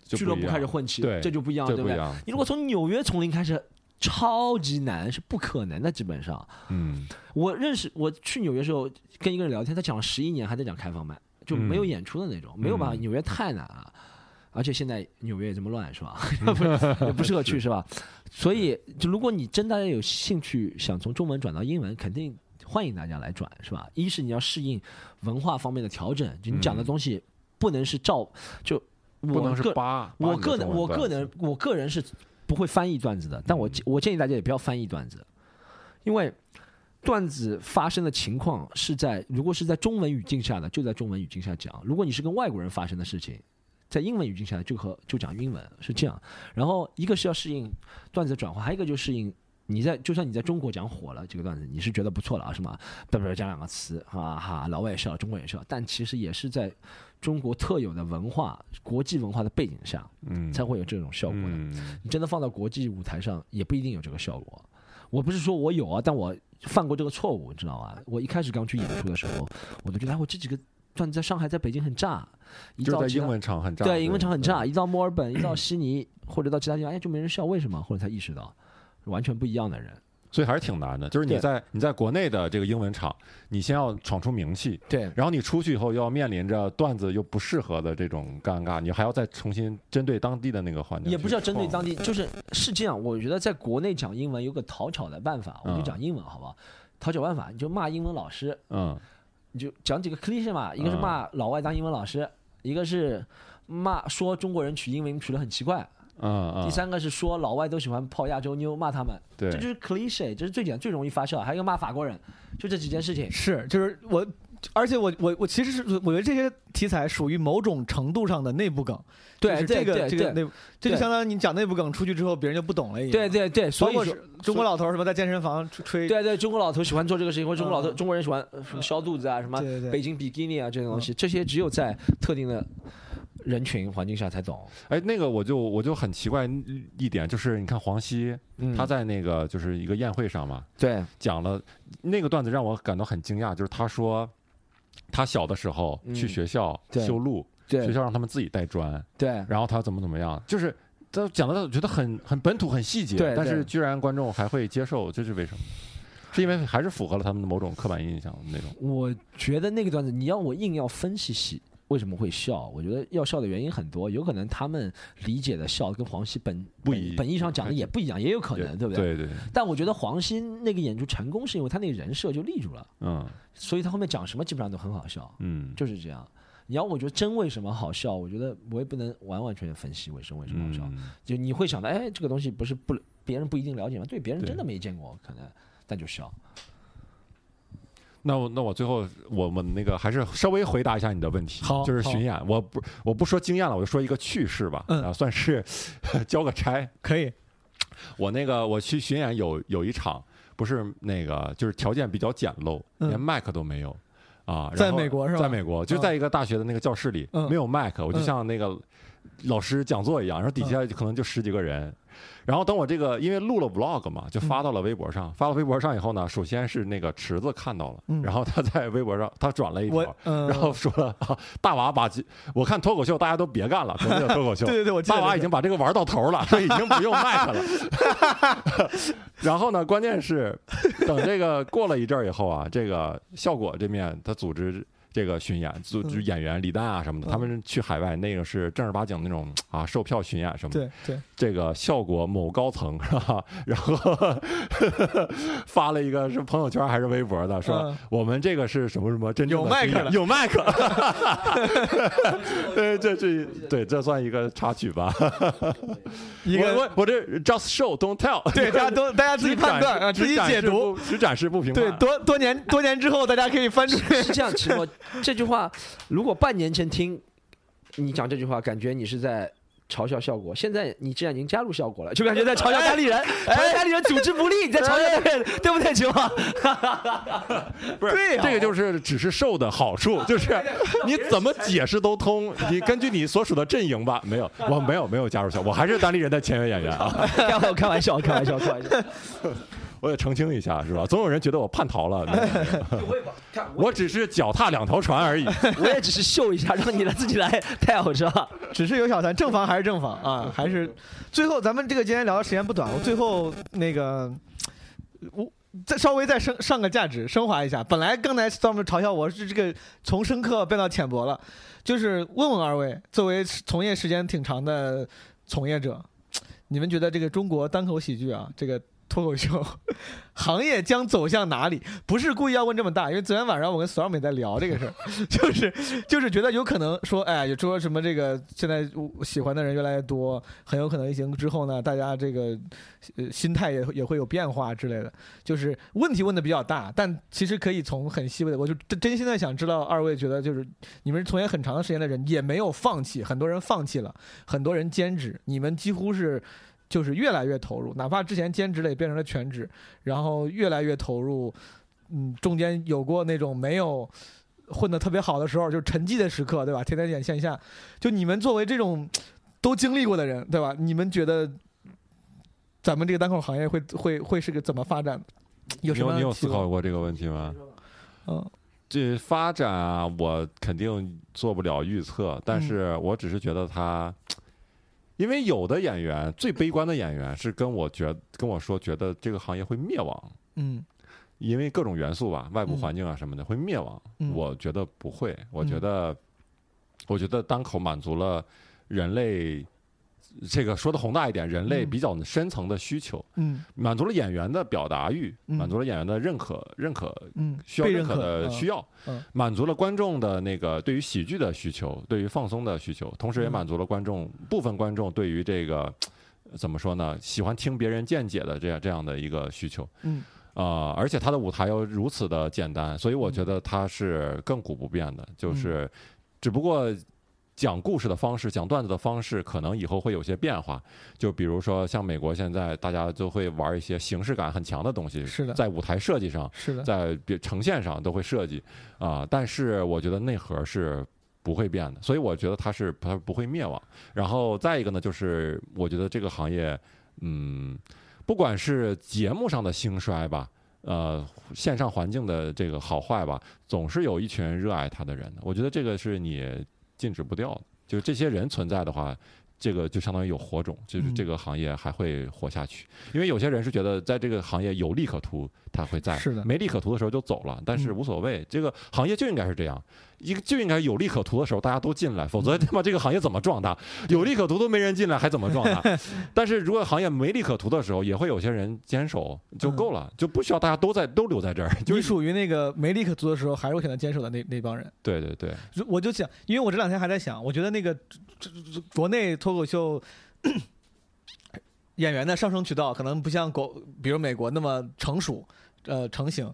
俱乐部开始混起，对这就不一样，对不对？不。你如果从纽约从零开始，超级难，是不可能的，基本上。嗯，我认识我去纽约时候跟一个人聊天，他讲了十一年还在讲开放麦，就没有演出的那种，没有办法，嗯纽约太难了。而且现在纽约也这么乱，是吧？不适合去，是吧？所以，就如果你真大家有兴趣想从中文转到英文，肯定欢迎大家来转，是吧？一是你要适应文化方面的调整，就你讲的东西不能是照，就我不能是个扒。扒你的我个人，我个人，我个人是不会翻译段子的，但我我建议大家也不要翻译段子，因为段子发生的情况是在如果是在中文语境下的，就在中文语境下讲；如果你是跟外国人发生的事情，在英文语境下就和就讲英文是这样。然后一个是要适应段子的转换，还有一个就适应。你在就算你在中国讲火了这个段子，你是觉得不错了啊，是吗？不不讲两个词，哈哈，老外也笑，中国人也笑，但其实也是在中国特有的文化、国际文化的背景下，嗯才会有这种效果的。嗯你真的放到国际舞台上，也不一定有这个效果。我不是说我有啊，但我犯过这个错误，你知道吗？我一开始刚去演出的时候，我都觉得哎，我这几个段子在上海、在北京很炸，一到就在英文场很炸。对英文场很炸，一到墨尔本、一到悉尼或者到其他地方，哎，就没人笑，为什么？后来才意识到，完全不一样的人。所以还是挺难的。就是你在你在国内的这个英文场，你先要闯出名气，对然后你出去以后又要面临着段子又不适合的这种尴尬，你还要再重新针对当地的那个环境。也不是要针对当地，就是是这样。我觉得在国内讲英文有个讨巧的办法，我就嗯讲英文好不好？讨巧办法，你就骂英文老师，嗯你就讲几个 cliche 嘛，一个是骂老外当英文老师，一个是骂说中国人取英文取得很奇怪，嗯嗯，第三个是说老外都喜欢泡亚洲妞，骂他们，对。这就是 cliche，这是最简单最容易发酵。还有一个骂法国人，就这几件事情。是，就是我，而且我我我其实是我觉得这些题材属于某种程度上的内部梗，对这个对对对这个内部，这就相当于你讲内部梗出去之后，别人就不懂了。对对对，所以说中国老头什么在健身房吹吹，对对，中国老头喜欢做这个事情，或者中国老头、嗯。中国人喜欢呃什么消肚子啊，什么北京比基尼啊这些东西，这些只有在特定的人群环境下才懂。哎，那个我就我就很奇怪一点，就是你看黄西嗯他在那个就是一个宴会上嘛，对讲了那个段子让我感到很惊讶，就是他说他小的时候嗯去学校修路，学校让他们自己带砖，对然后他怎么怎么样，就是他讲的我觉得很很本土很细节，对但是居然观众还会接受，这是为什么？是因为还是符合了他们的某种刻板印象那种。我觉得那个段子，你要我硬要分析细为什么会笑，我觉得要笑的原因很多，有可能他们理解的笑跟黄西本不本本意上讲的也不一样，也有可能，对不对？对对，但我觉得黄西那个演出成功，是因为他那个人设就立住了，嗯所以他后面讲什么基本上都很好笑，嗯，就是这样。你要我觉得真为什么好笑，我觉得我也不能完完全全分析为什么为什么好笑，嗯就你会想到，哎，这个东西不是不别人不一定了解吗？对，别人真的没见过，可能但就笑。那我那我最后我们那个还是稍微回答一下你的问题，好好就是巡演，我不我不说经验了，我就说一个趣事吧，嗯。啊，算是 交个差。可以，我那个我去巡演有有一场，不是那个就是条件比较简陋，嗯。连麦克都没有啊。然在后美国是吧？在美国就嗯。在一个大学的那个教室里，嗯。没有麦克，我就嗯。像那个老师讲座一样，然后底下可能就十几个人。然后等我这个，因为录了 vlog 嘛，就发到了微博上。发到微博上以后呢，首先是那个池子看到了，嗯 然后他在微博上他转了一条然后说了啊，大娃把我看脱口秀大家都别干了，什么叫脱口秀，对对对，我大娃已经把这个玩到头了，说已经不用麦克了。然后呢，关键是等这个过了一阵儿以后啊，这个效果这面他组织这个巡演，组织演员李诞啊什么的，嗯他们去海外那个是正儿八经那种啊售票巡演什么的。对对，这个效果某高层 是吧？然后 发了一个是朋友圈还是微博的，说嗯我们这个是什么什么真正的有麦克有麦克。呃，这这对这算一个插曲吧？一个我我我这 just show don't tell，对大家都大家自己判断啊，自己解读。只展示不评对，多多年多年之后，大家可以翻出来。是这样，齐诺，这句话如果半年前听你讲这句话，感觉你是在嘲笑效果。现在你既然已经加入效果了，就感觉在嘲笑单立人，嘲笑单立人组织不力，你在嘲笑单立人，对不对，齐诺？不是，这个就是只是瘦的好处，就是你怎么解释都通。你根据你所属的阵营吧，没有，我没有没有加入效，我还是单立人的签约演员啊。开 玩开玩笑，开玩笑，开玩笑。我得澄清一下，是吧？总有人觉得我叛逃了，我只是脚踏两条船而已。我也只是秀一下，让你来自己来 tell 是吧？只是有小三，正房还是正房啊？还是最后咱们这个今天聊的时间不短，我最后那个我再稍微再升上个价值，升华一下。本来刚才 Storm 嘲笑我是这个从深刻变到浅薄了，就是问问二位，作为从业时间挺长的从业者，你们觉得这个中国单口喜剧啊，这个脱口秀 行业将走向哪里？不是故意要问这么大，因为昨天晚上我跟 Storm 也在聊这个事儿，就是就是觉得有可能说，哎，有说什么这个现在喜欢的人越来越多，很有可能疫情之后呢，大家这个呃心态也也会有变化之类的。就是问题问的比较大，但其实可以从很细微的，我就真真心的想知道二位觉得就是你们是从业很长的时间的人，也没有放弃，很多人放弃了，很多人兼职，你们几乎是。就是越来越投入，哪怕之前兼职了也变成了全职，然后越来越投入，嗯，中间有过那种没有混得特别好的时候，就是沉寂的时刻，对吧？天天演线下，就你们作为这种都经历过的人，对吧？你们觉得咱们这个单口行业会会会是个怎么发展？有什么你有你有？思考过这个问题吗？嗯这发展啊，我肯定做不了预测，但是我只是觉得他，因为有的演员最悲观的演员是跟我觉跟我说，觉得这个行业会灭亡，嗯因为各种元素吧，外部嗯环境啊什么的会灭亡。嗯我觉得不会，我嗯觉得，我觉得单口满足了人类。这个说的宏大一点，人类嗯。比较深层的需求，嗯。满足了演员的表达欲，嗯。满足了演员的认可、认可嗯，需要认可的需要嗯，满足了观众的那个对于喜剧的需求，对于放松的需求，同时也嗯。满足了观众部分观众对于这个呃怎么说呢，喜欢听别人见解的这样这样的一个需求。嗯。啊、而且他的舞台又如此的简单，所以我觉得他是亘古不变的，嗯。就是只不过。讲故事的方式，讲段子的方式，可能以后会有些变化。就比如说，像美国现在大家都会玩一些形式感很强的东西，是的在舞台设计上，是的，在别呈现上都会设计啊、但是我觉得内核是不会变的，所以我觉得它是它不会灭亡。然后再一个呢，就是我觉得这个行业，嗯，不管是节目上的兴衰吧，呃，线上环境的这个好坏吧，总是有一群热爱它的人的。我觉得这个是你禁止不掉的，就是这些人存在的话。这个就相当于有火种，就是嗯这个行业还会活下去。因为有些人是觉得在这个行业有利可图，他会在；是的没利可图的时候就走了。但是嗯无所谓，这个行业就应该是这样，一个就应该有利可图的时候大家都进来，否则他妈这个行业怎么壮大？有利可图都没人进来，还怎么壮大？但是如果行业没利可图的时候，也会有些人坚守就够了，就不需要大家都在都留在这儿。就你属于那个没利可图的时候，还是有可能坚守的那那帮人。对对对，如我就想，因为我这两天还在想，我觉得那个国内脱口秀 演员的上升渠道可能不像国，比如美国那么成熟，呃，成型。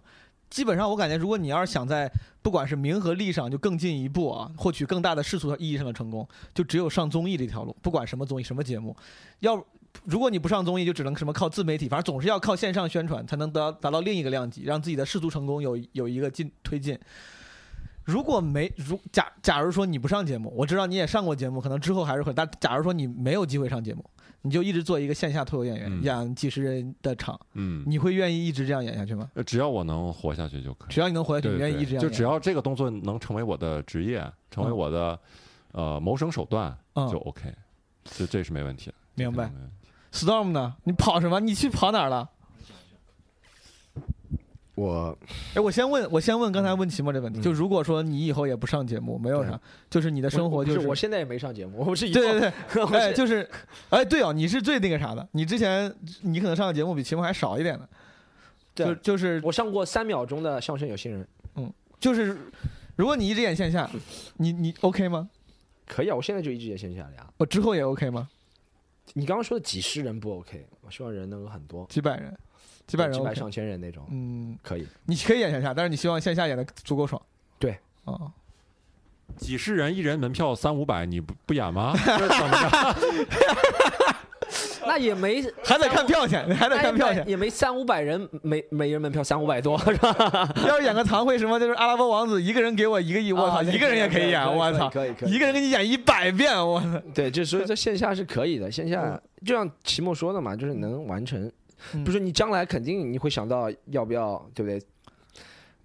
基本上我感觉，如果你要是想在不管是名和利上就更进一步啊，获取更大的世俗意义上的成功，就只有上综艺这条路。不管什么综艺、什么节目，要如果你不上综艺，就只能什么靠自媒体，反正总是要靠线上宣传才能得达到另一个量级，让自己的世俗成功有有一个进推进。如果没如假假如说你不上节目，我知道你也上过节目，可能之后还是会，但假如说你没有机会上节目，你就一直做一个线下脱口演员，嗯演几十人的场，嗯，你会愿意一直这样演下去吗？呃只要我能活下去就可以。只要你能活下去，对你愿意一直这样演？就只要这个动作能成为我的职业，成为嗯我的呃谋生手段，嗯就 OK，这这是没问题的。明白这个没问题 Storm 呢？你跑什么？你去跑哪儿了？我哎，我先问，我先问刚才问齐墨这个问题，嗯就如果说你以后也不上节目，没有啥，就是你的生活就是我现在也没上节目，我是以后对对对，哎，就是，哎，对哦，你是最那个啥的，你之前你可能上的节目比齐墨还少一点的，就对就是我上过三秒钟的相声有新人，嗯就是，如果你一直演线下，你你 OK 吗？可以啊，我现在就一直演线下了呀。我之后也 OK 吗？你刚刚说的几十人不 OK，我希望人能有很多，几百人，几百人几百上千人那种，嗯，可以。你可以演线下，但是你希望线下演的足够爽。对，啊，几十人，一人门票三五百，你不不演吗？那也没还得看票钱，还得看票钱。也没三五百人，每每人门票三五百多是吧？要是演个堂会什么，就是阿拉伯王子一个人给我一个亿，我操，啊一个人也可以演，我操，可以可以。一个人给你演一百遍，我操。对，就所以在线下是可以的，线下就像齐墨说的嘛，就是能完成。嗯不是你将来肯定你会想到要不要，对不对？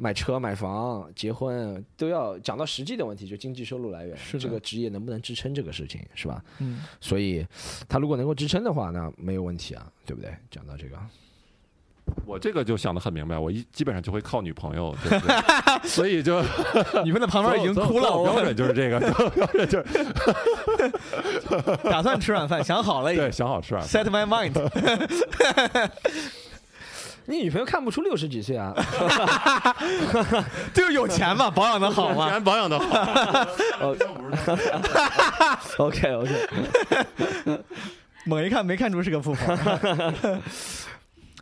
买车、买房、结婚都要讲到实际的问题，就经济收入来源，是这个职业能不能支撑这个事情，是吧？嗯，所以他如果能够支撑的话，那没有问题啊，对不对？讲到这个，我这个就想得很明白，我一基本上就会靠女朋友，对不对？所以就 你们在旁边已经哭了，标准就是这个，标准就是 打算吃软饭，想好了已经对，想好吃啊。，set my mind。你女朋友看不出六十几岁啊？就是有钱嘛，保养的好嘛。然保养的好，OK OK，猛一看没看出是个富婆。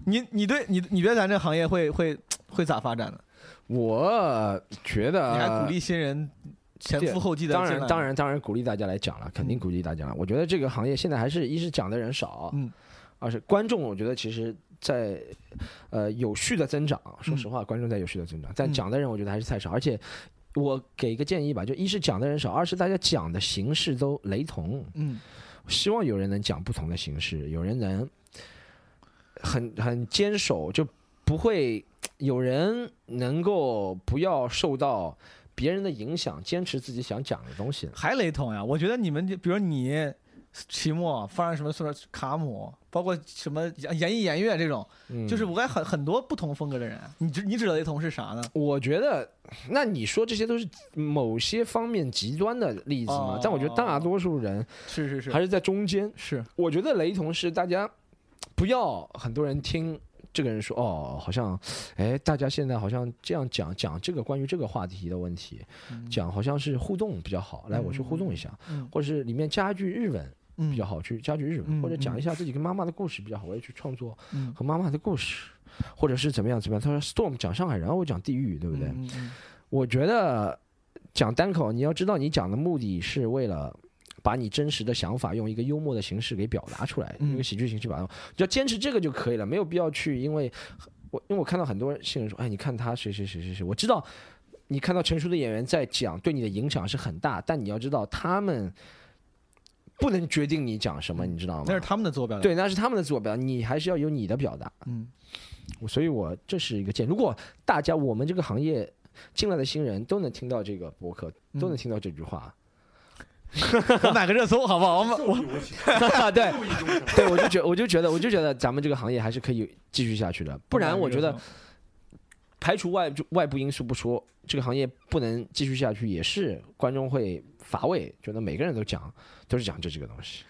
你你对你你觉得咱这行业会会会咋发展呢？我觉得你还鼓励新人前赴后继的当然，当，然，当然鼓励大家来讲了，肯定鼓励大家了。我觉得这个行业现在还是一是讲的人少，嗯，二是观众，我觉得其实在呃有序的增长。说实话，观众在有序的增长，但嗯讲的人我觉得还是太少。而且我给一个建议吧，就一是讲的人少，二是大家讲的形式都雷同。嗯希望有人能讲不同的形式，有人能很很坚守，就不会有人能够不要受到别人的影响，坚持自己想讲的东西。还雷同呀。我觉得你们就比如你。期末放上什么什么卡姆，包括什么演艺演乐这种，嗯就是我感觉很很多不同风格的人。你指你指的雷同是啥呢？我觉得，那你说这些都是某些方面极端的例子嘛？哦但我觉得大多数人是是是，还是在中间。是我觉得雷同是大家不要很多人听这个人说哦，好像哎，大家现在好像这样讲讲这个关于这个话题的问题，讲好像是互动比较好。来，我去互动一下，嗯或者是里面加一句日文嗯比较好，去加句日嗯文，或者讲一下自己跟妈妈的故事比较好，我也去创作嗯和妈妈的故事。或者是怎么样怎么样？他说 Storm 讲上海人，我讲地狱，对不对？我觉得讲单口，你要知道你讲的目的是为了把你真实的想法用一个幽默的形式给表达出来，嗯用喜剧形式表达，只要坚持这个就可以了，没有必要去因为我因为我看到很多新人说，哎，你看他谁谁谁谁谁，我知道你看到成熟的演员在讲，对你的影响是很大，但你要知道他们不能决定你讲什么，你知道吗？那是他们的自我表达。，对，那是他们的自我表达，你还是要有你的表达。嗯所以我这是一个建议。如果大家我们这个行业进来的新人都能听到这个博客，都能听到这句话，我买个热搜好不好？我们 我 对对，我就觉我就觉得我就觉得咱们这个行业还是可以继续下去的。不然我觉得排除外外部因素不说，这个行业不能继续下去，也是观众会乏味，觉得每个人都讲都是讲这几个东西。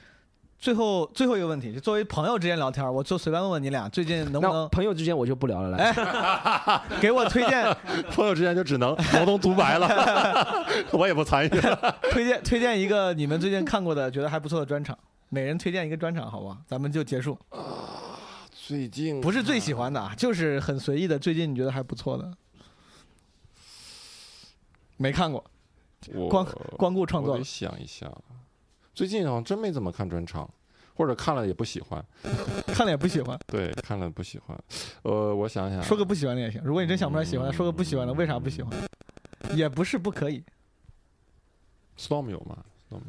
最后最后一个问题，就作为朋友之间聊天，我就随便问问你俩，最近能不能朋友之间我就不聊了，来。给我推荐 朋友之间就只能毛东独白了，我也不参与了。推荐推荐一个你们最近看过的觉得还不错的专场，每人推荐一个专场，好不好？咱们就结束。最近不是最喜欢的啊，就是很随意的，最近你觉得还不错的。没看过，光光顾创作我想一下，最近好像真没怎么看专场，或者看了也不喜欢。看了也不喜欢。对，看了不喜欢。呃，我想想，说个不喜欢的也行。如果你真想不出来喜欢的，说个不喜欢的，为啥不喜欢？也不是不可以。Storm 有吗？Storm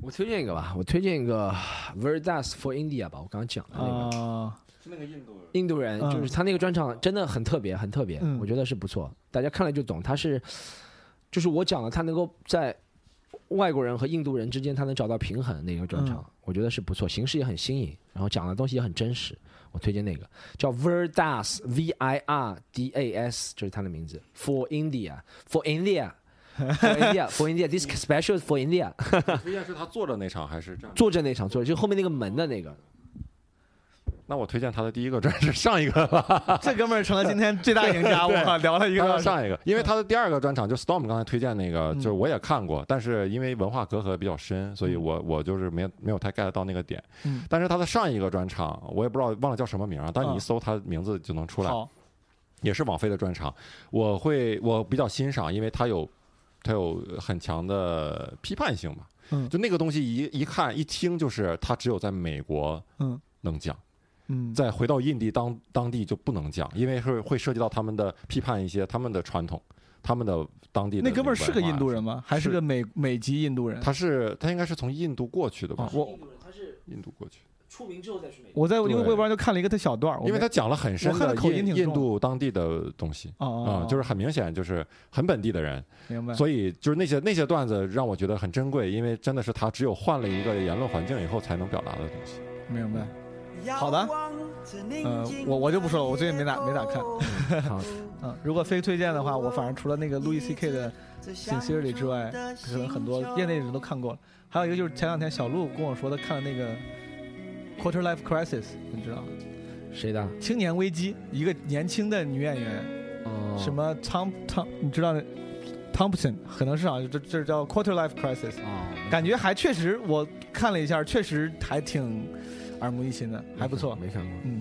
我推荐一个吧，我推荐一个 Verdas for India 吧，我刚刚讲的那个。啊，是那个印度人。印度人嗯就是他那个专场真的很特别，很特别，嗯我觉得是不错，大家看了就懂。他是，就是我讲了，他能够在外国人和印度人之间，他能找到平衡那个专场，嗯我觉得是不错，形式也很新颖，然后讲的东西也很真实。我推荐那个叫 Verdas V I R D A S，就是他的名字，For India，For India。For India, for India, this special for India。推荐是他坐着那场还是这样？坐着那场，坐着就后面那个门的那个，那我推荐他的第一个专是上一个吧，这哥们儿成了今天最大赢家，我靠，聊了一个上一个，因为他的第二个专场就 Storm 刚才推荐那个，嗯就是我也看过，但是因为文化隔阂比较深，所以我我就是没没有太 get 到那个点。嗯但是他的上一个专场我也不知道忘了叫什么名儿，但你啊一搜他名字就能出来，好，也是网飞的专场。我会我比较欣赏，因为他有他有很强的批判性吧。嗯就那个东西一一看一听就是他只有在美国嗯能讲。嗯，再回到印地当当地就不能讲，因为会会涉及到他们的批判一些他们的传统，他们的当地的那哥们儿是个印度人吗？还是是个美美籍印度人？他是他应该是从印度过去的吧？啊我他是印度过去，出名之后再去美国。我在因为微博上就看了一个他小段儿，因为他讲了很深的印印度当地的东西啊，就是很明显就是很本地的人，明白。所以就是那些那些段子让我觉得很珍贵，因为真的是他只有换了一个言论环境以后才能表达的东西。明白。好的，呃，我我就不说了，我最近没咋没咋看。好，嗯，如果非推荐的话，我反正除了那个路易 C K 的 Sincerely 之外，可能很多业内人都看过了。还有一个就是前两天小鹿跟我说，他看了那个 Quarter Life Crisis，你知道吗？谁的？青年危机，一个年轻的女演员，哦什么 Tom Tom，你知道那 Thompson，可能是啊，这这叫 Quarter Life Crisis，哦，感觉还确实，我看了一下，确实还挺耳目一新的，还不错。没看过。嗯，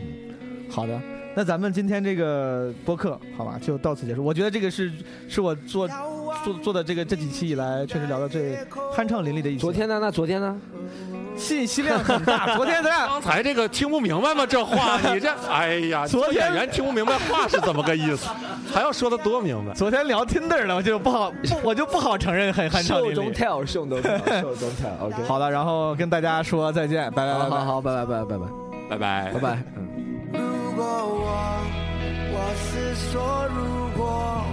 好的，那咱们今天这个播客，好吧，就到此结束。我觉得这个是是我做做做的这个这几期以来，确实聊的最酣畅淋漓的一期。昨天呢？那昨天呢？信息量很大，昨天咱俩刚才这个听不明白吗？这话你这，哎呀，昨天做演员听不明白话是怎么个意思？还要说的多明白？昨天聊 Tinder 了，我就不好，我就不好承认很酣畅淋 don't 漓。tell, show don't tell, show don't tell. OK。好的，然后跟大家说再见，拜拜拜拜。好好好，拜拜拜拜拜拜拜拜拜拜。嗯。如果我，我是说，如果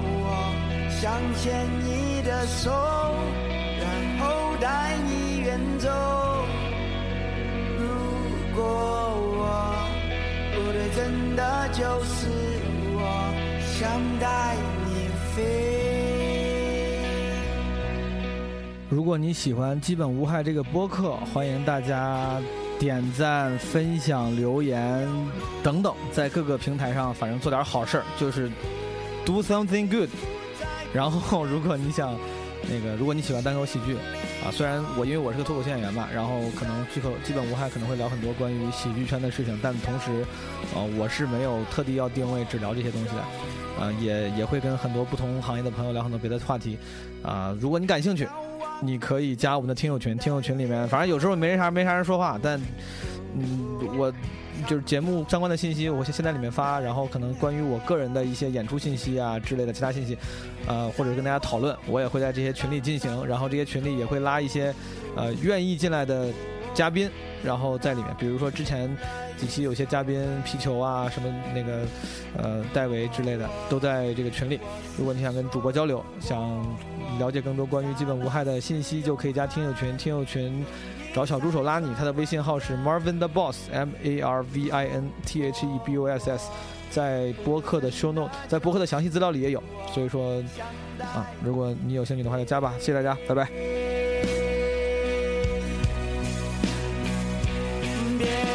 我想牵你的手，然后带你远走。如果我不对，真的就是我想带你飞。如果你喜欢《基本无害》这个播客，欢迎大家点赞、分享、留言等等，在各个平台上，反正做点好事儿，就是 do something good。然后，如果你想那个，如果你喜欢单口喜剧啊，虽然我因为我是个脱口秀演员嘛，然后可能基口基本无害可能会聊很多关于喜剧圈的事情，但同时，呃，我是没有特地要定位只聊这些东西的，啊、也也会跟很多不同行业的朋友聊很多别的话题，啊、如果你感兴趣。你可以加我们的听友群，听友群里面，反正有时候没啥没啥人说话，但，嗯，我就是节目相关的信息，我先在里面发，然后可能关于我个人的一些演出信息啊之类的其他信息，呃，或者跟大家讨论，我也会在这些群里进行，然后这些群里也会拉一些，呃，愿意进来的嘉宾，然后在里面，比如说之前几期有些嘉宾皮球啊，什么那个，呃，戴维之类的都在这个群里。如果你想跟主播交流，想了解更多关于基本无害的信息，就可以加听友群。听友群找小助手拉你，他的微信号是 Marvin the Boss，M A R V I N T H E B O S S，在播客的 show note，在播客的详细资料里也有。所以说，啊，如果你有兴趣的话就加吧。谢谢大家，拜拜。yeah.